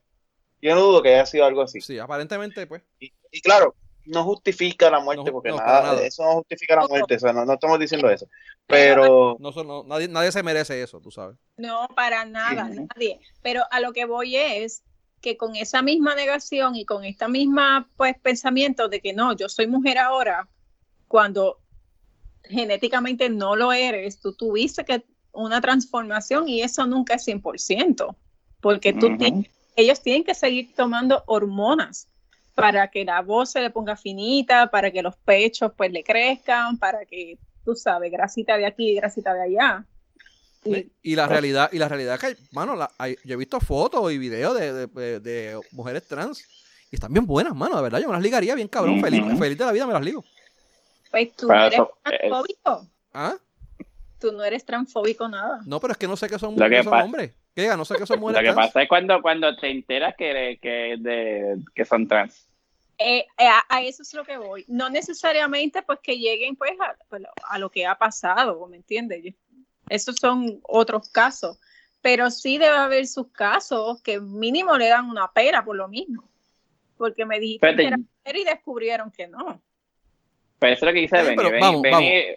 Yo no dudo que haya sido algo así. Sí, aparentemente, pues. Y, claro, no justifica la muerte, porque nada, eso no justifica la muerte, o sea, no, estamos diciendo eso. Pero. No, nadie, nadie se merece eso, tú sabes. No, para nada, nadie. Pero a lo que voy es que con esa misma negación y con esta misma pues pensamiento de que no, yo soy mujer ahora, cuando genéticamente no lo eres, tú tuviste que una transformación y eso nunca es 100%, porque tú tienes ellos tienen que seguir tomando hormonas para que la voz se le ponga finita, para que los pechos pues le crezcan, para que, tú sabes, grasita de aquí, grasita de allá. Y, la realidad, y la realidad que, mano, yo he visto fotos y videos de, mujeres trans y están bien buenas, mano, de verdad, yo me las ligaría bien cabrón, feliz, feliz de la vida me las ligo. Pues tú eres transfóbico. ¿Ah? Tú no eres transfóbico nada. No, pero es que no sé qué son, qué son hombres. ¿Qué? No sé qué son mujeres Lo que pasa es cuando, cuando te enteras que, que, de, que son trans. Eh, eh, a, eso es lo que voy. No necesariamente pues que lleguen pues a, pues, a lo que ha pasado, ¿me entiendes? Esos son otros casos. Pero sí debe haber sus casos que mínimo le dan una pera por lo mismo. Porque me dijiste que era mujer y descubrieron que no. Pero eso es lo que dice Benny.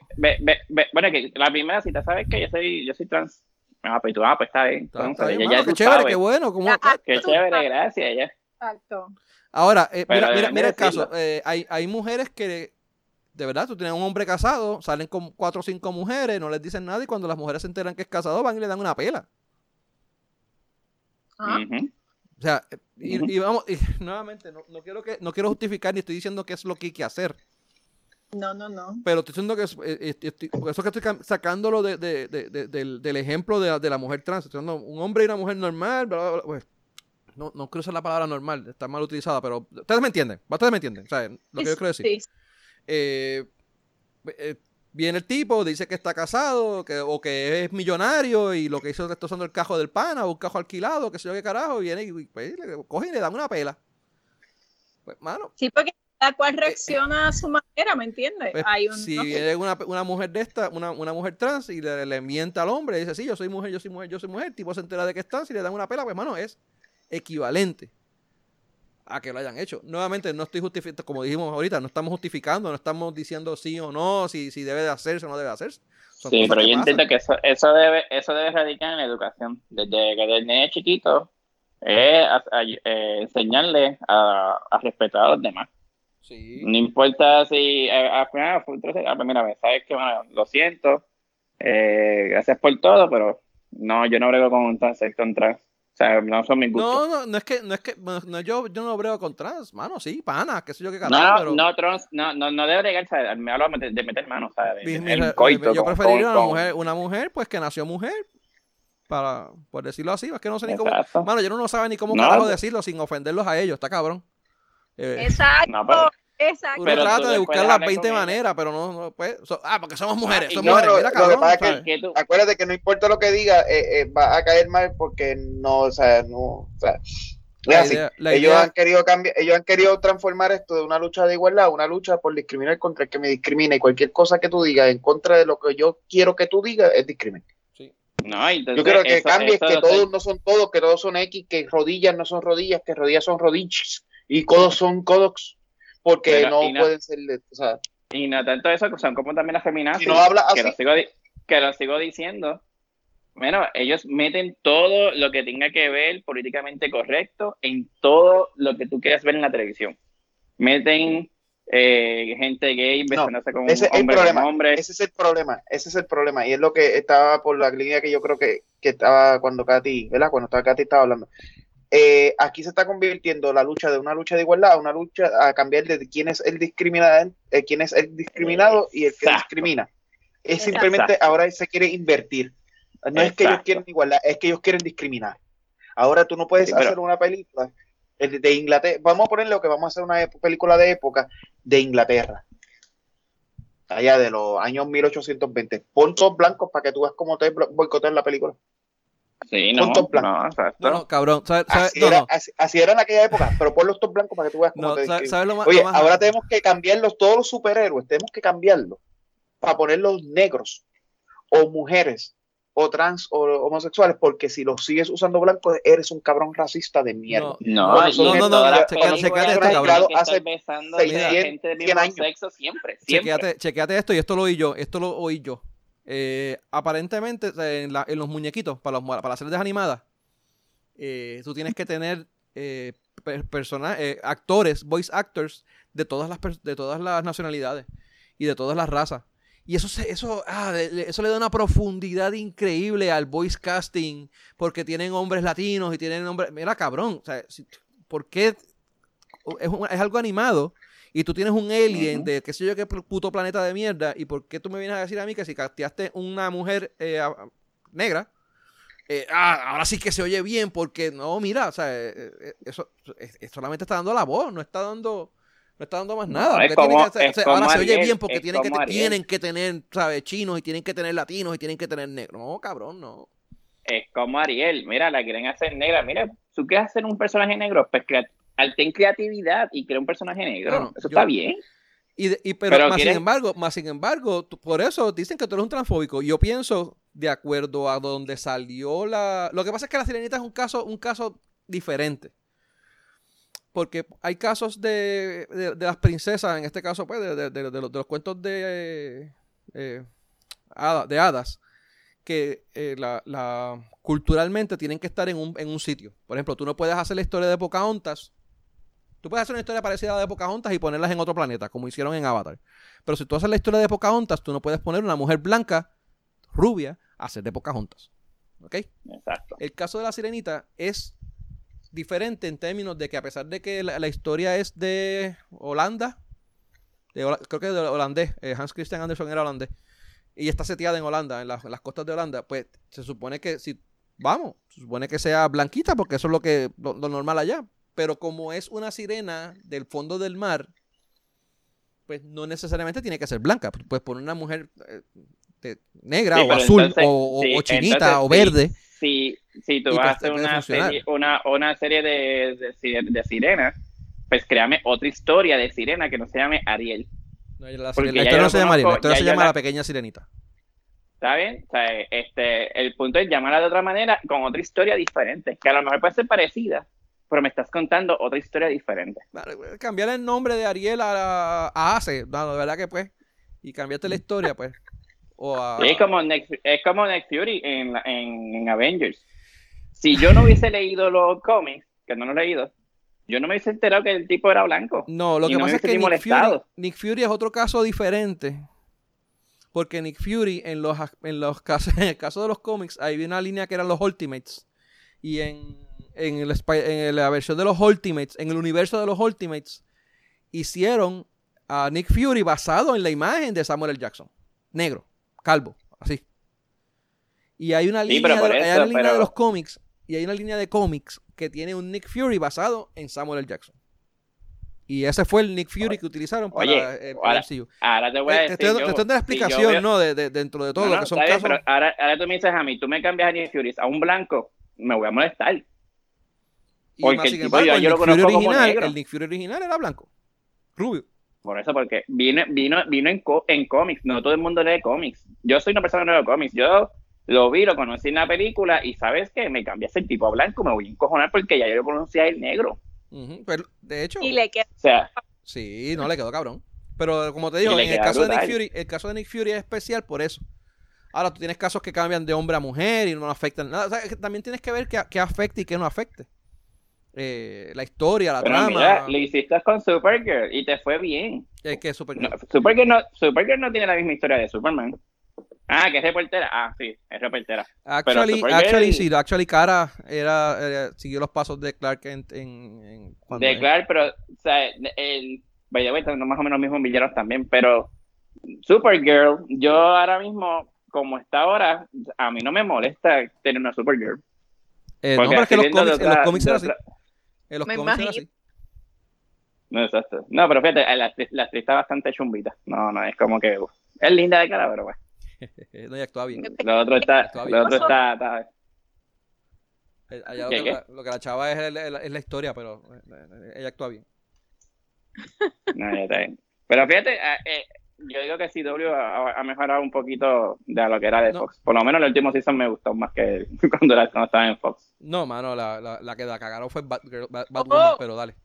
bueno, que la primera cita, ¿sabes que Yo soy, yo soy trans. Ah, pues tú, ah, pues está bien. Entonces, ya, qué chévere, qué bueno. ¿cómo? qué chévere, gracias. Ya. Exacto. Ahora, eh, mira, mira, mira, el caso. Eh, hay, hay mujeres que, de verdad, tú tienes un hombre casado, salen con cuatro o cinco mujeres, no les dicen nada y cuando las mujeres se enteran que es casado van y le dan una pela. Ah. O sea, y, vamos, y, nuevamente, no, no, quiero que, no quiero justificar ni estoy diciendo qué es lo que hay que hacer. No, no, no. Pero estoy diciendo que eh, eh, por eso que estoy sacándolo de, de, de, del, del, ejemplo de, la mujer trans. Estoy diciendo un hombre y una mujer normal, pues, no, no quiero usar la palabra normal, está mal utilizada, pero ustedes me entienden, ustedes me entienden, ¿sabes? Lo que yo quiero decir. Eh, viene el tipo, dice que está casado, que, o que es millonario, y lo que hizo es que está usando el cajo del pana, o un cajo alquilado, que sé yo qué carajo, viene y pues, le cogen y le dan una pela. Pues, mano. Sí, porque cada cual reacciona a su manera, ¿me entiendes? Pues, Hay un, si no viene una, una mujer de esta, una, una mujer trans, y le, le miente al hombre, y dice, sí, yo soy mujer, yo soy mujer, yo soy mujer, el tipo se entera de que están, si le dan una pela, pues, mano, es equivalente a que lo hayan hecho. Nuevamente, no estoy justificando, como dijimos ahorita, no estamos justificando, no estamos diciendo sí o no, si, si debe de hacerse o no debe de hacerse. Son Sí, pero yo pasan. entiendo que eso, eso debe, eso debe radicar en la educación. Desde que el chiquito es a- a- eh, enseñarle a, a respetar a los demás. Sí. No importa si eh, al final, ah, pues mira, sabes que bueno, lo siento, eh, gracias por todo, pero no, yo no brego con un con trans. O sea, no son mis gustos. No, no, no es que, no es que, no, yo, yo no brego con trans, mano, sí, pana, qué sé yo qué carajo, no, pero no, trans, no, no, no debe bregar, sea, me hablo de, de meter manos, o sea, de, mi- de- mi- en mi- coito yo con- preferiría con- una mujer, una mujer, pues que nació mujer, para, por decirlo así, es que no sé ni cómo, mano, yo no, sabe ni cómo No, carajo pues- decirlo sin ofenderlos a ellos, está cabrón. Eh, Exacto, No, pero- exacto. uno Pero trata de buscar las hablas 20 con ella. maneras, pero no, no pues, so- ah, porque somos mujeres, y somos no, mujeres, lo- mira lo que cabrón, pasa es que- ¿sabes? que tú- Acuérdate que no importa lo que diga, eh, eh, va a caer mal porque no, o sea, no, o sea, es La así. idea- la ellos idea- han querido cambiar, ellos han querido transformar esto de una lucha de igualdad a una lucha por discriminar contra el que me discrimina y cualquier cosa que tú digas en contra de lo que yo quiero que tú digas es discriminar. No, entonces, Yo quiero que eso- cambies eso que todos sé. no son todos, que todos son X, que rodillas no son rodillas, que rodillas son rodillas y codos son codos, porque Pero, no, pueden ser, o sea, Y no tanto eso, son como también las feminazis. Si no hablas que lo sigo, di- que lo sigo diciendo. Bueno, ellos meten todo lo que tenga que ver políticamente correcto en todo lo que tú quieras ver en la televisión. Meten eh, gente gay besándose con ese el hombre con problema. hombre. Ese es el problema, ese es el problema. Y es lo que estaba por la línea que yo creo que, que estaba cuando Katy, ¿verdad? Cuando estaba Katy estaba hablando. Eh, aquí se está convirtiendo la lucha de una lucha de igualdad a una lucha a cambiar de quién es el discriminado, eh, quién es el discriminado y el que Exacto. discrimina. Es Exacto. simplemente ahora se quiere invertir. No es que ellos quieren igualdad, es que ellos quieren discriminar. Ahora tú no puedes Sí, pero- hacer una película eh, de Inglaterra. Vamos a ponerle lo que vamos a hacer una película de época de Inglaterra allá de los años 1820. Pon todos blancos para que tú veas cómo te boicotean la película. Sí, no, blanco. no, exacto. No, no, cabrón, ¿sabes? ¿sabes? Así, No, era, no, así, así era en aquella época, pero pon los top blancos para que tú veas cómo no, te ¿sabes, describen. sabes lo más? Oye, lo más- ahora tenemos que cambiarlos, todos los superhéroes, tenemos que cambiarlos para ponerlos negros o mujeres o trans o homosexuales, porque si los sigues usando blancos, eres un cabrón racista de mierda. No, No, no, no, no, checate- esto, cabrón. Hace besando 600, a gente del 100 mismo años. sexo siempre, siempre. Chequeate, chequeate esto y esto lo oí yo, esto lo oí yo. Eh, aparentemente en, la- en los muñequitos, para, los, para las series animadas, eh, tú tienes que tener eh, per- persona- eh, actores, voice actors de todas las de todas las nacionalidades y de todas las razas. Y eso se- eso ah, eso le da una profundidad increíble al voice casting porque tienen hombres latinos y tienen hombres, mira cabrón, o sea, si- ¿por qué es algo animado y tú tienes un alien de qué sé yo qué puto planeta de mierda y por qué tú me vienes a decir a mí que si casteaste una mujer eh, negra eh, ah, ahora sí que se oye bien porque no mira o sea eh, eso es- es solamente está dando la voz no está dando no está dando más nada como- que o sea, ahora se oye bien porque tienen que, tienen tener sabes chinos y tienen que tener latinos y tienen que tener negros. No cabrón no. Es como Ariel, mira, la quieren hacer negra. Mira, tú quieres hacer un personaje negro, pues al ten creatividad y crea un personaje negro. Bueno, Eso yo- está bien. Y, y pero, Pero más sin embargo, más sin embargo, tú- por eso dicen que tú eres un transfóbico. Yo pienso, de acuerdo a donde salió la. Lo que pasa es que la sirenita es un caso, un caso diferente. Porque hay casos de, de- de las princesas, en este caso, pues, de, de- los, de los cuentos de, eh, hada- de hadas, que eh, la, la- culturalmente tienen que estar en un, en un sitio. Por ejemplo, tú no puedes hacer la historia de Pocahontas Tú puedes hacer una historia parecida a la de Pocahontas y ponerlas en otro planeta, como hicieron en Avatar. Pero si tú haces la historia de Pocahontas, tú no puedes poner una mujer blanca, rubia, a hacer de Pocahontas. ¿Ok? Exacto. El caso de la sirenita es diferente en términos de que a pesar de que la, la historia es de Holanda, de creo que de holandés, eh, Hans Christian Andersen era holandés, y está seteada en Holanda, en, las- en las costas de Holanda, pues se supone que si, vamos, se supone que sea blanquita porque eso es lo que lo, lo normal allá. Pero como es una sirena del fondo del mar, pues no necesariamente tiene que ser blanca. Pues poner una mujer eh, negra Sí, o azul entonces- o, sí, chinita entonces, o sí, verde. Si, si tú Y vas a pues, hacer una serie, una, una serie de, de, de sirenas, pues créame otra historia de sirena que no se llame Ariel. No, la, historia no se llama Ariel, la historia se llama la... pequeña sirenita. ¿Está bien? O sea, este, el punto es llamarla de otra manera con otra historia diferente, que a lo mejor puede ser parecida, pero me estás contando otra historia diferente. cambiar el nombre de Ariel a, a Ace, no, de verdad que pues, y cambiarte la historia, pues. O es, como Nick, es como Nick Fury en, en, Avengers. Si yo no hubiese leído los cómics, que no los he leído, yo no me hubiese enterado que el tipo era blanco. No, lo que pasa es que Nick Fury, Nick Fury, es otro caso diferente. Porque Nick Fury, en los, en los casos, en el caso de los cómics, hay una línea que eran los Ultimates. Y en, en, el, en la versión de los Ultimates, en el universo de los Ultimates, hicieron a Nick Fury basado en la imagen de Samuel L. Jackson. Negro, calvo, así. Y hay una línea, de, los cómics, y hay una línea de cómics que tiene un Nick Fury basado en Samuel L. Jackson. Y ese fue el Nick Fury que utilizaron para el ahora, ahora, te voy a decir. Te, estoy dando la explicación, ¿no? De, dentro de todo lo que son casos. pero ahora, ahora, tú me dices a mí, tú me cambias a Nick Fury a un blanco, me voy a molestar. Porque el, embargo, el, Nick Fury original, el Nick Fury original era blanco, rubio. Por eso, porque vino, vino, vino en, en cómics, no todo el mundo lee cómics. Yo soy una persona que no lee cómics, yo lo vi, lo conocí en la película y ¿sabes qué? Me cambiaste el tipo a blanco, me voy a encojonar porque ya yo lo conocía el negro. pero, de hecho... Y le quedó... O sea, sí, no le quedó cabrón. Pero como te digo, en el caso, de Nick Fury, el caso de Nick Fury es especial por eso. Ahora, tú tienes casos que cambian de hombre a mujer y no afectan nada. O sea, también tienes que ver qué, qué afecta y qué no afecte. Eh, la historia, la trama. Mira, lo hiciste con Supergirl y te fue bien. Es que Supergirl. No, Supergirl, no, Supergirl no tiene la misma historia de Superman. Ah, que es reportera. Ah, sí, es reportera. Actually, actually sí, actually Cara era, siguió los pasos de Clark en, en, de Clark, pero o sea, el vaya no más o menos los mismos villanos también, pero Supergirl, yo ahora mismo como está ahora, a mí no me molesta tener una Supergirl. Eh, no, pero es que los cómics, en los cómics era así. En los cómics era así. No, exacto. No, pero fíjate, la, la actriz está bastante chumbita. No, no, es como que... es linda de cara, pero bueno. no, y actúa bien. Lo otro está... Lo otro está, está eh, Allá lo, que, lo, que, la chava es, es, la historia, pero eh, ella actúa bien. No, ya está bien. Pero fíjate, eh, yo digo que CW ha, ha, mejorado un poquito de lo que era de Fox. Por lo menos el último season me gustó más que cuando, era, cuando estaba en Fox. No, mano, la, la, la que la cagaron fue Bad, Bad, Bad oh. Woman, pero dale.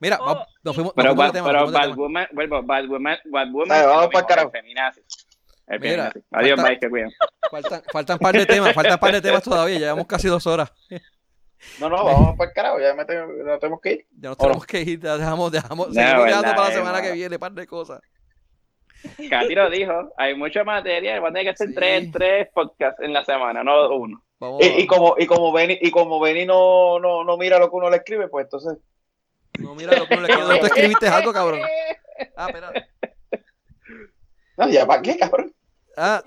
Mira, oh. nos fuimos. Pero, nos fuimos pero Bad Woman, vuelvo, Bad Woman, Bad Woman. Dale, vamos para carajo. El Mira, Adiós, falta, bye, que cuidan. Faltan, faltan par de temas, faltan par de temas todavía, llevamos casi dos horas. No, no, vamos para el carajo, ya me tengo, no tenemos que ir. Ya nos tenemos que ir, ya dejamos, dejamos, no, seguimos dejando para la semana que viene, par de cosas. Katy lo dijo, hay mucha materia, va a tener que hacer sí. tres, tres podcasts en la semana, no uno. Y, y, como y como Benny, y como Benny no, no, no mira lo que uno le escribe, pues entonces. No mira lo que uno le escribe. ¿Tú escribiste algo, cabrón? Ah, espera. No, ya para qué, cabrón. Ah,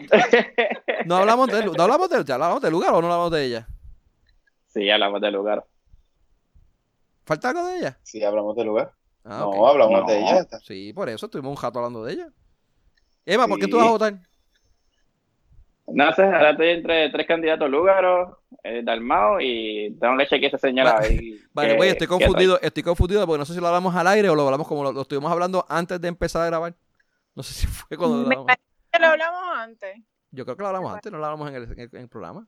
no hablamos de, no hablamos de, ya hablamos del lugar o no hablamos de ella. Sí, hablamos del lugar. ¿Falta algo de ella? Sí, hablamos del lugar. Ah, no, okay. hablamos no. de ella. Sí, por eso estuvimos un rato hablando de ella. Emma, ¿por qué tú vas a votar? No sé, ahora estoy entre tres candidatos, Lúgaro, eh, Dalmao y tengo leche que se señala ahí. Vale, pues estoy confundido, estoy confundido porque no sé si lo hablamos al aire o lo hablamos como lo, lo, estuvimos hablando antes de empezar a grabar. No sé si fue cuando lo hablamos. Me lo hablamos antes. Yo creo que lo hablamos antes, no lo hablamos en el, en el, en el programa.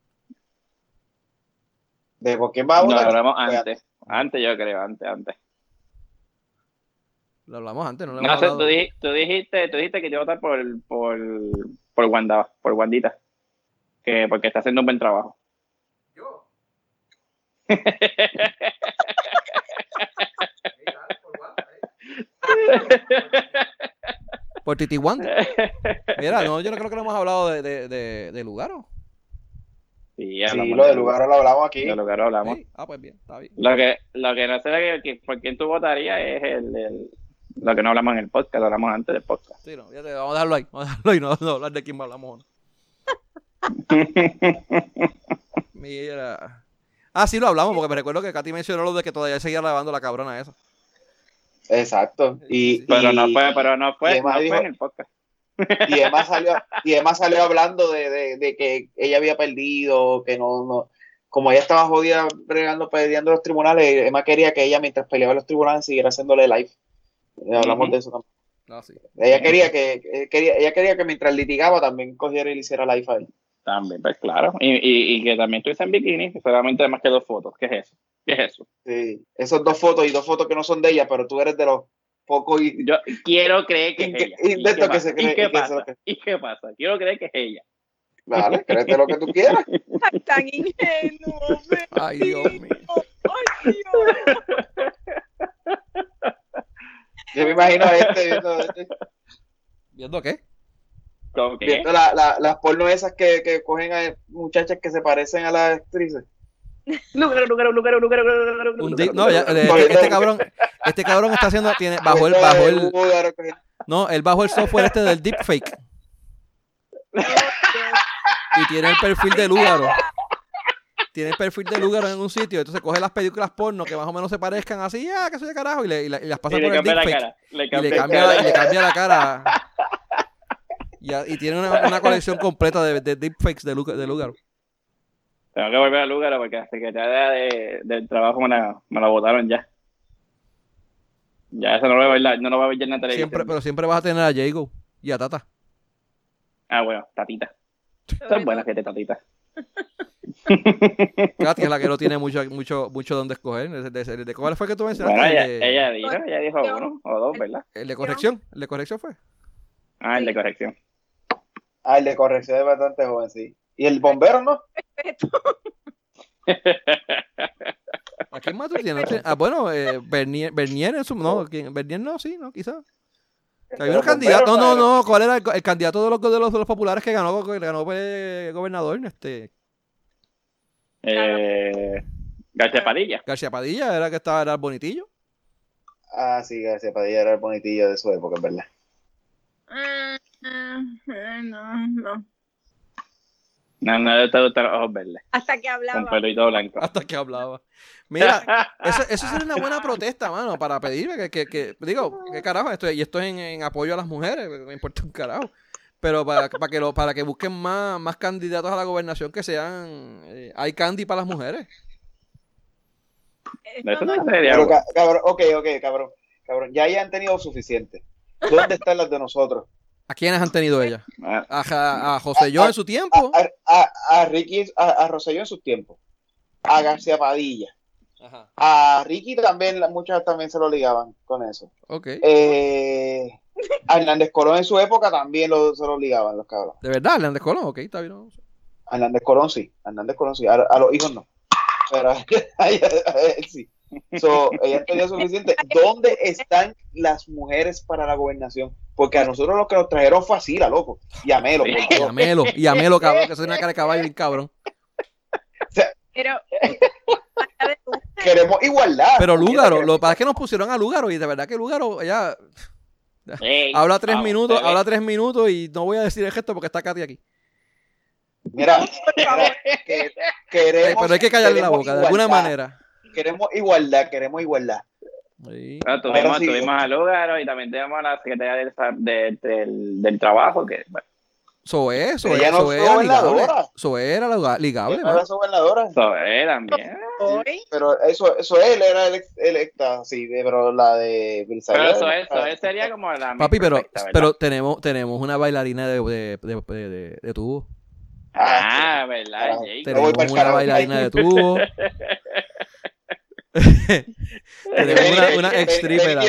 ¿De por qué va a votar? No, lo hablamos antes. Antes yo creo, antes, antes. Lo hablamos antes, no lo no sé, tú, dijiste, tú, dijiste, tú dijiste que te iba a votar por, por, por Wanda, por Wandita. Que, porque está haciendo un buen trabajo. ¿Yo? por Titi Wanda. Mira, no, yo no creo que no hemos hablado de, de, de, de Lugaro. Sí, sí lo de Lugaro lo hablamos aquí. De Lugaro hablamos. Sí. Ah, pues bien, está bien. Lo que, lo que no sé que, por quién tú votarías es el, el, lo que no hablamos en el podcast, lo hablamos antes del podcast. Sí, no, ya te, vamos a dejarlo ahí, vamos a dejarlo ahí, no, no hablar de quién hablamos. ¿no? Mira. Ah, sí lo hablamos, porque me recuerdo que Katy mencionó lo de que todavía seguía lavando la cabrona esa. Exacto. Y, pero, y, no fue, pero no fue, no dijo, fue en el podcast. Y Emma salió, y Emma salió hablando de, de, de, que ella había perdido, que no, no como ella estaba jodida bregando, peleando los tribunales, Emma quería que ella, mientras peleaba en los tribunales, siguiera haciéndole live. Hablamos de eso también. Ah, ella quería que, quería, ella quería que mientras litigaba también cogiera y le hiciera live a él. También, pues claro. Y, y, y que también estuviese en bikini, solamente más que dos fotos. ¿Qué es eso? ¿Qué es eso? Sí, esas dos fotos y dos fotos que no son de ella, pero tú eres de los pocos. Y... Yo quiero creer que es ella. ¿Y, que se cree, ¿Y qué pasa? ¿Y qué pasa? Quiero creer que es ella. Vale, créete lo que tú quieras. Ay, tan ingenuo. Ay, Dios mío. Ay, Dios. Yo me imagino a este viendo. Este, ¿Viendo qué? qué? Viendo la, la, las porno esas que, que cogen a muchachas que se parecen a las actrices. Lugaro, lugaro, lugaro, lugaro, Un di- no, ya, eh, este, este cabrón, este cabrón está haciendo, tiene, bajo el, bajo el, no, él bajo el software este del deepfake y tiene el perfil de Lúgaro. Tiene el perfil de Lúgaro en un sitio, entonces coge las películas porno que más o menos se parezcan así, ah, que soy de carajo, y, le, y, la- y las pasa Y por le el cambia la cara. Le Y le cambia cambia, la y le cambia la cara. Y, a- y tiene una, una colección completa de, de deepfakes de, Luga- de Lúgaro. Tengo que volver a Lugaro porque la secretaria de, del trabajo me la, me la votaron ya. Ya eso no lo voy a ver, la- no lo voy a ver ya en la televisión. Siempre, pero siempre vas a tener a Jago y a Tata. Ah, bueno, tatita. Son buenas gente, tatita. Katy es la que no tiene mucho, mucho, mucho donde escoger. De, de- de- ¿Cuál fue que tú mencionaste? Bueno, ella, de, ella dijo, ella dijo uno o dos, ¿verdad? el de corrección. El de corrección fue. Ah, el de corrección. Ah, el de corrección es bastante joven, sí. ¿Y el bombero no? ¿A quién más tú tienes? Ah, bueno, eh, Bernier, Bernier en su. No, ¿quién? Bernier no, sí, no, quizás. Había un candidato. No, no, no. ¿Cuál era el, el candidato de los, de los, de los populares que ganó, que ganó eh, gobernador? Este, Eh, García Padilla. García Padilla era el que estaba, era el bonitillo. Ah, sí, García Padilla era el bonitillo de su época, es verdad. Ah, no, no. No, no gustan los ojos verdes. Hasta que Con hablaba. pelito blanco. Hasta que hablaba. Mira, eso, eso sería una buena protesta, mano, para pedir que, que, que- digo, qué carajo, esto, y esto es en, en apoyo a las mujeres, me importa un carajo. Pero para, para que lo, para que busquen más, más candidatos a la gobernación que sean eh, hay candy para las mujeres. Eso no, sería Pero, cabrón, ok, ok, cabrón. Cabrón, ya ya han tenido suficiente. ¿Dónde están las de nosotros? ¿A quiénes han tenido ellas? Ah, A, Ja- a José Yo en su tiempo. A, a, a Ricky, a, a Rosselló en sus tiempos. A García Padilla. Ajá. A Ricky también, muchas también se lo ligaban con eso. Ok. Eh, a Hernández Colón en su época también lo, se lo ligaban los cabros. De verdad, Hernández Colón, ok, está bien. no sé. A Hernández Colón sí, a Hernández Colón sí, a, a los hijos no. Pero a, a él sí. So, ella tenía suficiente. ¿Dónde están las mujeres para la gobernación? Porque a nosotros lo que nos trajeron fue así, la loco. Y a Melo. Y a. Melo, y a Melo, cabrón, que es una cara de caballo bien cabrón. Pero. Queremos igualdad. Pero Lúgaro, lo que pasa es que nos pusieron a Lúgaro y de verdad que Lúgaro, ella ey, habla tres vamos, minutos, habla tres minutos y no voy a decir el gesto porque está Katy aquí. Mira, mira, que- queremos, pero hay que callarle la boca, de alguna manera. Queremos igualdad, queremos igualdad. Sí. Ah, tuvimos, sí. tuvimos a Lugaro y también tenemos a la secretaria del, del, del, del trabajo que bueno, So es, so Ella es, no era ligable. gobernadora. So era lugar- ligable, mano. era gobernadora. eso es también. Pero eso, eso él era ele- electa, sí, de- pero la de Pero eso es, sería como la Papi, pero, perfecta, ¿verdad? pero tenemos, tenemos una bailarina de, de, de, de, de- de tubo. Ah, verdad, Carajo. Jake. Tenemos una bailarina de tubo. tenemos una, una ex stripper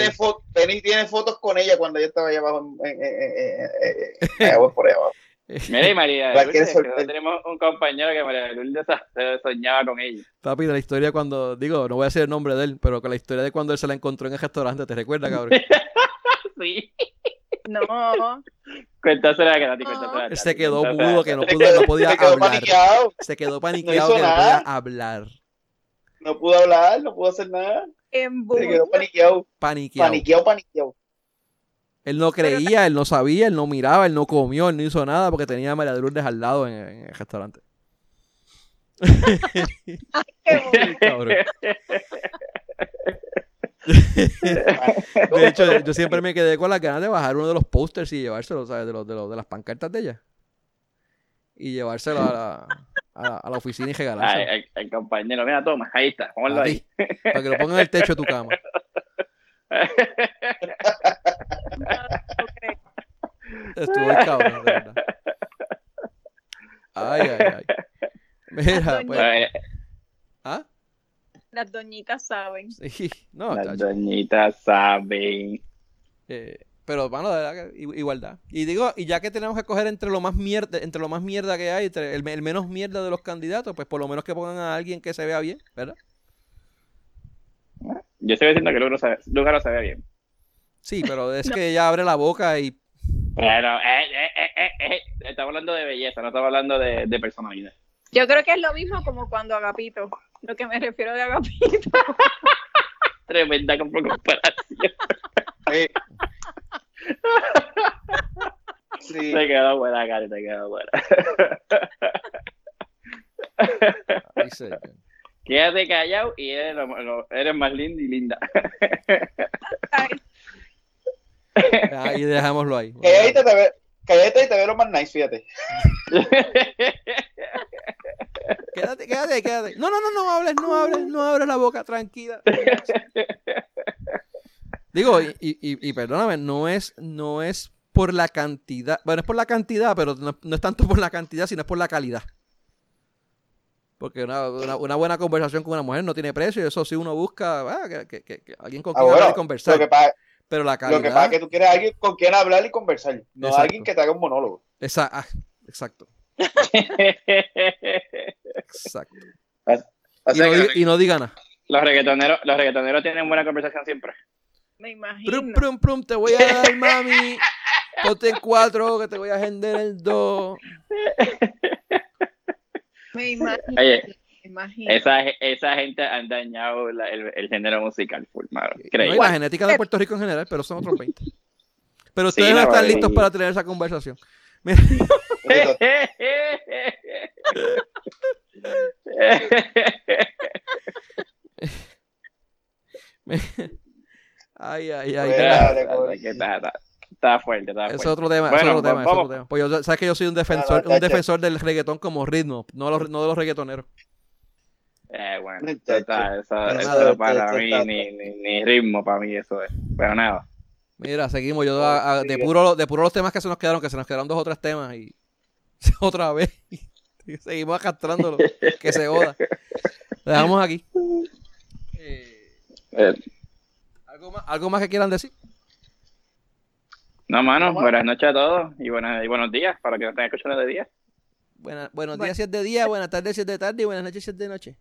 tiene, fotos con ella cuando ella estaba allá abajo. En, por allá abajo. Mira, y María Lourdes, que tenemos un compañero que María de Lourdes se soñaba con ella. Papi, de la historia cuando, digo, no voy a decir el nombre de él, pero con la historia de cuando él se la encontró en el restaurante, ¿te recuerdas, cabrón? Sí. No. Cuéntasela ti, cuéntasela. se quedó mudo, que no, pudo, no podía se quedó hablar. paniqueado. Se quedó paniqueado que no podía hablar. No pudo hablar, no pudo hacer nada. En Se quedó paniqueado. Paniqueado. Paniqueado, paniqueado. Él no creía, él no sabía, él no miraba, él no comió, él no hizo nada porque tenía a María de Lourdes al lado en, en el restaurante. De hecho, yo siempre me quedé con las ganas de bajar uno de los posters y llevárselo, ¿sabes? De, los, de, los, de las pancartas de ella. Y llevárselo a la, a, la oficina y regalárselo. El, el, compañero, mira, toma, ahí está, póngalo ahí. Para que lo pongan en el techo de tu cama. Estuvo el cabrón, de verdad. Ay, ay, ay. Mira, pues. ¿Ah? Las doñitas saben. Sí, no, Las doñitas saben. Eh, pero, bueno, de verdad igualdad. Y digo, y ya que tenemos que coger entre lo más mierda, entre lo más mierda que hay, entre el, menos mierda de los candidatos, pues por lo menos que pongan a alguien que se vea bien, ¿verdad? Yo estoy diciendo que Lugaro se, Lugaro se ve bien. Sí, pero es que ella abre la boca y. Pero, eh, eh, eh, eh, estamos hablando de belleza, no estamos hablando de, de personalidad. Yo creo que es lo mismo como cuando Agapito. Lo que me refiero de Agapito. Tremenda comparación. Sí. Sí. Te quedó buena, Cari, te quedó buena. Quédate callado y eres, eres más linda y linda. Ahí dejámoslo ahí. Calladita te, ve, calladita y te veo lo más nice, fíjate. quédate, quédate, quédate. No, no, no, no hables, no hables, no abres la boca, tranquila. Digo, y, y, y, perdóname, no es, no es por la cantidad, bueno, es por la cantidad, pero no, es tanto por la cantidad, sino es por la calidad. Porque una, una, buena conversación con una mujer no tiene precio y eso sí uno busca ah, que, que, que, alguien con ah, quien hablar y conversar. pero la calidad... Lo que pasa es que tú quieres alguien con quien hablar y conversar, no alguien que te haga un monólogo. Exacto. Ah, exacto. exacto. y, no, y, no, diga nada. Los reggaetoneros, los reggaetoneros tienen buena conversación siempre. Me imagino. Prum, prum, prum, te voy a dar, mami. Ponte el 4, que te voy a vender el 2. Me imagino. Oye, imagino. Esa, esa gente han dañado la, el, el, género musical, full, no, y la genética de Puerto Rico en general, pero son otros 20. Pero ustedes no, están listos para tener esa conversación. Mira. Ay, ay, ay. Está, fuerte, está fuerte. Es otro tema, es otro tema, es otro tema. Pues yo, sabes que yo soy un defensor, un defensor del reggaetón como ritmo, no, los, no de los reggaetoneros. Eh, bueno, está, eso, eso para mí, ni, ni, ni, ritmo para mí, eso es. Pero nada. Mira, seguimos. Yo de, puro, de puro los temas que se nos quedaron, que se nos quedaron dos o tres temas y otra vez. Y seguimos arrastrándolo. que se joda. dejamos aquí. Eh, eh ¿Algo más, que quieran decir? No, mano, buenas noches a todos y, buenas, y buenos días para que nos estén escuchando de día. buenos días si es de día, buenas tardes si es de tarde y buenas noches si es de noche.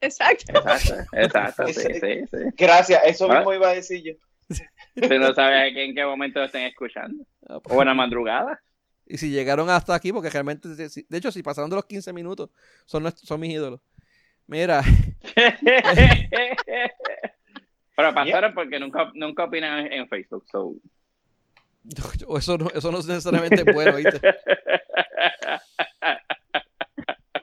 Exacto. Exacto, exacto, sí, sí, sí. Gracias, eso mismo iba a decir yo. Tú no sabes en qué momento estén escuchando. Ah, pues. O buena madrugada. Y si llegaron hasta aquí, porque realmente, de hecho, si pasaron de los 15 minutos, son, son mis ídolos. Mira. Pero pasaron porque nunca, nunca opinan en Facebook. So. Eso, no, eso no es necesariamente bueno, ¿viste?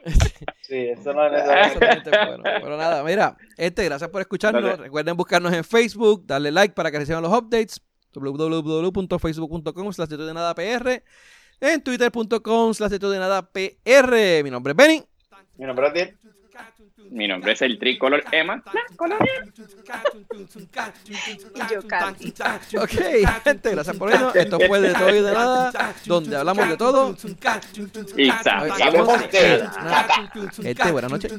Sí, eso no es necesariamente bueno. Pero nada, mira, este, gracias por escucharnos. Recuerden buscarnos en Facebook, darle like para que reciban los updates. www.facebook.com slash de nada PR en twitter.com slash de nada PR. Mi nombre es Benny. Mi nombre es Adiel. Mi nombre es el Tricolor Emma. Ok, gente, gracias por vernos. Esto fue de todo y de nada, donde hablamos de todo. Y sabemos de nada. Gente, buenas noches.